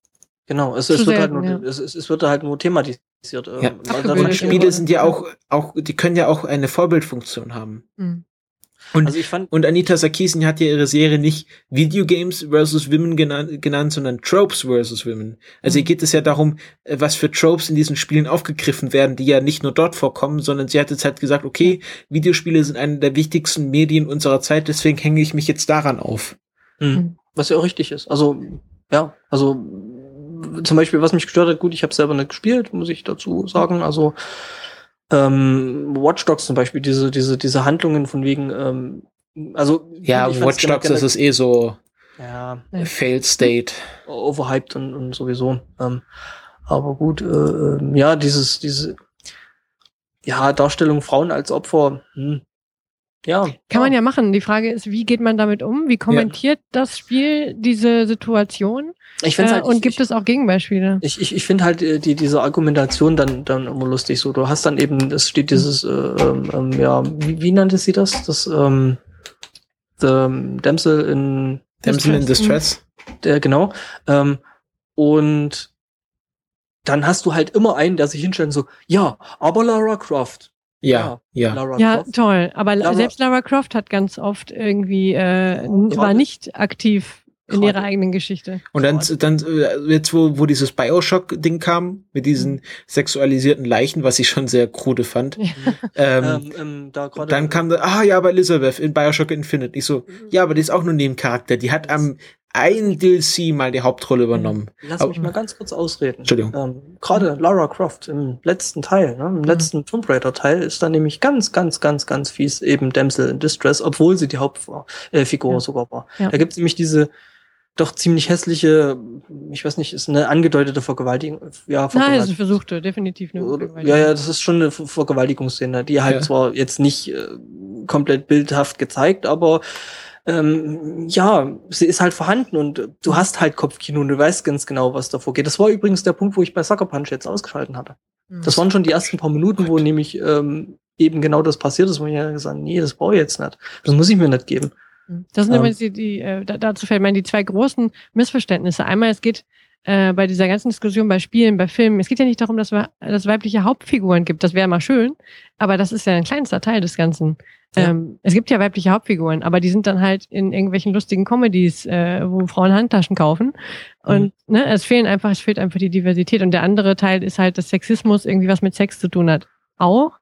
Genau, es, es, wird halt selten, nur, ja. es, es, es wird halt nur thematisiert. Ja. ja. Spiele sind ja auch, auch, die können ja auch eine Vorbildfunktion haben. Mhm. Und, Also ich fand, und Anita Sarkeesian hat ja ihre Serie nicht Videogames versus Women genannt, genannt sondern Tropes versus Women. Also Mhm. hier geht es ja darum, äh, was für Tropes in diesen Spielen aufgegriffen werden, die ja nicht nur dort vorkommen, sondern sie hat jetzt halt gesagt, okay, Videospiele sind eine der wichtigsten Medien unserer Zeit, deswegen hänge ich mich jetzt daran auf. Mhm. Was ja auch richtig ist. Also, ja, also zum Beispiel, was mich gestört hat, gut, ich habe selber nicht gespielt, muss ich dazu sagen. Also ähm, Watch Dogs zum Beispiel, diese, diese, diese Handlungen von wegen, ähm, also Ja, Watch Dogs, das ist eh so ja Failed State. overhyped und, und sowieso. Ähm, aber gut, äh, ähm, ja, dieses, diese ja, Darstellung Frauen als Opfer, hm. ja. Kann man ja machen. Die Frage ist, wie geht man damit um? Wie kommentiert das Spiel diese Situation? Ich find's Äh, halt, und ich, gibt ich, es auch Gegenbeispiele? Ich, ich, ich finde halt äh, die, diese Argumentation dann, dann immer lustig. So, du hast dann eben, es steht dieses, äh, ähm, ähm, ja, wie, wie nannte sie das? Das, ähm, the Damsel in, Damsel in Distress. der, genau. Ähm, und dann hast du halt immer einen, der sich hinstellt und so, ja, aber Lara Croft. Ja, ja. Lara Ja, Croft. toll. Aber Lara- selbst Lara Croft hat ganz oft irgendwie, äh, war nicht aktiv in ihrer eigenen Geschichte. Und dann, dann äh, jetzt, wo, wo dieses Bioshock-Ding kam, mit Mhm. diesen sexualisierten Leichen, was ich schon sehr krude fand, Ja. [LAUGHS] ähm, Ähm, ähm, da dann kam da, ah ja, aber Elizabeth in Bioshock Infinite. Ich so, ja, aber die ist auch nur Nebencharakter. Die hat am ein DLC mal die Hauptrolle übernommen. Lass Aber- mich mal ganz kurz ausreden. Entschuldigung. Ähm, Gerade Lara Croft im letzten Teil, ne, im letzten Tomb Raider Teil ist da nämlich ganz, ganz, ganz, ganz fies eben Damsel in Distress, obwohl sie die Hauptfigur äh, Ja. sogar war. Ja. Da gibt es nämlich diese doch ziemlich hässliche, ich weiß nicht, ist eine angedeutete Vergewaltigung. Ja, Nein, Vergewaltigung. es versuchte, definitiv eine. Ja, ja, das ist schon eine Ver- Vergewaltigungsszene, die halt Ja. zwar jetzt nicht äh, komplett bildhaft gezeigt, aber ähm, ja, sie ist halt vorhanden und du hast halt Kopfkino und du weißt ganz genau, was davor geht. Das war übrigens der Punkt, wo ich bei Sucker Punch jetzt ausgeschalten hatte. Mhm. Das waren schon die ersten paar Minuten, wo nämlich ähm, eben genau das passiert ist, wo ich ja gesagt nee, das brauche ich jetzt nicht. Das muss ich mir nicht geben. Das sind Ähm. übrigens die, die äh, da- dazu fällt mir die zwei großen Missverständnisse. Einmal, es geht äh, bei dieser ganzen Diskussion bei Spielen, bei Filmen, es geht ja nicht darum, dass es weibliche Hauptfiguren gibt. Das wäre mal schön, aber das ist ja ein kleinster Teil des Ganzen. Ja. Ähm, es gibt ja weibliche Hauptfiguren, aber die sind dann halt in irgendwelchen lustigen Comedies, äh, wo Frauen Handtaschen kaufen. Und ne, es fehlen einfach, es fehlt einfach die Diversität. Und der andere Teil ist halt, dass Sexismus irgendwie was mit Sex zu tun hat. Auch.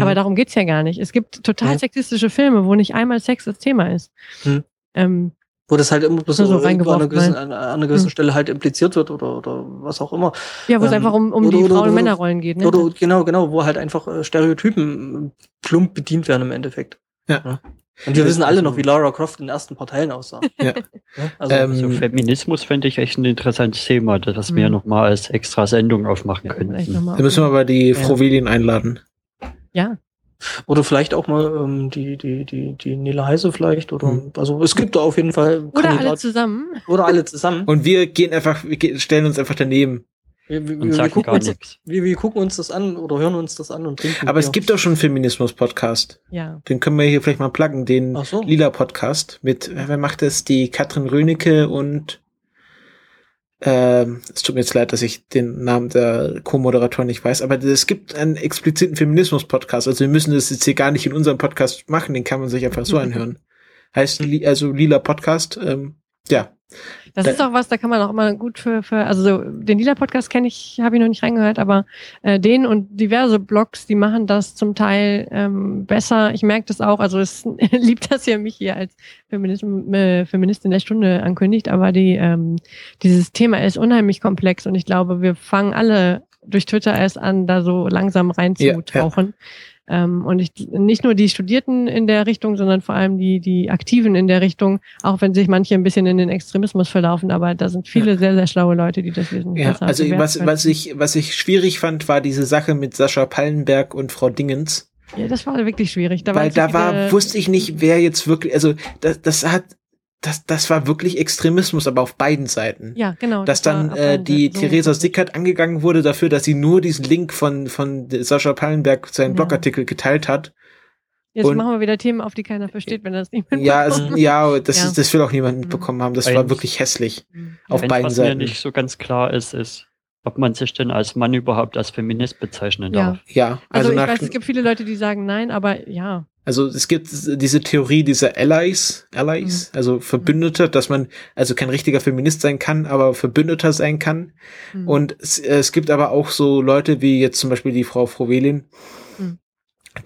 Aber Mhm. darum geht's ja gar nicht. Es gibt total Ja. sexistische Filme, wo nicht einmal Sex das Thema ist. Hm. Ähm, wo das halt immer bloß so irgendwo an einer gewissen, an, einer gewissen Hm. Stelle halt impliziert wird oder, oder was auch immer. ja, wo es Ähm, einfach um, um oder- die oder- Frauen- und Männerrollen geht. Ne? Oder genau, genau, wo halt einfach äh, Stereotypen äh, plump bedient werden im Endeffekt. Ja. Und wir wissen alle noch, wie Lara Croft in den ersten paar Teilen aussah. [LAUGHS] Ja. Ja, Also, Ähm, Also Feminismus fände ich echt ein interessantes Thema, das wir Mhm. nochmal als extra Sendung aufmachen Ja, mal Da müssen wir aber die Ja. Frau Welin einladen. Ja, oder vielleicht auch mal ähm, die, die, die, die Nele Heise vielleicht. Oder Hm. also es gibt da auf jeden Fall oder alle zusammen. oder alle zusammen. Und wir gehen einfach, wir ge- stellen uns einfach daneben. wir, wir, wir, gucken uns, wir, wir gucken uns das an oder hören uns das an und trinken. Aber es gibt doch schon einen Feminismus-Podcast. Ja. Den können wir hier vielleicht mal pluggen, den so. Lila-Podcast mit, wer macht das? Die Katrin Rönecke und ähm, es tut mir jetzt leid, dass ich den Namen der Co-Moderatorin nicht weiß, aber es gibt einen expliziten Feminismus-Podcast. Also wir müssen das jetzt hier gar nicht in unserem Podcast machen, den kann man sich einfach so [LAUGHS] anhören. Heißt also Lila Podcast. Ähm, ja. Das Da- ist auch was, da kann man auch immer gut für, für also so, den Lila Podcast kenne ich, habe ich noch nicht reingehört, aber äh, den und diverse Blogs, die machen das zum Teil ähm, besser. Ich merke das auch, also es [LAUGHS] liebt das ja mich hier als Feminism, äh, Feministin der Stunde ankündigt, aber die ähm, dieses Thema ist unheimlich komplex und ich glaube, wir fangen alle durch Twitter erst an, da so langsam reinzutauchen. Ähm, und ich, nicht nur die Studierten in der Richtung, sondern vor allem die, die Aktiven in der Richtung, auch wenn sich manche ein bisschen in den Extremismus verlaufen, aber da sind viele sehr, sehr schlaue Leute, die das wissen. Ja, also was, können. was ich, was ich schwierig fand, war diese Sache mit Sascha Pallenberg und Frau Dingens. Ja, das war wirklich schwierig. Da weil da war, wusste ich nicht, wer jetzt wirklich, also das, das hat, das, das war wirklich Extremismus, aber auf beiden Seiten. Ja, genau. dass das dann war äh, die so- Theresa Sickert angegangen wurde dafür, dass sie nur diesen Link von, von Sascha Pallenberg seinen Ja. Blogartikel geteilt hat. Jetzt und- machen wir wieder Themen, auf die keiner versteht, wenn das nicht Ja, mitbekommt. ja, das, Ja. Ist, das will auch niemand mitbekommen haben. Das war Eins- wirklich hässlich. Mhm. Auf beiden was Seiten. mir nicht so ganz klar ist, ist, ob man sich denn als Mann überhaupt als Feminist bezeichnen Ja. darf. Ja, Also, also, ich nach, weiß, es gibt viele Leute, die sagen nein, aber ja. Also es gibt diese Theorie dieser Allies, Allies, also Verbündete, dass man also kein richtiger Feminist sein kann, aber Verbündeter sein kann. Mhm. Und es, es gibt aber auch so Leute wie jetzt zum Beispiel die Frau Frovelin, Mhm.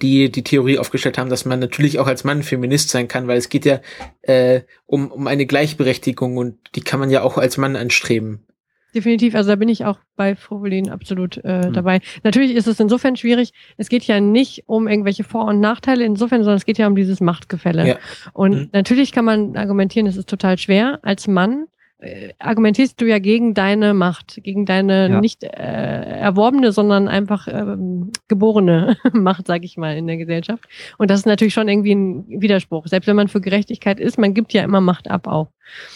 die die Theorie aufgestellt haben, dass man natürlich auch als Mann Feminist sein kann, weil es geht ja äh, um, um eine Gleichberechtigung und die kann man ja auch als Mann anstreben. Definitiv, also da bin ich auch bei Frovelin absolut äh, Hm. dabei. Natürlich ist es insofern schwierig, es geht ja nicht um irgendwelche Vor- und Nachteile insofern, sondern es geht ja um dieses Machtgefälle. Ja. Und Mhm. natürlich kann man argumentieren, es ist total schwer. Als Mann äh, argumentierst du ja gegen deine Macht, gegen deine Ja. nicht äh, erworbene, sondern einfach ähm, geborene [LAUGHS] Macht, sag ich mal, in der Gesellschaft. Und das ist natürlich schon irgendwie ein Widerspruch. Selbst wenn man für Gerechtigkeit ist, man gibt ja immer Macht ab auch.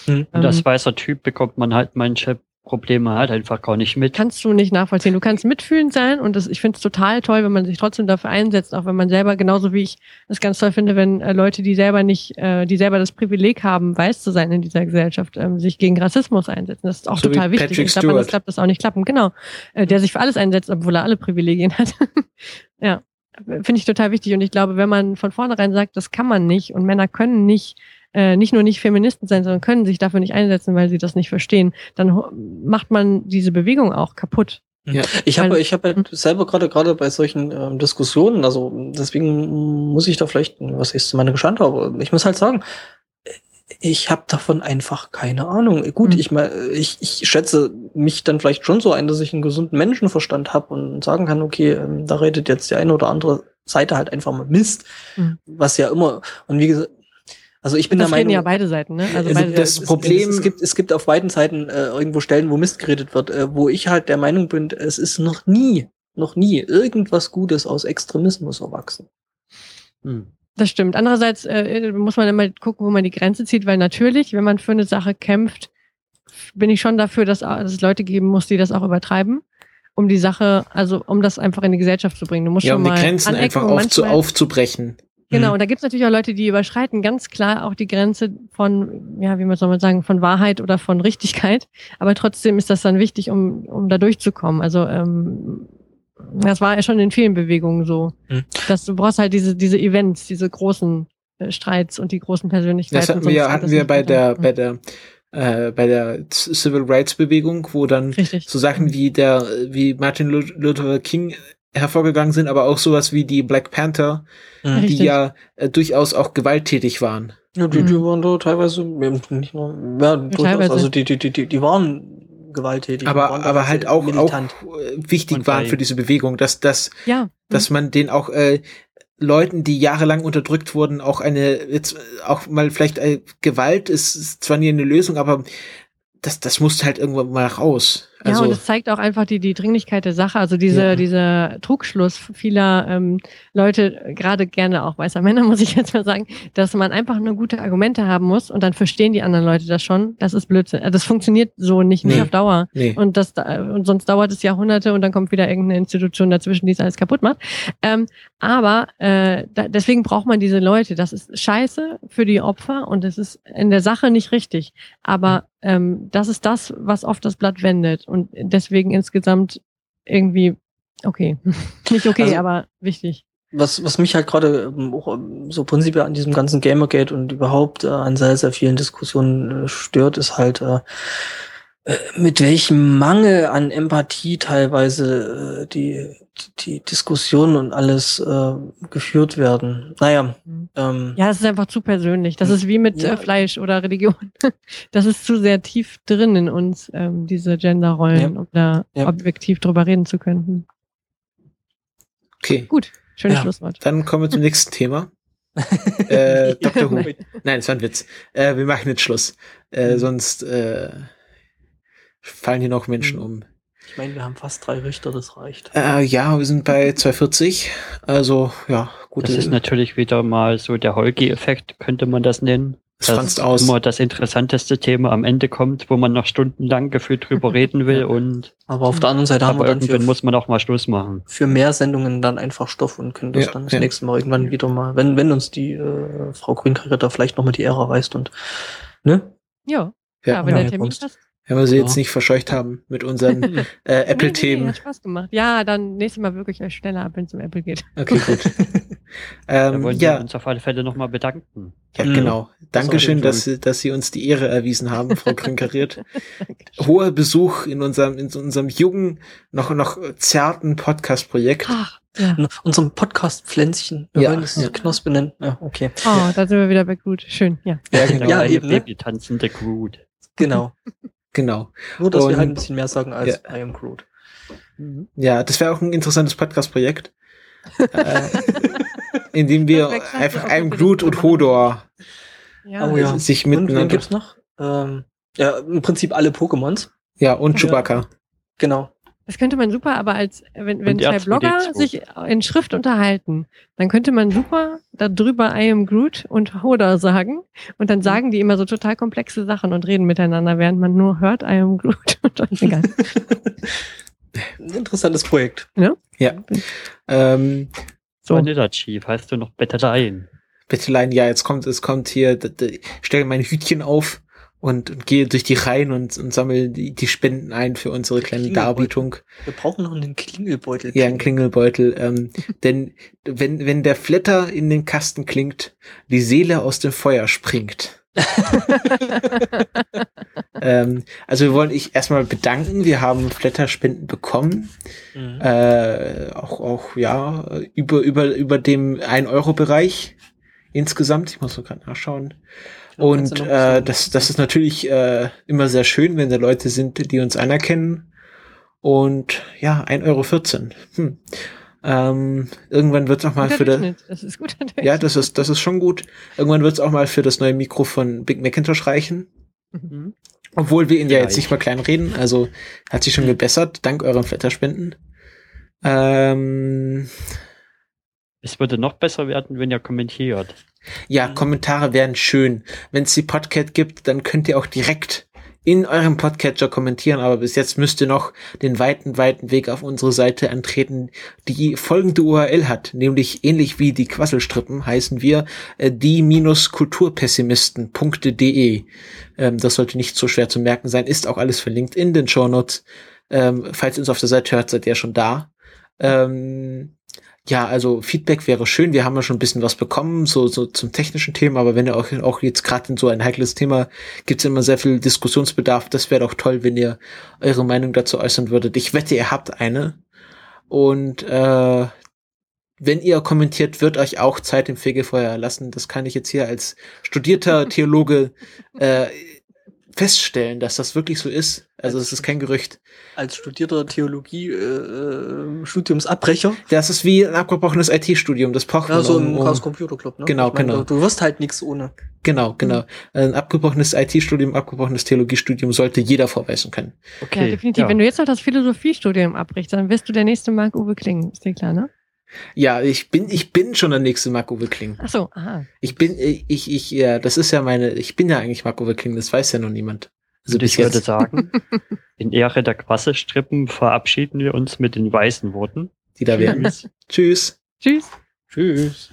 Mhm. Und als Ähm, weißer Typ bekommt man halt manche Probleme halt einfach gar nicht mit. kannst du nicht nachvollziehen. Du kannst mitfühlend sein und das, ich finde es total toll, wenn man sich trotzdem dafür einsetzt, auch wenn man selber, genauso wie ich es ganz toll finde, wenn äh, Leute, die selber nicht, äh, die selber das Privileg haben, weiß zu sein in dieser Gesellschaft, ähm, sich gegen Rassismus einsetzen. Das ist auch So wie total wichtig. Patrick Ich glaube, Stewart. klappt das auch nicht klappen. Genau. Äh, der sich für alles einsetzt, obwohl er alle Privilegien hat. [LAUGHS] ja. Finde ich total wichtig. Und ich glaube, wenn man von vornherein sagt, das kann man nicht und Männer können nicht, äh, nicht nur nicht Feministen sein, sondern können sich dafür nicht einsetzen, weil sie das nicht verstehen, dann macht man diese Bewegung auch kaputt. Ja. Ich habe ich habe halt selber gerade gerade bei solchen ähm, Diskussionen, also deswegen muss ich da vielleicht, was ist meine Geschande, aber ich muss halt sagen, ich habe davon einfach keine Ahnung. Gut, Mhm. ich mal, ich, ich schätze mich dann vielleicht schon so ein, dass ich einen gesunden Menschenverstand habe und sagen kann, okay, ähm, da redet jetzt die eine oder andere Seite halt einfach mal Mist, Mhm. was ja immer und wie gesagt, also ich bin das der Meinung, ja beide Seiten, ne? Also also beide das Seiten. es- Problem- Es, es, gibt, es gibt auf beiden Seiten äh, irgendwo Stellen, wo Mist geredet wird, äh, wo ich halt der Meinung bin, es ist noch nie, noch nie irgendwas Gutes aus Extremismus erwachsen. Hm. Das stimmt. Andererseits äh, muss man immer gucken, wo man die Grenze zieht, weil natürlich, wenn man für eine Sache kämpft, bin ich schon dafür, dass, dass es Leute geben muss, die das auch übertreiben, um die Sache, also um das einfach in die Gesellschaft zu bringen. Du musst Ja, schon um die Grenzen einfach aufzu aufzubrechen. Genau, Mhm. und da gibt es natürlich auch Leute, die überschreiten ganz klar auch die Grenze von, ja, wie man soll man sagen, von Wahrheit oder von Richtigkeit. Aber trotzdem ist das dann wichtig, um, um da durchzukommen. Also ähm, das war ja schon in vielen Bewegungen so. Mhm. Dass du brauchst halt diese, diese Events, diese großen äh, Streits und die großen Persönlichkeiten. Das hatten wir, hatten das wir bei der, Mhm. bei der, äh, bei der Civil Rights Bewegung, wo dann Richtig. so Sachen wie der, wie Martin Lu- Luther King hervorgegangen sind, aber auch sowas wie die Black Panther, Mhm. die Richtig. ja äh, durchaus auch gewalttätig waren. Ja, die, Mhm. die waren da teilweise, ja, nicht nur, ja, durchaus, teilweise. also die, die, die, die, die waren gewalttätig. aber, waren aber halt auch, auch militant. äh, wichtig Und waren bei- für diese Bewegung, dass, dass, Ja. dass man den auch äh, Leuten, die jahrelang unterdrückt wurden, auch eine, jetzt auch mal vielleicht äh, Gewalt ist, ist zwar nie eine Lösung, aber das, das muss halt irgendwann mal raus. Ja, Also, und es zeigt auch einfach die, die Dringlichkeit der Sache. Also diese, Ja. dieser Trugschluss vieler ähm, Leute, gerade gerne auch weißer Männer, [LAUGHS] muss ich jetzt mal sagen, dass man einfach nur gute Argumente haben muss und dann verstehen die anderen Leute das schon. Das ist Blödsinn. Also Das funktioniert so nicht, nicht Nee. auf Dauer. nee. Und das da- und sonst dauert es Jahrhunderte und dann kommt wieder irgendeine Institution dazwischen, die es alles kaputt macht. Ähm, aber äh, da, deswegen braucht man diese Leute. Das ist scheiße für die Opfer und es ist in der Sache nicht richtig. Aber ähm, das ist das, was oft das Blatt wendet und deswegen insgesamt irgendwie okay, [LAUGHS] nicht okay, Also- aber wichtig. was, was mich halt gerade ähm, ähm, so prinzipiell an diesem ganzen Gamergate und überhaupt äh, an sehr, sehr vielen Diskussionen äh, stört, ist halt, äh, mit welchem Mangel an Empathie teilweise äh, die, die Diskussionen und alles äh, geführt werden. Naja, ähm, Ja, es ist einfach zu persönlich. Das ist wie mit Ja. äh, Fleisch oder Religion. [LAUGHS] Das ist zu sehr tief drin in uns, ähm, diese Genderrollen, Ja. um da Ja. objektiv drüber reden zu können. Okay, Gut, schönes Ja. Schlusswort. dann kommen wir zum nächsten Thema. äh, [LAUGHS] Dr. Who. Nein, das war ein Witz. Äh, wir machen jetzt Schluss. Äh, Mhm. sonst äh, fallen hier noch Menschen Mhm. um. ich meine, wir haben fast drei Richter, das reicht. Äh, ja, wir sind bei 240. Also, ja, gut. Das ist natürlich wieder mal so der Holgi-Effekt, könnte man das nennen. Es franzt aus. immer das interessanteste Thema am Ende kommt, wo man noch stundenlang gefühlt drüber [LAUGHS] reden will und Aber auf der anderen Seite haben wir dann irgendwann für, muss man auch mal Schluss machen. für mehr Sendungen dann einfach Stoff und können das Ja, dann das ja. nächste Mal irgendwann wieder mal, wenn, wenn uns die äh, Frau Grünkarritter vielleicht nochmal die Ehre erweist und ne? Ja, Ja, ja, wenn ja, der Termin passt. Wenn wir sie Ja. jetzt nicht verscheucht haben mit unseren [LAUGHS] äh, Nee, nee, Apple-Themen. hat Spaß gemacht. Ja, dann nächstes Mal wirklich euch schneller ab, wenn es um Apple geht. Okay, gut. [LAUGHS] Da ähm, wollen wir ja, uns auf alle Fälle nochmal bedanken. ja, Mhm. genau. Dankeschön, jeden dass, Sie- dass Sie uns die Ehre erwiesen haben, Frau [LAUGHS] Grünkariert. Hoher Besuch in unserem, in unserem jungen, noch, noch zarten Podcast-Projekt. Ach, ja. Unserem Podcast-Pflänzchen. Wir Ja, wollen es ja. Knospe nennen. Ja, okay. Oh, da sind wir wieder bei gut. Schön, ja. Ja, Genau, genau. Ja, eben, ne? Babytanzende Groot. Genau. Genau. Nur, dass wir Und- halt ein bisschen mehr sagen als I am Groot. Ja, das wäre auch ein interessantes Podcast-Projekt. äh, in dem wir einfach einem für Groot und Hodor Ja, Oh ja. sich Und wen miteinander. gibt's noch? Ähm, ja, im Prinzip alle Pokémons. Ja, und Ja. Chewbacca. Genau. Das könnte man super, aber als wenn, wenn zwei R2D2. Blogger sich in Schrift unterhalten, dann könnte man super darüber I am Groot und Hoda sagen und dann sagen die immer so total komplexe Sachen und reden miteinander, während man nur hört I am Groot. [LAUGHS] Und dann, egal. Ein interessantes Projekt. Ähm, So. Vanilla Chief, heißt du noch Betteleien? Bettelein, ja, jetzt kommt, es kommt hier, stelle mein Hütchen auf und, und gehe durch die Reihen und, und sammle die, die Spenden ein für unsere kleine. Darbietung. Wir brauchen noch einen Klingelbeutel. Ja, ein Klingelbeutel. Ähm, [LAUGHS] denn wenn, wenn der Flatter in den Kasten klingt, die Seele aus dem Feuer springt. [LAUGHS] ähm, also wir wollen ich erstmal bedanken. Wir haben Flatterspenden bekommen. Mhm. Äh, auch, auch, ja, über, über, über dem 1-Euro-Bereich insgesamt. Ich muss noch gerade nachschauen. Und äh, das, das ist natürlich äh, immer sehr schön, wenn da Leute sind, die uns anerkennen. Und ja, 1,14 Euro. Hm. Ähm, irgendwann wird es auch mal Guter für das. Das ist Durchschnitt. Ja, das ist, das ist schon gut. Irgendwann wird es auch mal für das neue Mikro von Big Macintosh reichen. Mhm. Obwohl wir ihn ja jetzt Vielleicht. nicht mal klein reden. Also hat sich schon gebessert, dank euren Flatterspenden. Ähm, Es würde noch besser werden, wenn ihr kommentiert. Ja. Kommentare wären schön. Wenn es die Podcast gibt, dann könnt ihr auch direkt in eurem Podcatcher kommentieren, aber bis jetzt müsst ihr noch den weiten, weiten Weg auf unsere Seite antreten, die folgende URL hat, nämlich ähnlich wie die Quasselstrippen heißen wir äh, die-kulturpessimisten.de. Ähm, das sollte nicht so schwer zu merken sein, ist auch alles verlinkt in den Shownotes. Ähm, falls ihr uns auf der Seite hört, seid ihr schon da. Ähm, ja, also Feedback wäre schön. Wir haben ja schon ein bisschen was bekommen, so, so zum technischen Thema, aber wenn ihr auch, auch jetzt gerade in so ein heikles Thema gibt es immer sehr viel Diskussionsbedarf. Das wäre doch toll, wenn ihr eure Meinung dazu äußern würdet. Ich wette, ihr habt eine. Und äh, wenn ihr kommentiert, wird euch auch Zeit im Fegefeuer erlassen. Das kann ich jetzt hier als studierter [LAUGHS] Theologe äh, feststellen, dass das wirklich so ist. Also es ist kein Gerücht. Als studierter Theologie äh, äh, Studiumsabbrecher. Das ist wie ein abgebrochenes IT-Studium. Das braucht Ja, man so um- im um- Chaos Computer Club, ne? Genau, Ich meine, genau. Du, du wirst halt nichts ohne. Genau, genau. Ein abgebrochenes IT-Studium, abgebrochenes Theologiestudium sollte jeder vorweisen können. Okay. Ja, definitiv. Wenn du jetzt noch das Philosophiestudium abbrichst, dann wirst du der nächste Marc-Uwe Kling. Ist dir klar, ne? Ja, ich bin, ich bin schon der nächste Marco Kling. Ach so, aha. Ich bin, ich, ich, ja, das ist ja meine, ich bin ja eigentlich Marco Kling, das weiß ja noch niemand. Also ich würde [LAUGHS] sagen, in Ehre der Quasselstrippen verabschieden wir uns mit den weißen Worten. die da wären. [LAUGHS] Tschüss. Tschüss. Tschüss. Tschüss.